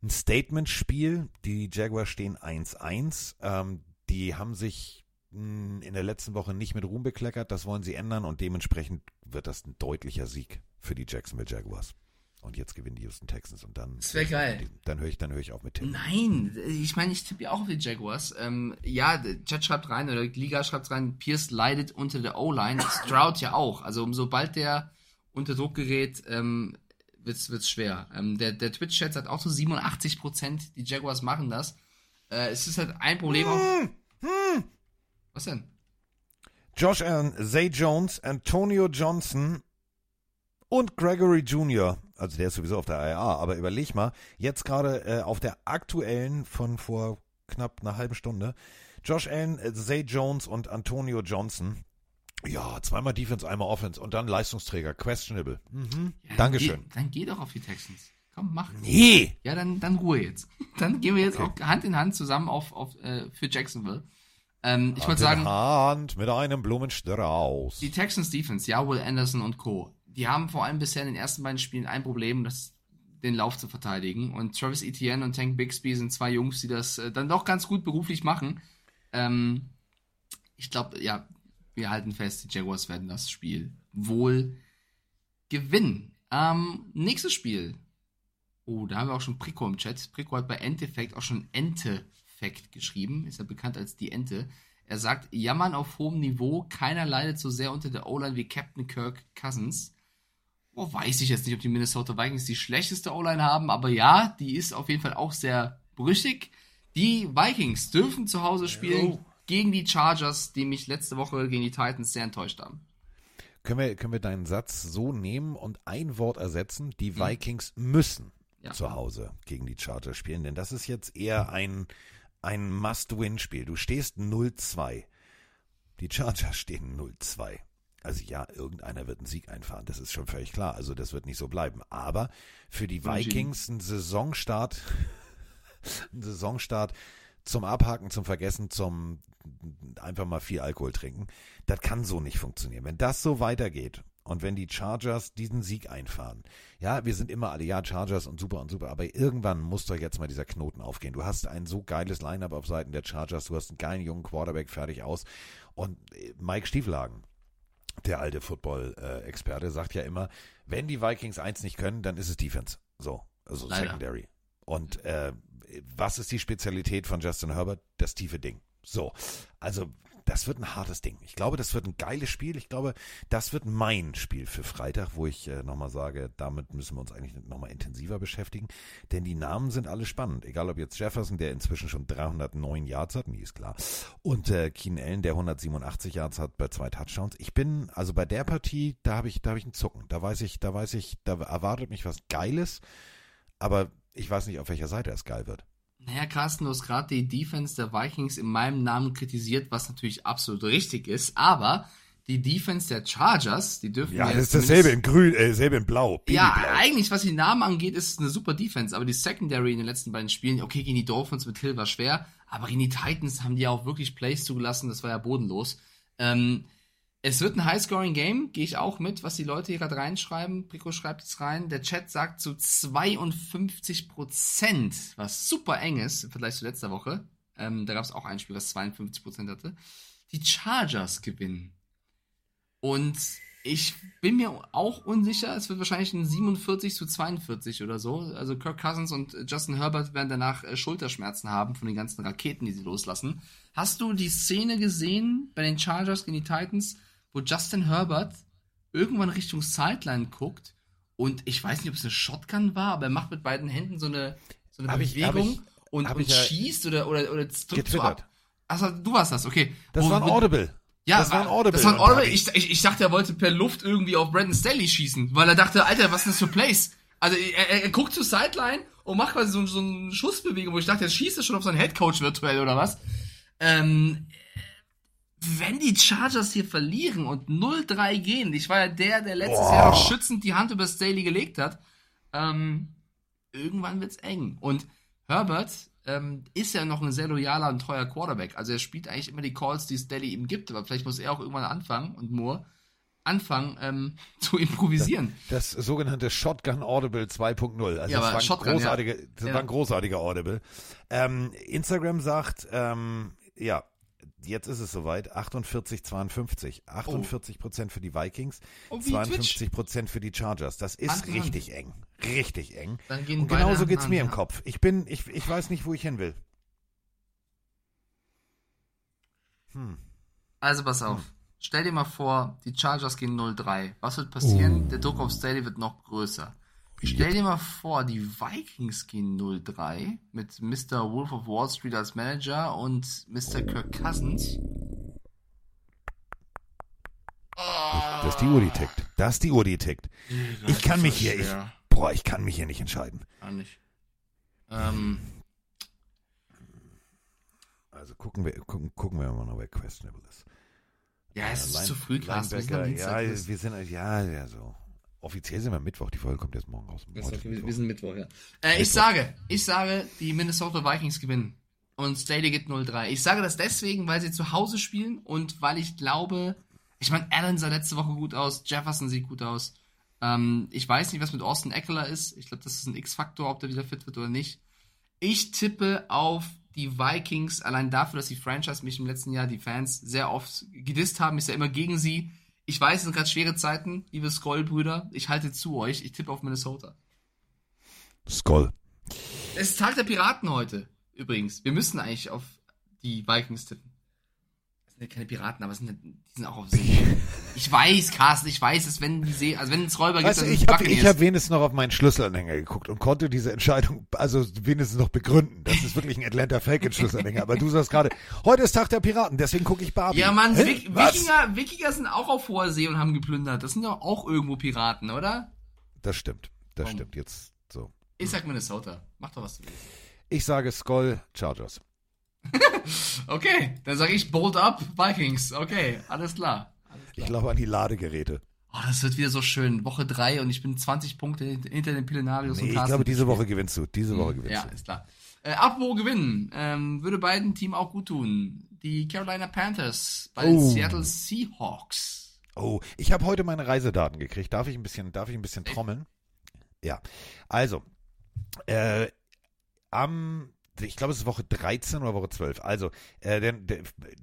ein Statement-Spiel. Die Jaguars stehen 1-1. Ähm, die haben sich mh, in der letzten Woche nicht mit Ruhm bekleckert. Das wollen sie ändern und dementsprechend wird das ein deutlicher Sieg für die Jacksonville Jaguars. Und jetzt gewinnen die Houston Texans und dann. Das wäre geil. Dann höre ich, dann höre ich auf mit Tim. Nein, ich meine, ich tippe ja auch auf die Jaguars. Ähm, ja, Chat schreibt rein, oder Liga schreibt rein, Pierce leidet unter der O-Line, Stroud ja auch. Also sobald der unter Druck gerät, ähm, wird's, wird's schwer. Ähm, der der Twitch-Chat sagt auch so 87 Prozent, die Jaguars machen das. Äh, es ist halt ein Problem auch. Hm, Was denn? Josh Allen, Zay Jones, Antonio Johnson und Gregory Jr., also der ist sowieso auf der IA, aber überleg mal, jetzt gerade äh, auf der aktuellen von vor knapp einer halben Stunde, Josh Allen, äh, Zay Jones und Antonio Johnson. Ja, zweimal Defense, einmal Offense und dann Leistungsträger, questionable. Mhm. Ja, Dankeschön. Geh, dann geh doch auf die Texans. Komm, mach. Nee! Ja, dann, dann Ruhe jetzt. Dann gehen wir jetzt auch Hand in Hand zusammen auf, auf äh, für Jacksonville. Ähm, ich wollte sagen, Hand mit einem Blumenstrauß. die Texans Defense, ja, Will Anderson und Co. Die haben vor allem bisher in den ersten beiden Spielen ein Problem, das den Lauf zu verteidigen. Und Travis Etienne und Tank Bixby sind zwei Jungs, die das äh, dann doch ganz gut beruflich machen. Ähm, ich glaube, ja, wir halten fest, die Jaguars werden das Spiel wohl gewinnen. Ähm, nächstes Spiel. Oh, da haben wir auch schon Prico im Chat. Prico hat bei Endeffekt auch schon Entefekt geschrieben. Ist ja bekannt als die Ente. Er sagt, jammern auf hohem Niveau, keiner leidet so sehr unter der O-Line wie Captain Kirk Cousins. Oh, weiß ich jetzt nicht, ob die Minnesota Vikings die schlechteste O-Line haben, aber ja, die ist auf jeden Fall auch sehr brüchig. Die Vikings dürfen zu Hause spielen Oh. gegen die Chargers, die mich letzte Woche gegen die Titans sehr enttäuscht haben. Können wir, können wir deinen Satz so nehmen und ein Wort ersetzen? Die Vikings müssen Hm. Ja. zu Hause gegen die Chargers spielen, denn das ist jetzt eher ein, ein Must-Win-Spiel. Du stehst 0-2. Die Chargers stehen 0-2. Also ja, irgendeiner wird einen Sieg einfahren, das ist schon völlig klar. Also das wird nicht so bleiben. Aber für die. Vikings ein Saisonstart, ein Saisonstart zum Abhaken, zum Vergessen, zum einfach mal viel Alkohol trinken. Das kann so nicht funktionieren. Wenn das so weitergeht und wenn die Chargers diesen Sieg einfahren, ja, wir sind immer alle, ja, Chargers und super und super, aber irgendwann muss doch jetzt mal dieser Knoten aufgehen. Du hast ein so geiles Line-Up auf Seiten der Chargers, du hast einen geilen jungen Quarterback fertig aus und äh, Mike Stieflagen, der alte Football-Experte, sagt ja immer, wenn die Vikings eins nicht können, dann ist es Defense. So, also Leider. Secondary. Und äh, was ist die Spezialität von Justin Herbert? Das tiefe Ding. So, also das wird ein hartes Ding. Ich glaube, das wird ein geiles Spiel. Ich glaube, das wird mein Spiel für Freitag, wo ich äh, nochmal sage, damit müssen wir uns eigentlich nochmal intensiver beschäftigen. Denn die Namen sind alle spannend. Egal ob jetzt Jefferson, der inzwischen schon 309 Yards hat, nie ist klar. Und äh, Keen Allen, der 187 Yards hat bei zwei Touchdowns. Ich bin, also bei der Partie, da habe ich, da habe ich einen Zucken. Da weiß ich, da weiß ich, da erwartet mich was Geiles. Aber ich weiß nicht, auf welcher Seite es geil wird. Naja, Carsten, du hast gerade die Defense der Vikings in meinem Namen kritisiert, was natürlich absolut richtig ist, aber die Defense der Chargers, die dürfen Ja, wir das ist dasselbe in grün, äh, dasselbe in blau. Ja, Babyblau. eigentlich, was die Namen angeht, ist es eine super Defense, aber die Secondary in den letzten beiden Spielen, okay, gegen die Dolphins mit Hill war schwer, aber gegen die Titans haben die auch wirklich Plays zugelassen, das war ja bodenlos. Ähm, es wird ein High-Scoring-Game, gehe ich auch mit, was die Leute hier gerade reinschreiben. Prico schreibt es rein. Der Chat sagt zu 52 Prozent, was super eng ist im Vergleich zu letzter Woche. Ähm, da gab es auch ein Spiel, was 52 Prozent hatte. Die Chargers gewinnen. Und ich bin mir auch unsicher, es wird wahrscheinlich ein 47 zu 42 oder so. Also Kirk Cousins und Justin Herbert werden danach äh, Schulterschmerzen haben von den ganzen Raketen, die sie loslassen. Hast du die Szene gesehen bei den Chargers gegen die Titans, wo Justin Herbert irgendwann Richtung Sideline guckt und ich weiß nicht, ob es eine Shotgun war, aber er macht mit beiden Händen so eine, so eine Hab ich- Bewegung ich- und, und ja schießt oder, oder, oder drückt so ab. Achso, du warst das, okay. Das Wo- war ein Audible. ja, das war ein Audible. Das war ein Audible. Ich, ich, ich dachte, er wollte per Luft irgendwie auf Brandon Staley schießen, weil er dachte, Alter, was sind das für Plays? Also er, er, er guckt zur Sideline und macht quasi so, so eine Schussbewegung, wo ich dachte, er schießt schon auf seinen Headcoach virtuell oder was. Ähm, wenn die Chargers hier verlieren und 0-3 gehen, ich war ja der, der letztes Boah. Jahr noch schützend die Hand über Staley gelegt hat, ähm, irgendwann wird's eng. Und Herbert ähm, ist ja noch ein sehr loyaler und treuer Quarterback. Also er spielt eigentlich immer die Calls, die Staley ihm gibt, aber vielleicht muss er auch irgendwann anfangen und Moore anfangen ähm, zu improvisieren. Das sogenannte Shotgun Audible 2.0. Also Ja, das war ein Shotgun, großartige, das ja. war ein großartiger Audible. Ähm, Instagram sagt, ähm, ja, jetzt ist es soweit. 48, 52. 48 Prozent für die Vikings, Oh, wie 52 Prozent für die Chargers. Das ist Hand in Hand. richtig eng. Richtig eng. Dann gehen Und genauso geht's in mir im. Kopf. Ich bin, ich, ich weiß nicht, wo ich hin will. Hm. Also pass auf. Stell dir mal vor, die Chargers gehen 0-3. Was wird passieren? Der Druck auf Staley wird noch größer. Stell dir mal vor, die Vikings gehen 0-3 mit Mr. Wolf of Wall Street als Manager und Mr. Kirk Cousins. Das ist die Uhr, die tickt. Das ist die Uhr, die tickt. Ich kann mich hier, ich, boah, ich kann mich hier nicht entscheiden. Gar nicht. Ähm, Also gucken wir, gucken, gucken wir mal noch, wer questionable ist. ja, es ist Line- zu früh, Carsten. Wir sind am Linebacker, Dienstag. ja, Das- wir sind, ja, ja, so. Offiziell sind wir Mittwoch, die Folge kommt jetzt morgen raus. Das ist okay, ist wir, Mittwoch. wir sind Mittwoch, ja. Äh, ich sage, ich sage, die Minnesota Vikings gewinnen. Und Staley geht 0-3. Ich sage das deswegen, weil sie zu Hause spielen und weil ich glaube, ich meine, Allen sah letzte Woche gut aus, Jefferson sieht gut aus. Ähm, ich weiß nicht, was mit Austin Eckler ist. Ich glaube, das ist ein X-Faktor, ob der wieder fit wird oder nicht. Ich tippe auf die Vikings, allein dafür, dass die Franchise mich im letzten Jahr, die Fans, sehr oft gedisst haben. Ich ja immer gegen sie. Ich weiß, es sind gerade schwere Zeiten, liebe Skoll-Brüder. Ich halte zu euch. Ich tippe auf Minnesota. Skoll. Es ist Tag der Piraten heute, übrigens. Wir müssen eigentlich auf die Vikings tippen. Sind ja keine Piraten, aber es sind, die sind auch auf See. Ich weiß, Carsten, ich weiß, dass wenn die See, also wenn es Räuber gibt, Weißt du, dann ich habe ich hab wenigstens noch auf meinen Schlüsselanhänger geguckt und konnte diese Entscheidung, also wenigstens noch begründen. Das ist wirklich ein Atlanta Falcons Schlüsselanhänger. Aber du sagst gerade, heute ist Tag der Piraten, deswegen gucke ich Barbie. Ja, Mann, Hä? Wik Was? Wikinger, Wikinger sind auch auf hoher See und haben geplündert. Das sind doch auch irgendwo Piraten, oder? Das stimmt, das Komm. stimmt. Jetzt so. Ich sag Minnesota. Mach doch, was du willst. Ich sage Skoll Chargers. Okay, dann sage ich Bold Up Vikings. Okay, alles klar. Ich glaube an die Ladegeräte. Oh, das wird wieder so schön. Woche 3 und ich bin 20 Punkte hint- hinter den Pillenarius Nee, und ich glaube, diese Woche gewinnst du. Diese Woche gewinnst Ja, du. ist klar. Äh, apropos gewinnen, ähm, würde beiden Teams auch gut tun. Die Carolina Panthers bei den Oh. Seattle Seahawks. Oh, ich habe heute meine Reisedaten gekriegt. Darf ich ein bisschen, darf ich ein bisschen trommeln? Ja. Also, äh, am, ich glaube, es ist Woche 13 oder Woche 12. Also, äh, denn,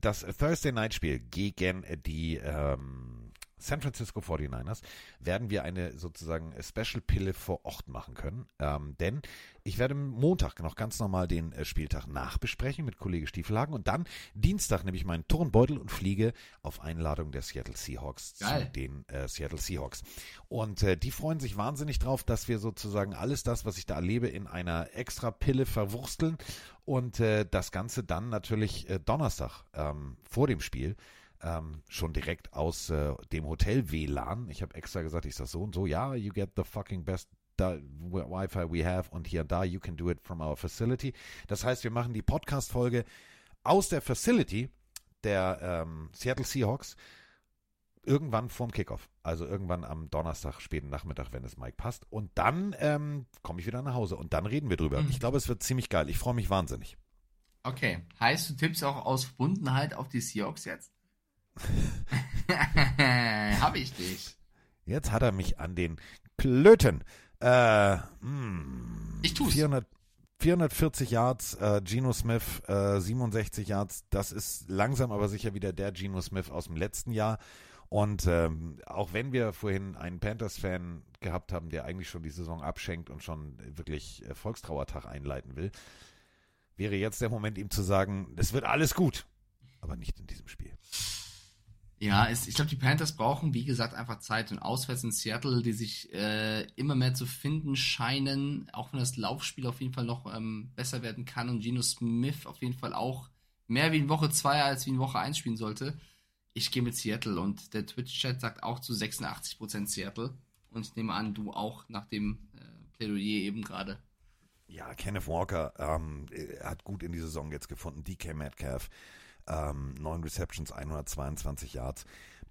das Thursday Night Spiel gegen die ähm, San Francisco 49ers werden wir eine sozusagen Special-Pille vor Ort machen können. Ähm, denn ich werde Montag noch ganz normal den äh, Spieltag nachbesprechen mit Kollege Stiefelhagen und dann Dienstag nehme ich meinen Turnbeutel und fliege auf Einladung der Seattle Seahawks Geil. zu den äh, Seattle Seahawks. Und äh, die freuen sich wahnsinnig drauf, dass wir sozusagen alles das, was ich da erlebe, in einer extra Pille verwursteln und äh, das Ganze dann natürlich äh, Donnerstag ähm, vor dem Spiel ähm, schon direkt aus äh, dem Hotel WLAN. Ich habe extra gesagt, ich sag so und so, ja, you get the fucking best Wi-Fi we have und hier und da, you can do it from our facility. Das heißt, wir machen die Podcast-Folge aus der Facility der ähm, Seattle Seahawks irgendwann vorm Kickoff. Also irgendwann am Donnerstag, späten Nachmittag, wenn es Mike passt. Und dann ähm, komme ich wieder nach Hause und dann reden wir drüber. Mhm. Ich glaube, es wird ziemlich geil. Ich freue mich wahnsinnig. Okay, heißt du tippst auch aus Verbundenheit auf die Seahawks jetzt? Hab ich dich. Jetzt hat er mich an den Klöten. Äh, hm, Ich tu's. 400, 440 Yards, äh, Geno Smith, äh, 67 Yards. Das ist langsam aber sicher wieder der Geno Smith aus dem letzten Jahr. Und ähm, auch wenn wir vorhin einen Panthers-Fan gehabt haben, der eigentlich schon die Saison abschenkt und schon wirklich äh, Volkstrauertag einleiten will, wäre jetzt der Moment, ihm zu sagen, es wird alles gut. Aber nicht in diesem Spiel. Ja, es, ich glaube, die Panthers brauchen, wie gesagt, einfach Zeit und auswärts in Seattle, die sich äh, immer mehr zu finden scheinen, auch wenn das Laufspiel auf jeden Fall noch ähm, besser werden kann und Geno Smith auf jeden Fall auch mehr wie in Woche 2 als wie in Woche 1 spielen sollte. Ich gehe mit Seattle und der Twitch-Chat sagt auch zu 86% Seattle. Und ich nehme an, du auch nach dem äh, Plädoyer eben gerade. Ja, Kenneth Walker ähm, hat gut in die Saison jetzt gefunden. DK Metcalf, ähm, 9 Receptions, 122 Yards.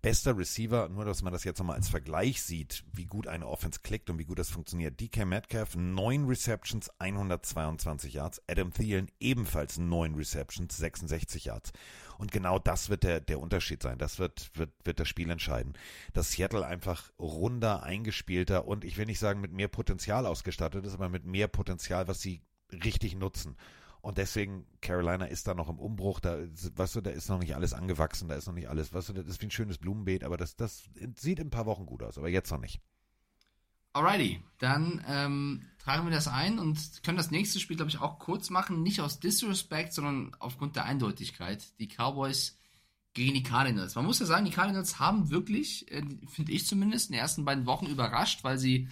Bester Receiver, nur dass man das jetzt nochmal als Vergleich sieht, wie gut eine Offense klickt und wie gut das funktioniert. DK Metcalf, 9 Receptions, 122 Yards. Adam Thielen ebenfalls 9 Receptions, 66 Yards. Und genau das wird der, der Unterschied sein. Das wird, wird, wird das Spiel entscheiden. Dass Seattle einfach runder, eingespielter und ich will nicht sagen mit mehr Potenzial ausgestattet ist, aber mit mehr Potenzial, was sie richtig nutzen. Und deswegen, Carolina ist da noch im Umbruch, da, weißt du, da ist noch nicht alles angewachsen, da ist noch nicht alles, weißt du, das ist wie ein schönes Blumenbeet, aber das, das sieht in ein paar Wochen gut aus, aber jetzt noch nicht. Alrighty, dann ähm, tragen wir das ein und können das nächste Spiel, glaube ich, auch kurz machen. Nicht aus Disrespect, sondern aufgrund der Eindeutigkeit. Die Cowboys gegen die Cardinals. Man muss ja sagen, die Cardinals haben wirklich, äh, finde ich zumindest, in den ersten beiden Wochen überrascht, weil sie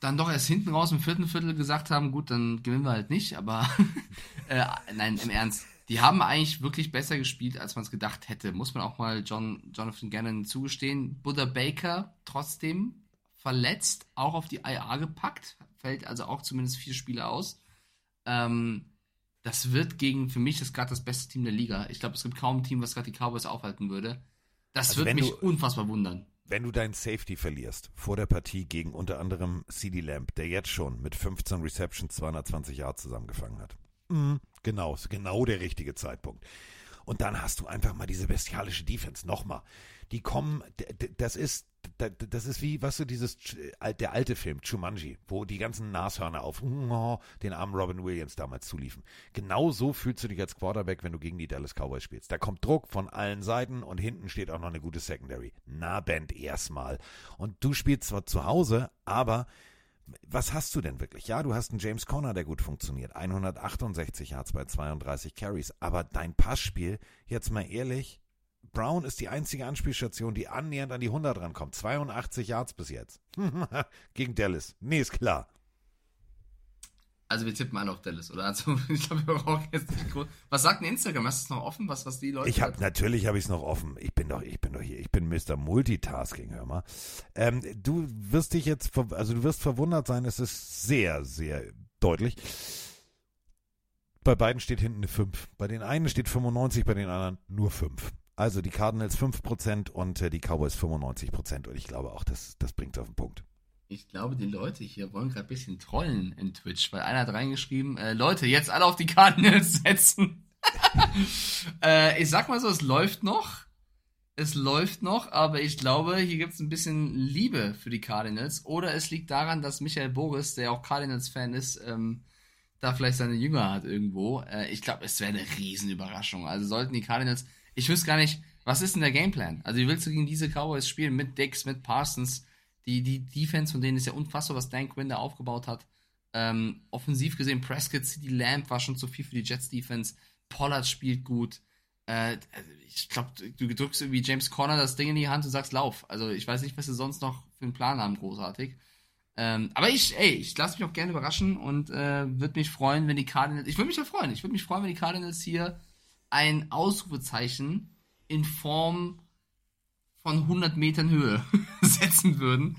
dann doch erst hinten raus im vierten Viertel gesagt haben, gut, dann gewinnen wir halt nicht, aber äh, nein, im Ernst. Die haben eigentlich wirklich besser gespielt, als man es gedacht hätte. Muss man auch mal John, Jonathan Gannon zugestehen. Buddha Baker trotzdem verletzt, auch auf die IA gepackt, fällt also auch zumindest vier Spiele aus. Ähm, das wird gegen, für mich ist gerade das beste Team der Liga. Ich glaube, es gibt kaum ein Team, was gerade die Cowboys aufhalten würde. Das also wird mich du, unfassbar wundern wenn du deinen Safety verlierst vor der Partie gegen unter anderem CD Lamb, der jetzt schon mit 15 Receptions 220 Yards zusammengefangen hat. Mhm, genau, genau der richtige Zeitpunkt. Und dann hast du einfach mal diese bestialische Defense. Nochmal. Die kommen, das ist, das ist wie, was weißt du, dieses, der alte Film, Chumanji, wo die ganzen Nashörner auf den armen Robin Williams damals zuliefen. Genau so fühlst du dich als Quarterback, wenn du gegen die Dallas Cowboys spielst. Da kommt Druck von allen Seiten und hinten steht auch noch eine gute Secondary. Na, Band erstmal. Und du spielst zwar zu Hause, aber was hast du denn wirklich? Ja, du hast einen James Conner, der gut funktioniert. 168 Yards bei 32 Carries. Aber dein Passspiel, jetzt mal ehrlich, Brown ist die einzige Anspielstation, die annähernd an die 100 rankommt. 82 Yards bis jetzt. Gegen Dallas. Nee, ist klar. Also wir tippen alle auf Dallas, oder? Also ich glaube, wir brauchen jetzt nicht groß. Was sagt denn Instagram? Hast du es noch offen? Was, was die Leute. Ich habe natürlich habe ich es noch offen. Ich bin doch, ich bin doch hier. Ich bin Mr. Multitasking, hör mal. Ähm, du wirst dich jetzt, also du wirst verwundert sein. Es ist sehr, sehr deutlich. Bei beiden steht hinten eine 5. Bei den einen steht 95, bei den anderen nur 5. Also die Cardinals 5% und äh, die Cowboys 95%. Und ich glaube auch, das, das bringt es auf den Punkt. Ich glaube, die Leute hier wollen gerade ein bisschen trollen in Twitch, weil einer hat reingeschrieben, äh, Leute, jetzt alle auf die Cardinals setzen. äh, ich sag mal so, es läuft noch. Es läuft noch, aber ich glaube, hier gibt es ein bisschen Liebe für die Cardinals. Oder es liegt daran, dass Michael Boris, der auch Cardinals-Fan ist, ähm, da vielleicht seine Jünger hat irgendwo. Äh, ich glaube, es wäre eine Riesenüberraschung. Also sollten die Cardinals, ich wüsste gar nicht, was ist denn der Gameplan? Also wie willst du gegen diese Cowboys spielen mit Dix, mit Parsons? Die, die Defense von denen ist ja unfassbar, was Dan Quinn da aufgebaut hat. Ähm, offensiv gesehen, Prescott City Lamp war schon zu viel für die Jets Defense. Pollard spielt gut. Äh, ich glaube, du drückst irgendwie James Conner das Ding in die Hand und sagst Lauf. Also ich weiß nicht, was sie sonst noch für einen Plan haben, großartig. Ähm, aber ich, ey, ich lasse mich auch gerne überraschen und äh, würde mich freuen, wenn die Cardinals. Ich würde mich ja freuen. Ich würde mich freuen, wenn die Cardinals hier ein Ausrufezeichen in Form von 100 Metern Höhe setzen würden.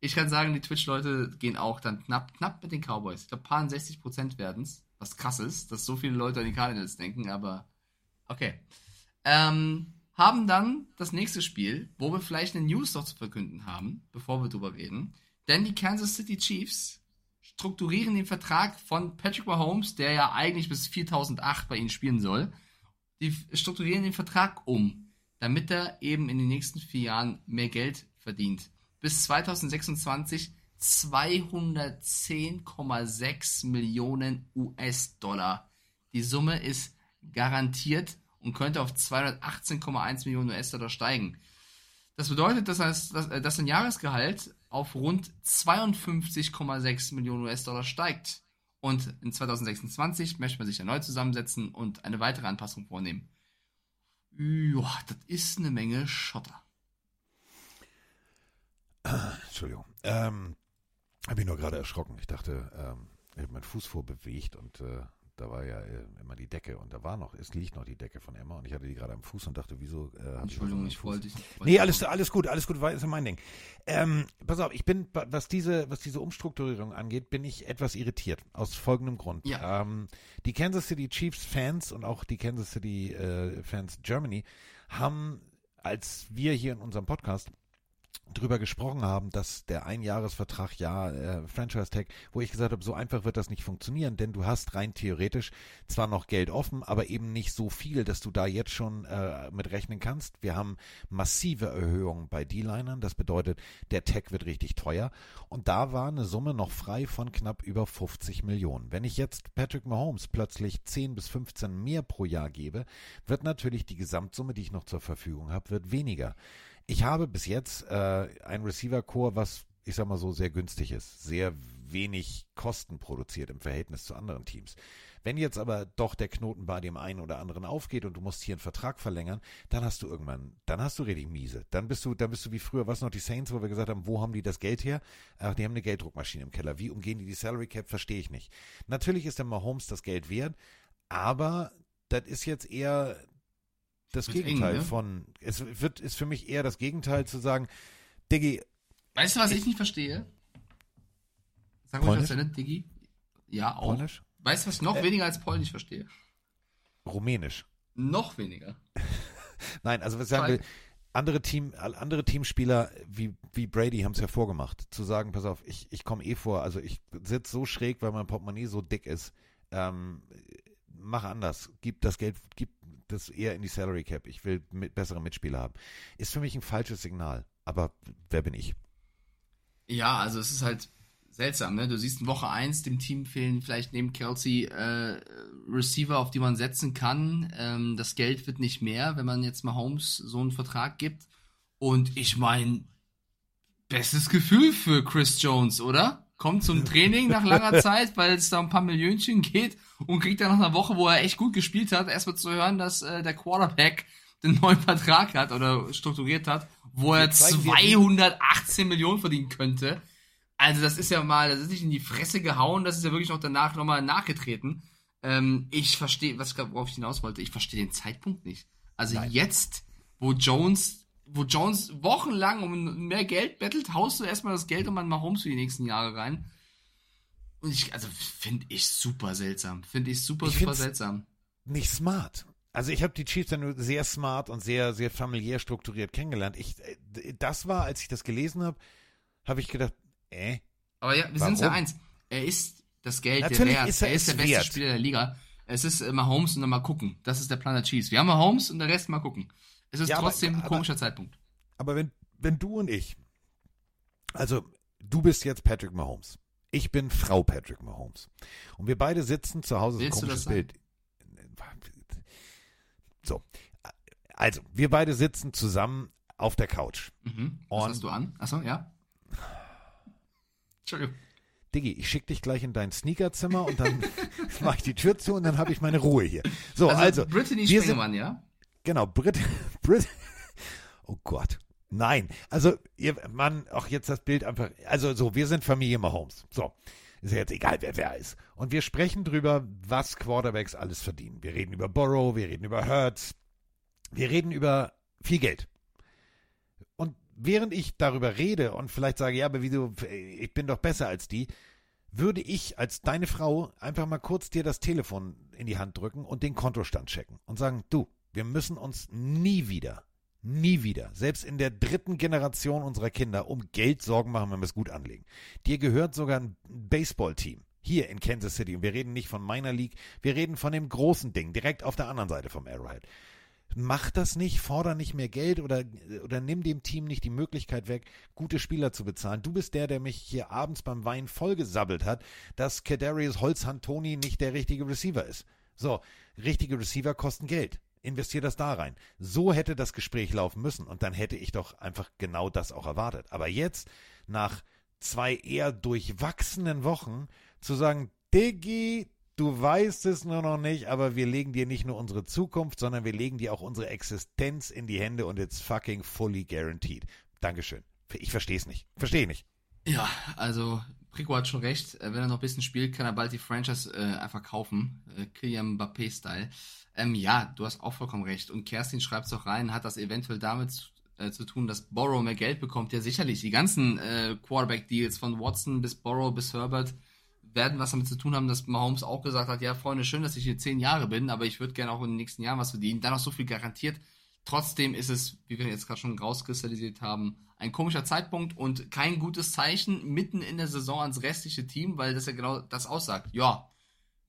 Ich kann sagen, die Twitch-Leute gehen auch dann knapp, knapp mit den Cowboys. Ich glaube, paar 60 Prozent werden es. Was krass ist, dass so viele Leute an die Cardinals denken, aber okay. Ähm, haben dann das nächste Spiel, wo wir vielleicht eine News noch zu verkünden haben, bevor wir drüber reden. Denn die Kansas City Chiefs strukturieren den Vertrag von Patrick Mahomes, der ja eigentlich bis 2008 bei ihnen spielen soll. Die strukturieren den Vertrag um damit er eben in den nächsten vier Jahren mehr Geld verdient. Bis 2026 210,6 Millionen US-Dollar. Die Summe ist garantiert und könnte auf 218,1 Millionen US-Dollar steigen. Das bedeutet, dass, das, dass ein Jahresgehalt auf rund 52,6 Millionen US-Dollar steigt. Und in 2026 möchte man sich erneut zusammensetzen und eine weitere Anpassung vornehmen. Ja, das ist eine Menge Schotter. Entschuldigung. Ähm, habe ich nur gerade erschrocken. Ich dachte, ähm, ich habe meinen Fuß vorbewegt und äh, da war ja äh, immer die Decke und da war noch, es liegt noch die Decke von Emma und ich hatte die gerade am Fuß und dachte, wieso äh, Entschuldigung, ich wollte nicht. Nee, alles, alles gut, alles gut, war ist mein Ding. Ähm, pass auf, ich bin, was diese, was diese Umstrukturierung angeht, bin ich etwas irritiert. Aus folgendem Grund. Ja. Ähm, die Kansas City Chiefs Fans und auch die Kansas City äh, Fans Germany haben, als wir hier in unserem Podcast drüber gesprochen haben, dass der Einjahresvertrag, ja, äh, Franchise Tag, wo ich gesagt habe, so einfach wird das nicht funktionieren, denn du hast rein theoretisch zwar noch Geld offen, aber eben nicht so viel, dass du da jetzt schon äh, mit rechnen kannst. Wir haben massive Erhöhungen bei D-Linern, das bedeutet, der Tag wird richtig teuer und da war eine Summe noch frei von knapp über 50 Millionen. Wenn ich jetzt Patrick Mahomes plötzlich 10 bis 15 mehr pro Jahr gebe, wird natürlich die Gesamtsumme, die ich noch zur Verfügung habe, wird weniger. Ich habe bis jetzt äh, ein Receiver-Core, was ich sag mal so sehr günstig ist, sehr wenig Kosten produziert im Verhältnis zu anderen Teams. Wenn jetzt aber doch der Knoten bei dem einen oder anderen aufgeht und du musst hier einen Vertrag verlängern, dann hast du irgendwann, dann hast du richtig miese. Dann bist du, dann bist du wie früher, was noch die Saints, wo wir gesagt haben, wo haben die das Geld her? Ach, die haben eine Gelddruckmaschine im Keller. Wie umgehen die die Salary Cap? Verstehe ich nicht. Natürlich ist der Mahomes das Geld wert, aber das ist jetzt eher das Gegenteil eng, ne? von, es wird, ist für mich eher das Gegenteil zu sagen, Diggi, Weißt du, was ich, nicht verstehe? Sag mal, was denn, Diggi? Ja, auch. Polnisch? Weißt du, was ich noch weniger als Polnisch verstehe? Rumänisch. Noch weniger. Nein, also was ich sagen will, andere Team, andere Teamspieler wie, wie Brady haben es ja vorgemacht, zu sagen, pass auf, ich, ich komme eh vor, also ich sitze so schräg, weil mein Portemonnaie so dick ist. Ähm, mach anders, gib das Geld, gib das eher in die Salary Cap. Ich will mit, bessere Mitspieler haben. Ist für mich ein falsches Signal. Aber wer bin ich? Ja, also es ist halt seltsam, ne? Du siehst in Woche 1, dem Team fehlen vielleicht neben Kelsey äh, Receiver, auf die man setzen kann. Ähm, das Geld wird nicht mehr, wenn man jetzt mal Holmes so einen Vertrag gibt. Und ich meine, bestes Gefühl für Chris Jones, oder? Kommt zum Training nach langer Zeit, weil es da ein paar Millionchen geht und kriegt dann nach einer Woche, wo er echt gut gespielt hat, erstmal zu hören, dass äh, der Quarterback den neuen Vertrag hat oder strukturiert hat, wo er zeigen dir- 218 Millionen verdienen könnte. Also das ist ja mal, das ist nicht in die Fresse gehauen, das ist ja wirklich noch danach nochmal nachgetreten. Ähm, ich verstehe, was worauf ich hinaus wollte, ich verstehe den Zeitpunkt nicht. Also jetzt, wo Jones, wo Jones wochenlang um mehr Geld bettelt, haust du erstmal das Geld um an Mahomes für die nächsten Jahre rein. Und ich, also finde ich super seltsam. Finde ich super, Ich super seltsam. Nicht smart. Also ich habe die Chiefs dann nur sehr smart und sehr, sehr familiär strukturiert kennengelernt. Ich, äh, das war, als ich das gelesen habe, habe ich gedacht, äh, Aber ja, wir sind uns ja Warum? eins. Er ist das Geld Natürlich der wert. ist er er ist der beste wert. Spieler der Liga. Es ist äh, Mahomes und dann mal gucken. Das ist der Plan der Chiefs. Wir haben Mahomes und der Rest mal gucken. Es ist Ja, aber- trotzdem ein aber- komischer Zeitpunkt. Aber wenn, wenn du und ich, also du bist jetzt Patrick Mahomes, ich bin Frau Patrick Mahomes und wir beide sitzen zu Hause, so ein Willst du komisches das sein? Bild. So, also wir beide sitzen zusammen auf der Couch. Mhm. Was Und- hast du an? Achso, ja. Entschuldigung. Diggi, ich schick dich gleich in dein Sneakerzimmer und dann mache ich die Tür zu und dann habe ich meine Ruhe hier. So, Also, also, Brittany Sprengemann, ja? Genau, Brit, Brit. Oh Gott. Nein, also ihr Mann, auch jetzt das Bild einfach. Also so, wir sind Familie Mahomes. So, ist ja jetzt egal, wer wer ist. Und wir sprechen drüber, was Quarterbacks alles verdienen. Wir reden über Burrow, wir reden über Hurts, wir reden über viel Geld. Und während ich darüber rede und vielleicht sage, ja, aber wieso, ich bin doch besser als die, würde ich als deine Frau einfach mal kurz dir das Telefon in die Hand drücken und den Kontostand checken und sagen, du, wir müssen uns nie wieder, nie wieder, selbst in der dritten Generation unserer Kinder, um Geld Sorgen machen, wenn wir es gut anlegen. Dir gehört sogar ein Baseballteam hier in Kansas City und wir reden nicht von meiner League, wir reden von dem großen Ding, direkt auf der anderen Seite vom Arrowhead. Mach das nicht, forder nicht mehr Geld oder, oder nimm dem Team nicht die Möglichkeit weg, gute Spieler zu bezahlen. Du bist der, der mich hier abends beim Wein vollgesabbelt hat, dass Kadarius Holzhand-Tony nicht der richtige Receiver ist. So, richtige Receiver kosten Geld. Investier das da rein. So hätte das Gespräch laufen müssen und dann hätte ich doch einfach genau das auch erwartet. Aber jetzt, nach zwei eher durchwachsenen Wochen, zu sagen, Diggi, du weißt es nur noch nicht, aber wir legen dir nicht nur unsere Zukunft, sondern wir legen dir auch unsere Existenz in die Hände und it's fucking fully guaranteed. Dankeschön. Ich verstehe es nicht. Verstehe nicht. Ja, also Prico hat schon recht. Äh, Wenn er noch ein bisschen spielt, kann er bald die Franchise äh, einfach kaufen. Äh, Kylian Mbappé-Style. Ähm, ja, du hast auch vollkommen recht. Und Kerstin schreibt es auch rein, hat das eventuell damit zu, äh, zu tun, dass Borrow mehr Geld bekommt. Ja, sicherlich. Die ganzen äh, Quarterback-Deals von Watson bis Borrow bis Herbert werden was damit zu tun haben, dass Mahomes auch gesagt hat, ja, Freunde, schön, dass ich hier zehn Jahre bin, aber ich würde gerne auch in den nächsten Jahren was verdienen. Dann noch so viel garantiert. Trotzdem ist es, wie wir jetzt gerade schon rauskristallisiert haben, ein komischer Zeitpunkt und kein gutes Zeichen mitten in der Saison ans restliche Team, weil das ja genau das aussagt. Ja,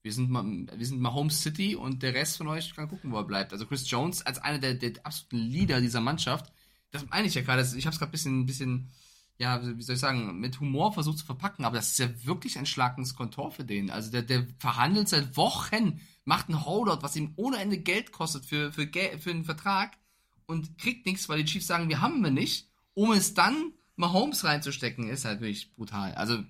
wir sind mal, wir sind mal Home City und der Rest von euch kann gucken, wo er bleibt. Also Chris Jones als einer der, der absoluten Leader dieser Mannschaft, das meine ich ja gerade. Ich habe es gerade ein bisschen, bisschen, ja, wie soll ich sagen, mit Humor versucht zu verpacken, aber das ist ja wirklich ein schlagendes Kontor für den. Also der, der verhandelt seit Wochen, macht einen Holdout, was ihm ohne Ende Geld kostet für, für, für einen Vertrag und kriegt nichts, weil die Chiefs sagen, wir haben wir nicht, um es dann Mahomes reinzustecken, ist halt wirklich brutal. Also.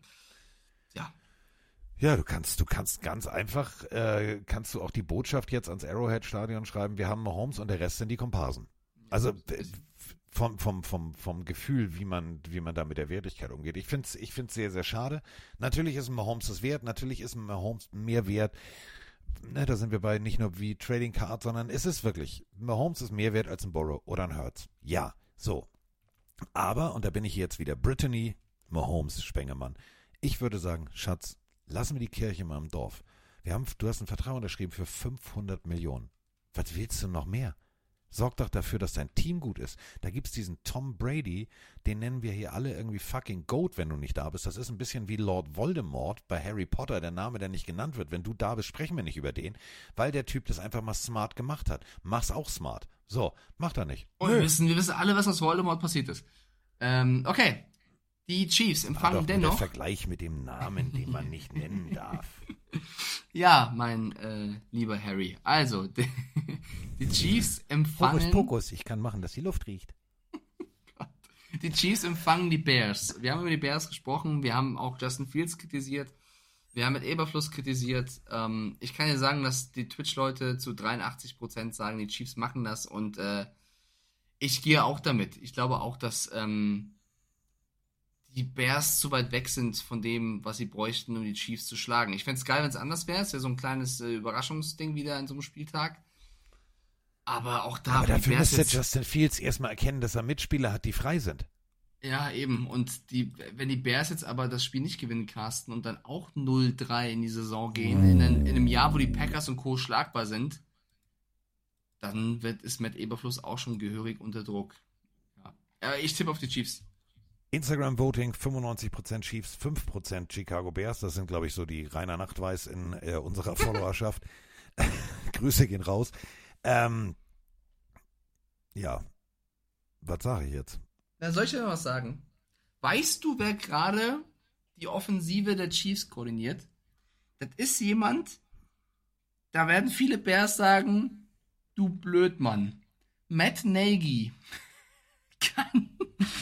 Ja, du kannst, du kannst ganz einfach, äh, kannst du auch die Botschaft jetzt ans Arrowhead-Stadion schreiben, wir haben Mahomes und der Rest sind die Komparsen. Also vom, vom, vom, vom Gefühl, wie man, wie man da mit der Wertigkeit umgeht. Ich finde es ich find's sehr, sehr schade. Natürlich ist Mahomes das wert, natürlich ist Mahomes mehr wert. Ne, da sind wir bei nicht nur wie Trading Card, sondern ist es wirklich, Mahomes ist mehr wert als ein Borrow oder ein Hertz. Ja, so. Aber, und da bin ich jetzt wieder, Brittany, Mahomes, Spengemann. Ich würde sagen, Schatz, lassen wir die Kirche mal im Dorf. Wir haben, du hast einen Vertrag unterschrieben für 500 Millionen. Was willst du noch mehr? Sorg doch dafür, dass dein Team gut ist. Da gibt's diesen Tom Brady, den nennen wir hier alle irgendwie fucking Goat, wenn du nicht da bist. Das ist ein bisschen wie Lord Voldemort bei Harry Potter, der Name, der nicht genannt wird. Wenn du da bist, sprechen wir nicht über den, weil der Typ das einfach mal smart gemacht hat. Mach's auch smart. So, macht er nicht. Und wir wissen, wir wissen alle, was aus Voldemort passiert ist. Ähm, okay. Die Chiefs empfangen dennoch. Der Vergleich mit dem Namen, den man nicht nennen darf. Ja, mein äh, lieber Harry. Also, die, die Chiefs empfangen. Fokus, Pokus, ich kann machen, dass die Luft riecht. die Chiefs empfangen die Bears. Wir haben über die Bears gesprochen, wir haben auch Justin Fields kritisiert, wir haben mit Eberfluss kritisiert. Ähm, ich kann dir sagen, dass die Twitch-Leute zu 83% sagen, die Chiefs machen das und äh, ich gehe auch damit. Ich glaube auch, dass ähm, die Bears zu weit weg sind von dem, was sie bräuchten, um die Chiefs zu schlagen. Ich fände es geil, wenn es anders wäre. Es wäre so ein kleines äh, Überraschungsding wieder in so einem Spieltag. Aber auch da. Aber dafür müsste Justin Fields erstmal erkennen, dass er Mitspieler hat, die frei sind. Ja, eben. Und die, wenn die Bears jetzt aber das Spiel nicht gewinnen, Carsten, und dann auch 0-3 in die Saison gehen, in, in, einem Jahr, wo die Packers und Co. schlagbar sind, dann wird, ist Matt Eberfluss auch schon gehörig unter Druck. Ja. ich tippe auf die Chiefs. Instagram-Voting 95% Chiefs, 5% Chicago Bears. Das sind, glaube ich, so die reiner Nachtweiß in äh, unserer Followerschaft. Grüße gehen raus. Ähm, ja, was sage ich jetzt? Na, soll ich dir was sagen? Weißt du, wer gerade die Offensive der Chiefs koordiniert? Das ist jemand, da werden viele Bears sagen, du Blödmann. Matt Nagy kann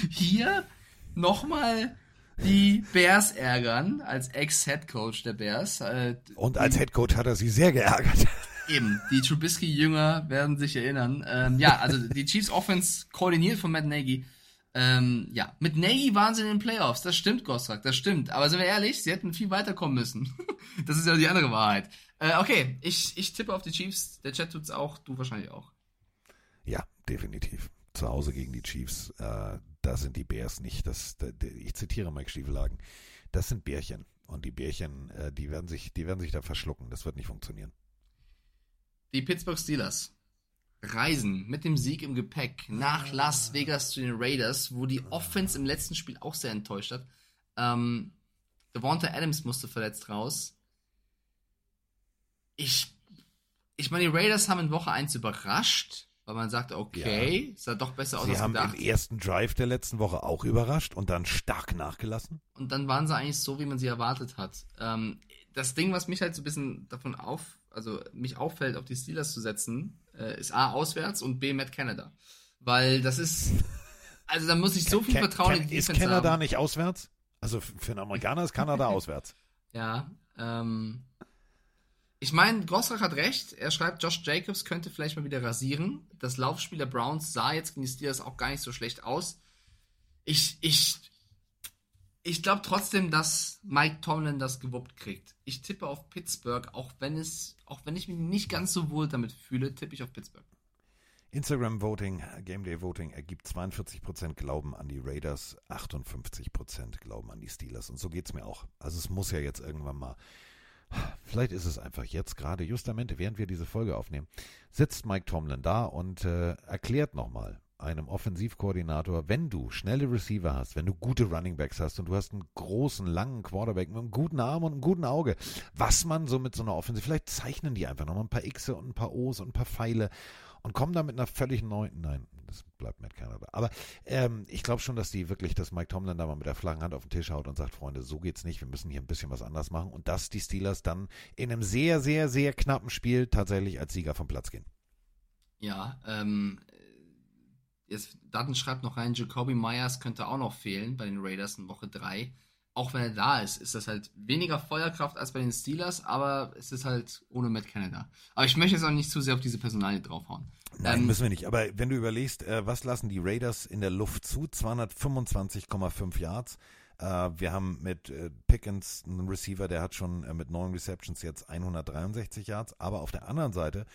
hier nochmal die Bears ärgern, als Ex-Headcoach der Bears. Äh, Und als Headcoach hat er sie sehr geärgert. Eben, die Trubisky-Jünger werden sich erinnern. Ähm, ja, also die Chiefs Offense koordiniert von Matt Nagy. Ähm, ja, mit Nagy waren sie in den Playoffs. Das stimmt, Gostrak, das stimmt. Aber sind wir ehrlich, sie hätten viel weiterkommen müssen. das ist ja die andere Wahrheit. Äh, okay, ich, ich tippe auf die Chiefs. Der Chat tut's auch, du wahrscheinlich auch. Ja, definitiv. Zu Hause gegen die Chiefs. Äh, da sind die Bears nicht. Das, ich zitiere Mike Stiefelagen. Das sind Bärchen. Und die Bärchen, äh, die werden sich, die werden sich da verschlucken. Das wird nicht funktionieren. Die Pittsburgh Steelers reisen mit dem Sieg im Gepäck nach Las Vegas zu den Raiders, wo die Offense im letzten Spiel auch sehr enttäuscht hat. Ähm, Devonta Adams musste verletzt raus. Ich, ich meine, die Raiders haben in Woche 1 überrascht weil man sagt, okay, ja. sah doch besser aus sie als haben gedacht. im ersten Drive der letzten Woche auch überrascht und dann stark nachgelassen. Und dann waren sie eigentlich so, wie man sie erwartet hat. Ähm, das Ding, was mich halt so ein bisschen davon auf, also mich auffällt, auf die Steelers zu setzen, äh, ist A, auswärts und B, Matt Canada. Weil das ist, also da muss ich so viel Vertrauen in die Defense Ist Canada haben. nicht auswärts? Also für einen Amerikaner ist Kanada auswärts. Ja, ähm, ich meine, Grossrach hat recht. Er schreibt, Josh Jacobs könnte vielleicht mal wieder rasieren. Das Laufspiel der Browns sah jetzt gegen die Steelers auch gar nicht so schlecht aus. Ich, ich, ich glaube trotzdem, dass Mike Tomlin das gewuppt kriegt. Ich tippe auf Pittsburgh, auch wenn es, auch wenn ich mich nicht ganz so wohl damit fühle, tippe ich auf Pittsburgh. Instagram Voting, Game Day Voting ergibt 42% Glauben an die Raiders, 58% Glauben an die Steelers. Und so geht es mir auch. Also es muss ja jetzt irgendwann mal Vielleicht ist es einfach jetzt gerade, justamente, während wir diese Folge aufnehmen, sitzt Mike Tomlin da und äh, erklärt nochmal einem Offensivkoordinator, wenn du schnelle Receiver hast, wenn du gute Runningbacks hast und du hast einen großen, langen Quarterback mit einem guten Arm und einem guten Auge, was man so mit so einer Offensive, vielleicht zeichnen die einfach nochmal ein paar Xe und ein paar O's und ein paar Pfeile und kommen da mit einer völlig neuen, nein, das bleibt Matt Canada. Aber ähm, ich glaube schon, dass die wirklich, dass Mike Tomlin da mal mit der flachen Hand auf den Tisch haut und sagt, Freunde, so geht's nicht, wir müssen hier ein bisschen was anders machen und dass die Steelers dann in einem sehr, sehr, sehr knappen Spiel tatsächlich als Sieger vom Platz gehen. Ja, ähm, jetzt Daten schreibt noch rein, Jacoby Myers könnte auch noch fehlen bei den Raiders in Woche 3 auch wenn er da ist, ist das halt weniger Feuerkraft als bei den Steelers, aber es ist halt ohne Matt Canada. Aber ich möchte jetzt auch nicht zu sehr auf diese Personalie draufhauen. Nein, ähm, müssen wir nicht. Aber wenn du überlegst, äh, was lassen die Raiders in der Luft zu? 225,5 Yards. Äh, wir haben mit äh, Pickens einen Receiver, der hat schon äh, mit neun Receptions jetzt 163 Yards. Aber auf der anderen Seite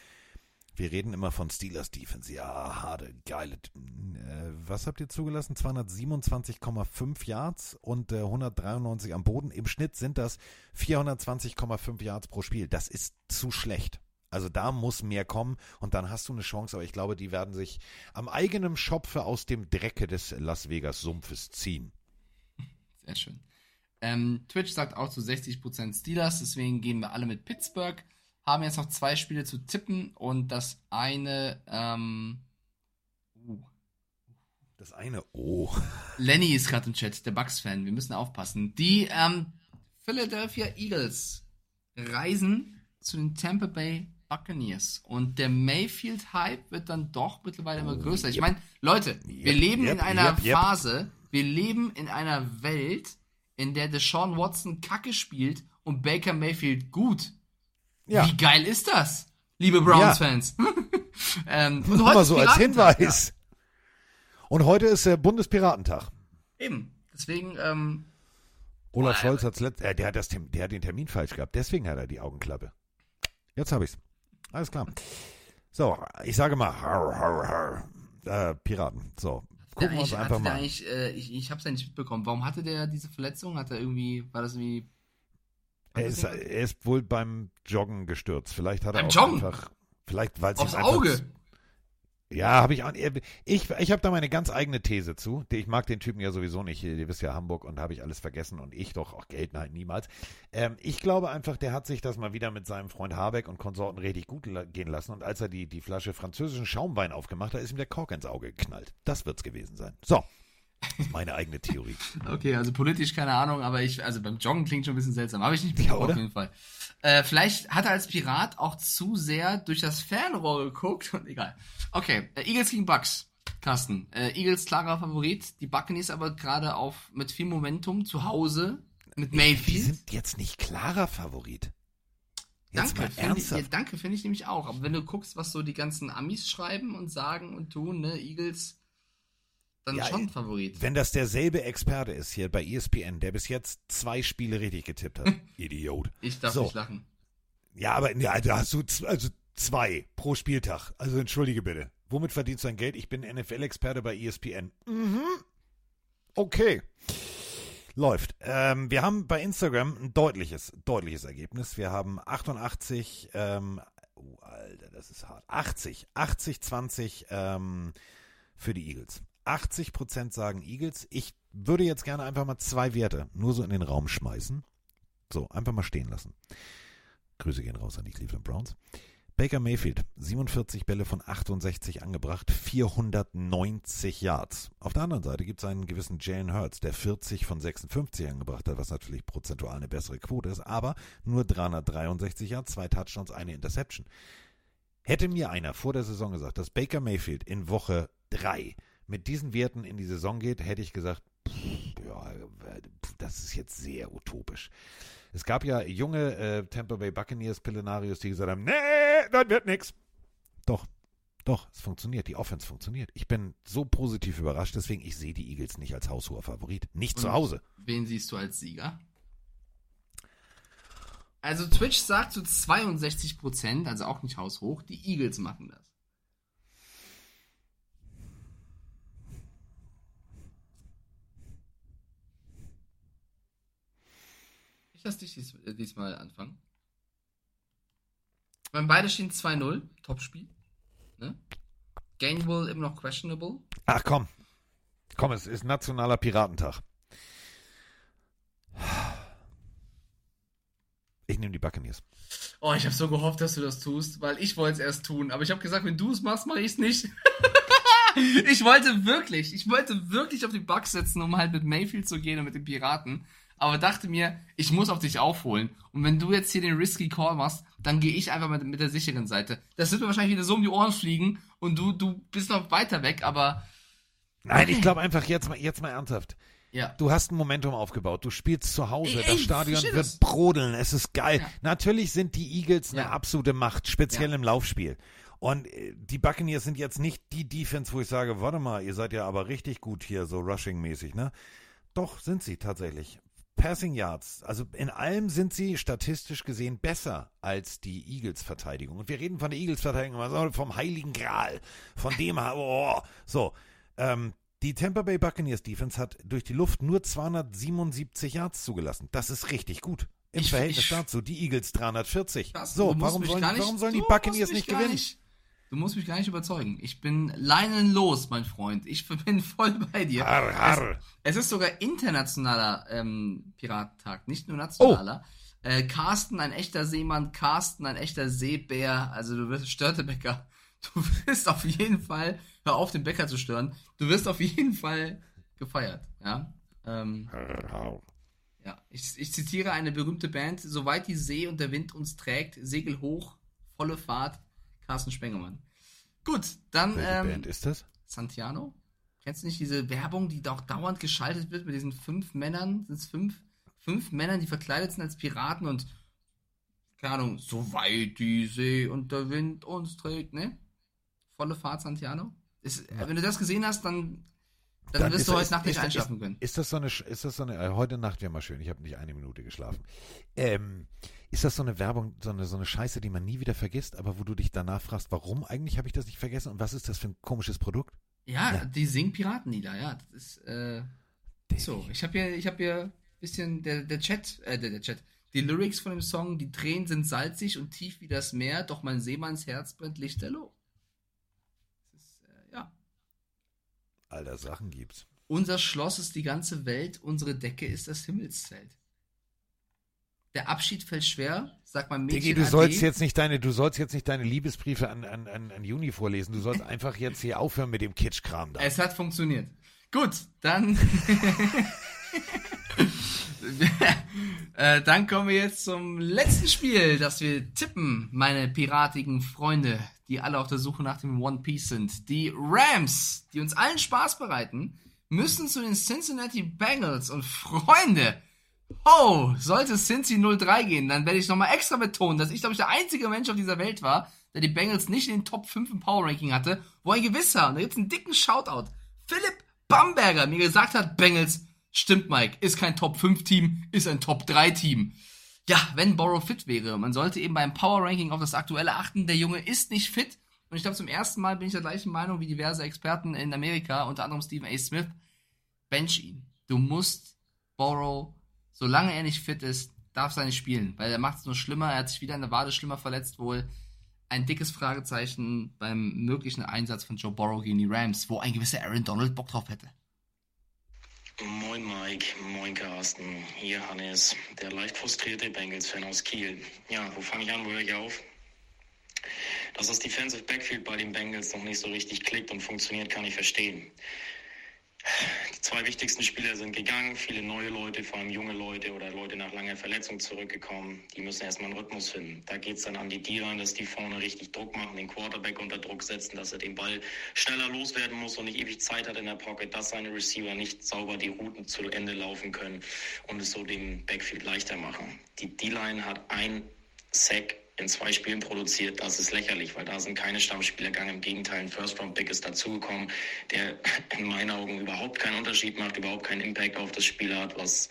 wir reden immer von Steelers Defense. Ja, harte, geile. Äh, was habt ihr zugelassen? 227,5 Yards und äh, 193 am Boden. Im Schnitt sind das 420,5 Yards pro Spiel. Das ist zu schlecht. Also da muss mehr kommen und dann hast du eine Chance, aber ich glaube, die werden sich am eigenen Schopfe aus dem Drecke des Las Vegas Sumpfes ziehen. Sehr schön. Ähm, Twitch sagt auch zu 60% Steelers, deswegen gehen wir alle mit Pittsburgh haben jetzt noch zwei Spiele zu tippen und das eine, ähm, uh. Das eine, oh. Lenny ist gerade im Chat, der Bucks-Fan, wir müssen aufpassen. Die ähm, Philadelphia Eagles reisen zu den Tampa Bay Buccaneers. Und der Mayfield-Hype wird dann doch mittlerweile immer größer. Ich meine, Leute, wir leben yep, in einer yep, yep. Phase, wir leben in einer Welt, in der Deshaun Watson Kacke spielt und Baker Mayfield gut. Ja. Wie geil ist das, liebe Browns-Fans? Ja. ähm, und heute so als Hinweis. Ja. Und heute ist der Bundespiratentag. Eben. Deswegen, ähm, Olaf Scholz hat's letzt, äh, der, hat das, der hat den Termin falsch gehabt. Deswegen hat er die Augenklappe. Jetzt habe ich's. Alles klar. So, ich sage mal, har, har, har. Äh, Piraten. So, gucken wir uns einfach mal. Äh, ich ich habe es ja nicht mitbekommen. Warum hatte der diese Verletzung? Hat er irgendwie, war das irgendwie er ist, er ist wohl beim Joggen gestürzt. Vielleicht hat er beim auch Joggen? einfach. Vielleicht, weil Aufs Auge? Ja, habe ich auch. Ich, ich habe da meine ganz eigene These zu. Ich mag den Typen ja sowieso nicht. Ihr wisst ja Hamburg und habe ich alles vergessen und ich doch auch Geld nein, niemals. Ähm, ich glaube einfach, der hat sich das mal wieder mit seinem Freund Habeck und Konsorten richtig gut gehen lassen. Und als er die, die Flasche französischen Schaumwein aufgemacht hat, ist ihm der Kork ins Auge geknallt. Das wird's gewesen sein. So, meine eigene Theorie. okay, also politisch keine Ahnung, aber ich, also beim Joggen klingt schon ein bisschen seltsam. Habe ich nicht ja, auf jeden Fall. Äh, vielleicht hat er als Pirat auch zu sehr durch das Fernrohr geguckt und egal. Okay, äh, Eagles gegen Bucks. Carsten, äh, Eagles klarer Favorit, die Buccaneers aber gerade auf mit viel Momentum zu Hause mit Mayfield. Die sind jetzt nicht klarer Favorit. Jetzt danke, finde ich, ja, danke, finde ich nämlich auch. Aber wenn du guckst, was so die ganzen Amis schreiben und sagen und tun, ne, Eagles dann ja, schon Favorit. Wenn das derselbe Experte ist hier bei ESPN, der bis jetzt zwei Spiele richtig getippt hat. Idiot. Ich darf so. nicht lachen. Ja, aber ja, da hast du also zwei pro Spieltag. Also entschuldige bitte. Womit verdienst du dein Geld? Ich bin NFL-Experte bei ESPN. Mhm. Okay. Läuft. Ähm, wir haben bei Instagram ein deutliches, deutliches Ergebnis. Wir haben 88, ähm, oh, Alter, das ist hart. 80, 80, 20 ähm, für die Eagles. 80% sagen Eagles. Ich würde jetzt gerne einfach mal zwei Werte nur so in den Raum schmeißen. So, einfach mal stehen lassen. Grüße gehen raus an die Cleveland Browns. Baker Mayfield, 47 Bälle von 68 angebracht, 490 Yards. Auf der anderen Seite gibt es einen gewissen Jalen Hurts, der 40 von 56 angebracht hat, was natürlich prozentual eine bessere Quote ist, aber nur 363 Yards, zwei Touchdowns, eine Interception. Hätte mir einer vor der Saison gesagt, dass Baker Mayfield in Woche 3 mit diesen Werten in die Saison geht, hätte ich gesagt, pff, ja, das ist jetzt sehr utopisch. Es gab ja junge äh, Tampa Bay Buccaneers Pillenarios, die gesagt haben, nee, das wird nix. Doch, doch, es funktioniert. Die Offense funktioniert. Ich bin so positiv überrascht, deswegen ich sehe die Eagles nicht als haushoher Favorit. Nicht Und zu Hause. Wen siehst du als Sieger? Also Twitch sagt zu 62 Prozent, also auch nicht haushoch, die Eagles machen das. Ich lasse dich dies, äh, diesmal anfangen. Ich meine, beide stehen 2-0. Topspiel. Ne? Gainwell immer noch questionable. Ach komm. Komm, es ist nationaler Piratentag. Ich nehme die Buccaneers. Oh, ich habe so gehofft, dass du das tust, weil ich wollte es erst tun. Aber ich habe gesagt, wenn du es machst, mache ich es nicht. ich wollte wirklich, ich wollte wirklich auf die Bucks setzen, um halt mit Mayfield zu gehen und mit den Piraten. Aber dachte mir, ich muss auf dich aufholen. Und wenn du jetzt hier den risky Call machst, dann gehe ich einfach mit, mit der sicheren Seite. Das wird mir wahrscheinlich wieder so um die Ohren fliegen und du, du bist noch weiter weg, aber. Nein, ich glaube einfach jetzt mal, jetzt mal ernsthaft. Ja. Du hast ein Momentum aufgebaut. Du spielst zu Hause. Ey, das Stadion wird das. brodeln. Es ist geil. Ja. Natürlich sind die Eagles eine Ja. absolute Macht, speziell Ja. im Laufspiel. Und äh, die Buccaneers sind jetzt nicht die Defense, wo ich sage, warte mal, ihr seid ja aber richtig gut hier, so Rushing-mäßig, ne? Doch, sind sie tatsächlich. Passing Yards, also in allem sind sie statistisch gesehen besser als die Eagles-Verteidigung. Und wir reden von der Eagles-Verteidigung, also vom Heiligen Gral, von dem, oh, so. Ähm, die Tampa Bay Buccaneers Defense hat durch die Luft nur 277 Yards zugelassen. Das ist richtig gut. Im Ich- Verhältnis ich- dazu, die Eagles 340. Das- so, warum sollen, warum sollen die Buccaneers nicht gewinnen? nicht- Du musst mich gar nicht überzeugen. Ich bin leinenlos, mein Freund. Ich bin voll bei dir. Harr, harr. Es, es ist sogar internationaler ähm, Piratentag, nicht nur nationaler. Oh. Äh, Carsten, ein echter Seemann, Carsten, ein echter Seebär. Also du wirst Störtebecker. Du wirst auf jeden Fall, hör auf, den Bäcker zu stören. Du wirst auf jeden Fall gefeiert. Ja. Ähm, ja, ich, ich zitiere eine berühmte Band, soweit die See und der Wind uns trägt, Segel hoch, volle Fahrt, Carsten Spengemann. Gut, dann Welche ähm, Band ist das? Santiano. Kennst du nicht diese Werbung, die doch dauernd geschaltet wird mit diesen fünf Männern? Sind es fünf, fünf Männern, die verkleidet sind als Piraten und keine Ahnung, soweit die See und der Wind uns trägt, ne? Volle Fahrt Santiano. Ist, Wenn du das gesehen hast, dann, dann, Dann wirst ist- du heute ist- Nacht nicht einschlafen können. Ist das so eine, ist das so eine, äh, heute Nacht wäre mal schön, ich habe nicht eine Minute geschlafen. Ähm, ist das so eine Werbung, so eine, so eine Scheiße, die man nie wieder vergisst, aber wo du dich danach fragst, warum eigentlich habe ich das nicht vergessen und was ist das für ein komisches Produkt? Ja, Ja. die singen Piratenlieder, ja. Das ist, äh, so. Ich habe hier, ich habe hier ein bisschen der, der Chat, äh, der, der Chat. Die Lyrics von dem Song, die Tränen sind salzig und tief wie das Meer, doch mein Seemannsherz brennt lichterloh. Das ist, äh, ja. Alter, Sachen gibt's. Unser Schloss ist die ganze Welt, unsere Decke ist das Himmelszelt. Der Abschied fällt schwer, sagt mein Mädchen. Digi, du Ade. sollst jetzt nicht deine, du sollst jetzt nicht deine Liebesbriefe an, an, an, an Juni vorlesen. Du sollst einfach jetzt hier aufhören mit dem Kitschkram da. Es hat funktioniert. Gut, dann. äh, dann kommen wir jetzt zum letzten Spiel, das wir tippen, meine piratigen Freunde, die alle auf der Suche nach dem One Piece sind. Die Rams, die uns allen Spaß bereiten, müssen zu den Cincinnati Bengals und Freunde. Oh, sollte Cincy 03 gehen, dann werde ich nochmal extra betonen, dass ich, glaube ich, der einzige Mensch auf dieser Welt war, der die Bengals nicht in den Top 5 im Power Ranking hatte, wo ein gewisser, und da gibt's einen dicken Shoutout, Philipp Bamberger mir gesagt hat, Bengals, stimmt Mike, ist kein Top 5 Team, ist ein Top 3 Team. Ja, wenn Borrow fit wäre, man sollte eben beim Power Ranking auf das aktuelle achten, der Junge ist nicht fit, und ich glaube, zum ersten Mal bin ich der gleichen Meinung wie diverse Experten in Amerika, unter anderem Stephen A. Smith, bench ihn. Du musst Borrow, solange er nicht fit ist, darf er nicht spielen, weil er macht es nur schlimmer. Er hat sich wieder in der Wade schlimmer verletzt wohl. Ein dickes Fragezeichen beim möglichen Einsatz von Joe Borrow gegen die Rams, wo ein gewisser Aaron Donald Bock drauf hätte. Moin Mike, moin Carsten, hier Hannes, der leicht frustrierte Bengals-Fan aus Kiel. Ja, wo fange ich an, wo höre ich auf? Dass das Defensive Backfield bei den Bengals noch nicht so richtig klickt und funktioniert, kann ich verstehen. Die zwei wichtigsten Spieler sind gegangen, viele neue Leute, vor allem junge Leute oder Leute nach langer Verletzung zurückgekommen. Die müssen erstmal einen Rhythmus finden. Da geht es dann an die D-Line, dass die vorne richtig Druck machen, den Quarterback unter Druck setzen, dass er den Ball schneller loswerden muss und nicht ewig Zeit hat in der Pocket, dass seine Receiver nicht sauber die Routen zu Ende laufen können und es so dem Backfield leichter machen. Die D-Line hat ein Sack in zwei Spielen produziert, das ist lächerlich, weil da sind keine Stammspieler gegangen. Im Gegenteil, ein First-Round-Pick ist dazugekommen, der in meinen Augen überhaupt keinen Unterschied macht, überhaupt keinen Impact auf das Spiel hat, was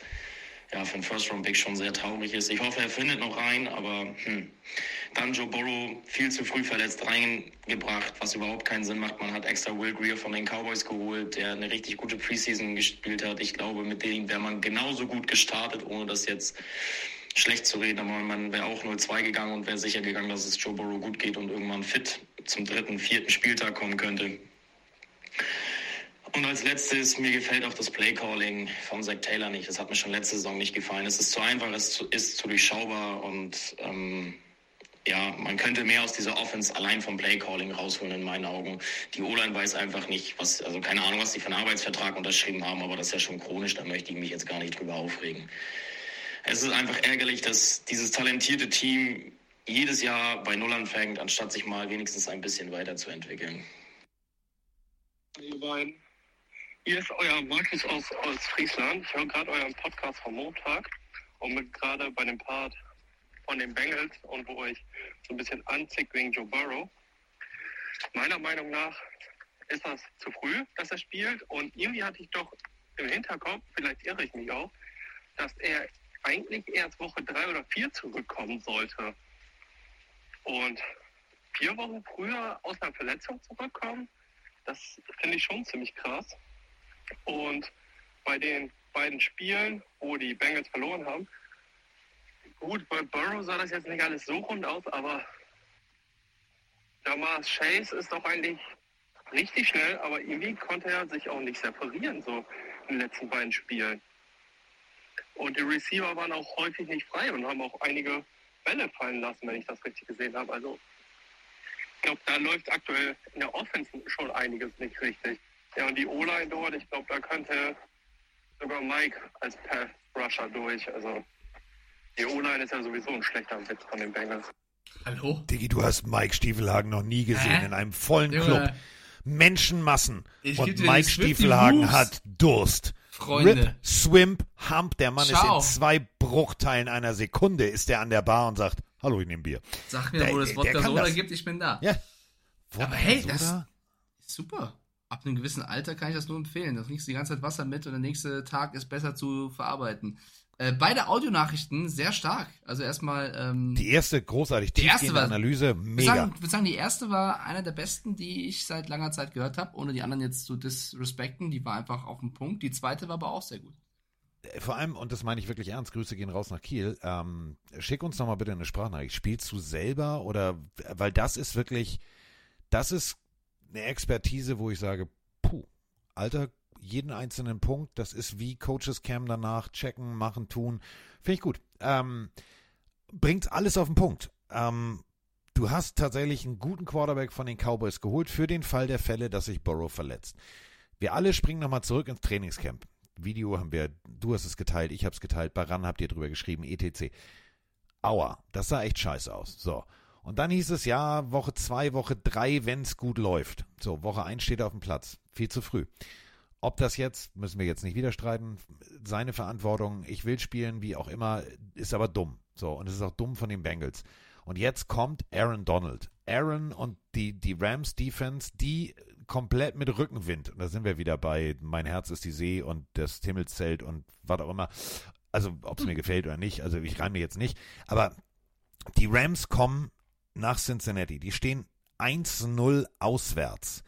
ja für einen First-Round-Pick schon sehr traurig ist. Ich hoffe, er findet noch rein, aber hm. dann Joe Burrow viel zu früh verletzt reingebracht, was überhaupt keinen Sinn macht. Man hat extra Will Greer von den Cowboys geholt, der eine richtig gute Preseason gespielt hat. Ich glaube, mit dem wäre man genauso gut gestartet, ohne dass jetzt schlecht zu reden, aber man wäre auch 0-2 gegangen und wäre sicher gegangen, dass es Joe Burrow gut geht und irgendwann fit zum dritten, vierten Spieltag kommen könnte. Und als letztes, mir gefällt auch das Playcalling von Zach Taylor nicht. Das hat mir schon letzte Saison nicht gefallen. Es ist zu einfach, es ist zu, durchschaubar und ähm, ja, man könnte mehr aus dieser Offense allein vom Playcalling rausholen in meinen Augen. Die O-Line weiß einfach nicht, was, also keine Ahnung, was die für einen Arbeitsvertrag unterschrieben haben, aber das ist ja schon chronisch, da möchte ich mich jetzt gar nicht drüber aufregen. Es ist einfach ärgerlich, dass dieses talentierte Team jedes Jahr bei Null anfängt, anstatt sich mal wenigstens ein bisschen weiterzuentwickeln. Ihr beiden, hier ist euer Markus aus, aus Friesland. Ich höre gerade euren Podcast vom Montag und bin gerade bei dem Part von den Bengals und wo euch so ein bisschen anzieht wegen Joe Burrow. Meiner Meinung nach ist das zu früh, dass er spielt und irgendwie hatte ich doch im Hinterkopf, vielleicht irre ich mich auch, dass er eigentlich erst Woche drei oder vier zurückkommen sollte. Und vier Wochen früher aus einer Verletzung zurückkommen, das finde ich schon ziemlich krass. Und bei den beiden Spielen, wo die Bengals verloren haben, gut, bei Burrow sah das jetzt nicht alles so rund aus, aber Jamal Chase ist doch eigentlich richtig schnell, aber irgendwie konnte er sich auch nicht separieren, so in den letzten beiden Spielen. Und die Receiver waren auch häufig nicht frei und haben auch einige Bälle fallen lassen, wenn ich das richtig gesehen habe. Also ich glaube, da läuft aktuell in der Offense schon einiges nicht richtig. Ja, und die O-Line dort, ich glaube, da könnte sogar Mike als Pass-Rusher durch. Also die O-Line ist ja sowieso ein schlechter Witz von den Bengals. Hallo? Diggi, du hast Mike Stiefelhagen noch nie gesehen Hä? in einem vollen Junge. Club. Menschenmassen. Ich Und Mike Stiefelhagen Moves. hat Durst. Freunde. Rip, Swimp, Hump. Der Mann Ciao. ist in zwei Bruchteilen einer Sekunde ist er an der Bar und sagt, hallo, ich nehme Bier. Sag mir, Der- wo das der Wodka Soda das. gibt, ich bin da. Ja. Aber hey, das Soda? ist super. Ab einem gewissen Alter kann ich das nur empfehlen. Da trinkst du die ganze Zeit Wasser mit und der nächste Tag ist besser zu verarbeiten. Äh, beide Audionachrichten sehr stark. Also erstmal. Ähm, Die erste großartig Die erste war- Analyse, ich würde mega. sagen, ich würd sagen, die erste war einer der besten, die ich seit langer Zeit gehört habe, ohne die anderen jetzt zu disrespekten. Die war einfach auf dem Punkt. Die zweite war aber auch sehr gut. Vor allem, und das meine ich wirklich ernst, Grüße gehen raus nach Kiel. Ähm, schick uns doch mal bitte eine Sprachnachricht. Spielst du selber oder, weil das ist wirklich, das ist eine Expertise, wo ich sage, puh, Alter, jeden einzelnen Punkt, das ist wie Coaches Cam danach, checken, machen, tun. Finde ich gut. Ähm, bringt alles auf den Punkt. Ähm, du hast tatsächlich einen guten Quarterback von den Cowboys geholt für den Fall der Fälle, dass sich Burrow verletzt. Wir alle springen nochmal zurück ins Trainingscamp. Video haben wir, du hast es geteilt, ich habe es geteilt, bei RAN habt ihr drüber geschrieben, etc. Aua, das sah echt scheiße aus. So. Und dann hieß es ja, Woche zwei, Woche drei, wenn es gut läuft. So, Woche eins steht auf dem Platz. Viel zu früh. Ob das jetzt, müssen wir jetzt nicht wieder streiten, seine Verantwortung, ich will spielen, wie auch immer, ist aber dumm. So, und es ist auch dumm von den Bengals. Und jetzt kommt Aaron Donald. Aaron und die, die Rams Defense, die komplett mit Rückenwind. Und da sind wir wieder bei Mein Herz ist die See und das Himmelszelt und was auch immer. Also, ob es mir gefällt oder nicht, also ich reime jetzt nicht. Aber die Rams kommen nach Cincinnati. Die stehen 1-0 auswärts.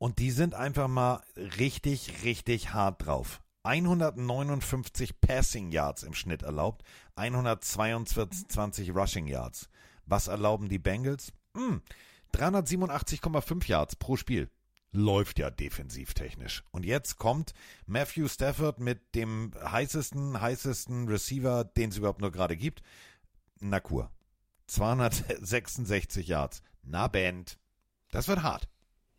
Und die sind einfach mal richtig, richtig hart drauf. 159 Passing Yards im Schnitt erlaubt, 122 Rushing Yards. Was erlauben die Bengals? Hm, 387,5 Yards pro Spiel. Läuft ja defensiv technisch. Und jetzt kommt Matthew Stafford mit dem heißesten, heißesten Receiver, den es überhaupt nur gerade gibt. Nakur. 266 Yards. Na, Band. Das wird hart.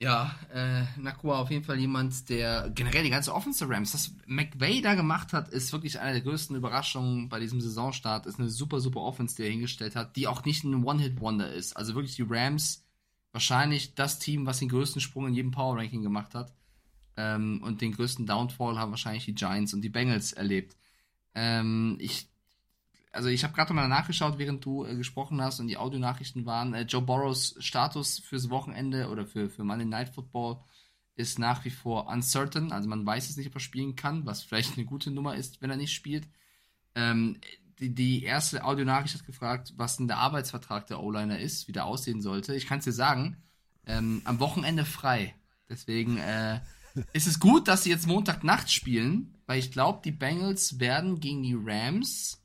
Ja, äh, Nakua auf jeden Fall jemand, der generell die ganze Offensive Rams, das McVay da gemacht hat, ist wirklich eine der größten Überraschungen bei diesem Saisonstart. Ist eine super, super Offense, die er hingestellt hat, die auch nicht ein One-Hit-Wonder ist. Also wirklich die Rams, wahrscheinlich das Team, was den größten Sprung in jedem Power-Ranking gemacht hat. Ähm, und den größten Downfall haben wahrscheinlich die Giants und die Bengals erlebt. Ähm, ich also ich habe gerade mal nachgeschaut, während du äh, gesprochen hast und die Audionachrichten waren. Äh, Joe Burrows Status fürs Wochenende oder für, für Monday Night Football ist nach wie vor uncertain. Also man weiß es nicht, ob er spielen kann, was vielleicht eine gute Nummer ist, wenn er nicht spielt. Ähm, die, die erste Audionachricht hat gefragt, was denn der Arbeitsvertrag der O-Liner ist, wie der aussehen sollte. Ich kann es dir sagen, ähm, am Wochenende frei. Deswegen äh, ist es gut, dass sie jetzt Montagnacht spielen, weil ich glaube, die Bengals werden gegen die Rams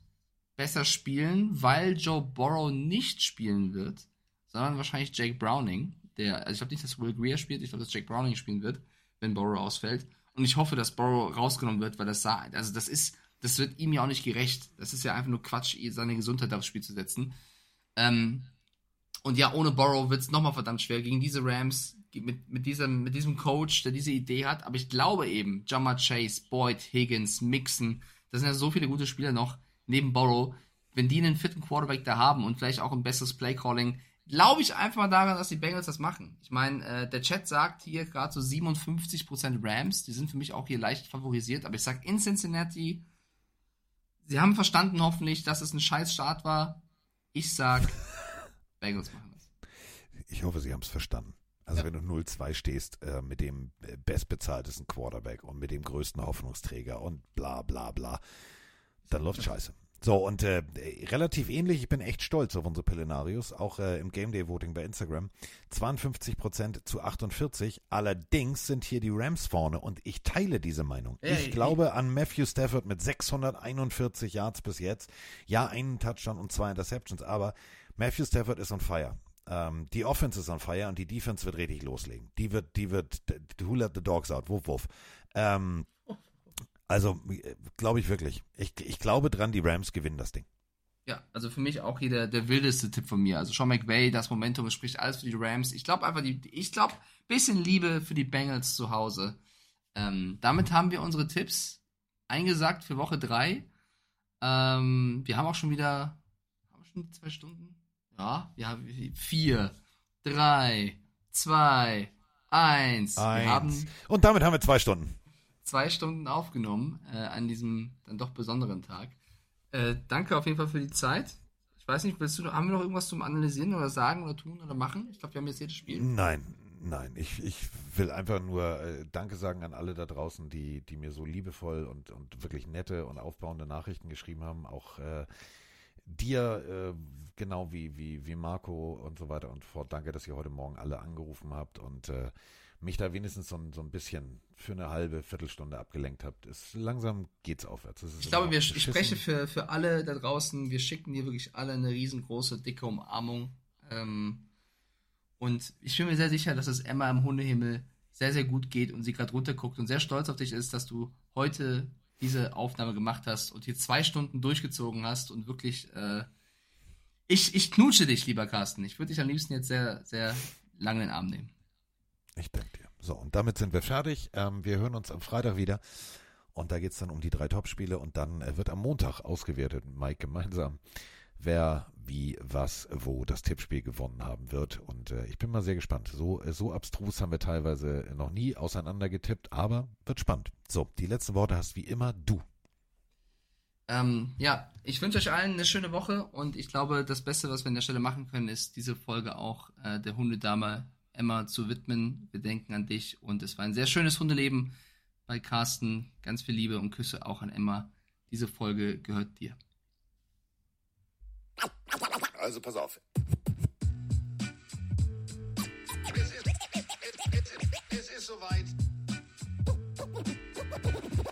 besser spielen, weil Joe Burrow nicht spielen wird, sondern wahrscheinlich Jake Browning. Der, also ich glaube nicht, dass Will Greer spielt, ich glaube, dass Jake Browning spielen wird, wenn Burrow ausfällt. Und ich hoffe, dass Burrow rausgenommen wird, weil das sah, also das ist, das wird ihm ja auch nicht gerecht. Das ist ja einfach nur Quatsch, seine Gesundheit aufs Spiel zu setzen. Ähm, und ja, ohne Burrow wird es nochmal verdammt schwer gegen diese Rams, mit, mit, diesem, mit diesem Coach, der diese Idee hat. Aber ich glaube eben, Jammer Chase, Boyd, Higgins, Mixon, das sind ja so viele gute Spieler noch neben Burrow. Wenn die einen vierten Quarterback da haben und vielleicht auch ein besseres Playcalling, glaube ich einfach mal daran, dass die Bengals das machen. Ich meine, äh, der Chat sagt hier gerade so 57% Rams, die sind für mich auch hier leicht favorisiert, aber ich sage in Cincinnati, sie haben verstanden hoffentlich, dass es ein scheiß Start war. Ich sag, Bengals machen das. Ich hoffe, sie haben es verstanden. Also ja. wenn du 0-2 stehst äh, mit dem bestbezahltesten Quarterback und mit dem größten Hoffnungsträger und bla bla bla, dann läuft scheiße. So, und äh, relativ ähnlich, ich bin echt stolz auf unsere Pillenarius, auch äh, im Game Day Voting bei Instagram. 52% zu 48. Allerdings sind hier die Rams vorne und ich teile diese Meinung. Hey, ich glaube an Matthew Stafford mit 641 Yards bis jetzt. Ja, einen Touchdown und zwei Interceptions, aber Matthew Stafford ist on fire. Ähm, die Offense ist on fire und die Defense wird richtig loslegen. Die wird, die wird, who let the dogs out? Wuff, wuff. Ähm, also, glaube ich wirklich. Ich, ich glaube dran, die Rams gewinnen das Ding. Ja, also für mich auch hier der, der wildeste Tipp von mir. Also Sean McVay, das Momentum, spricht alles für die Rams. Ich glaube einfach, die, ich glaube, bisschen Liebe für die Bengals zu Hause. Ähm, damit haben wir unsere Tipps eingesagt für Woche 3. Ähm, wir haben auch schon wieder, haben wir schon zwei Stunden? Ja, wir haben vier, drei, zwei, eins. eins. Haben, Und damit haben wir zwei Stunden zwei Stunden aufgenommen äh, an diesem dann doch besonderen Tag. Äh, danke auf jeden Fall für die Zeit. Ich weiß nicht, willst du, haben wir noch irgendwas zum Analysieren oder sagen oder tun oder machen? Ich glaube, wir haben jetzt jedes Spiel. Nein, nein. Ich, ich will einfach nur äh, Danke sagen an alle da draußen, die, die mir so liebevoll und, und wirklich nette und aufbauende Nachrichten geschrieben haben. Auch äh, dir, äh, genau wie, wie, wie Marco und so weiter und fort. Danke, dass ihr heute Morgen alle angerufen habt und äh, mich da wenigstens so, so ein bisschen für eine halbe Viertelstunde abgelenkt habt. Ist, langsam geht's aufwärts. ich glaube, wir, ich spreche für, für alle da draußen. Wir schicken dir wirklich alle eine riesengroße, dicke Umarmung. Ähm, und ich bin mir sehr sicher, dass es Emma im Hundehimmel sehr, sehr gut geht und sie gerade runterguckt und sehr stolz auf dich ist, dass du heute diese Aufnahme gemacht hast und hier zwei Stunden durchgezogen hast und wirklich, äh, ich, ich knutsche dich, lieber Carsten. Ich würde dich am liebsten jetzt sehr, sehr lange in den Arm nehmen. Ich danke dir. So, und damit sind wir fertig. Ähm, wir hören uns am Freitag wieder. Und da geht es dann um die drei Topspiele und dann äh, wird am Montag ausgewertet, Mike gemeinsam, wer, wie, was, wo das Tippspiel gewonnen haben wird. Und äh, ich bin mal sehr gespannt. So, äh, so abstrus haben wir teilweise noch nie auseinandergetippt, aber wird spannend. So, die letzten Worte hast wie immer du. Ähm, ja, ich wünsche euch allen eine schöne Woche und ich glaube, das Beste, was wir an der Stelle machen können, ist diese Folge auch äh, der Hundedame Emma zu widmen. Wir denken an dich und es war ein sehr schönes Hundeleben bei Carsten. Ganz viel Liebe und Küsse auch an Emma. Diese Folge gehört dir. Also pass auf. Es ist, soweit.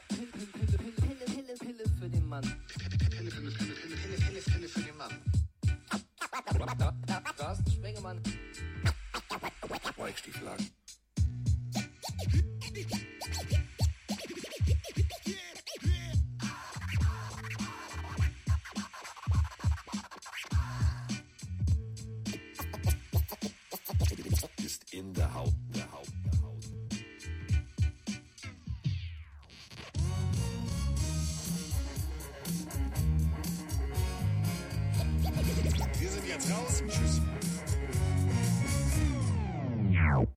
Pille, Pille, Pille für den Mann. Pille, Pille, Pille, Pille, Pille, Pille für den Mann. Carsten Spengemann. Weichstieflagen. Ist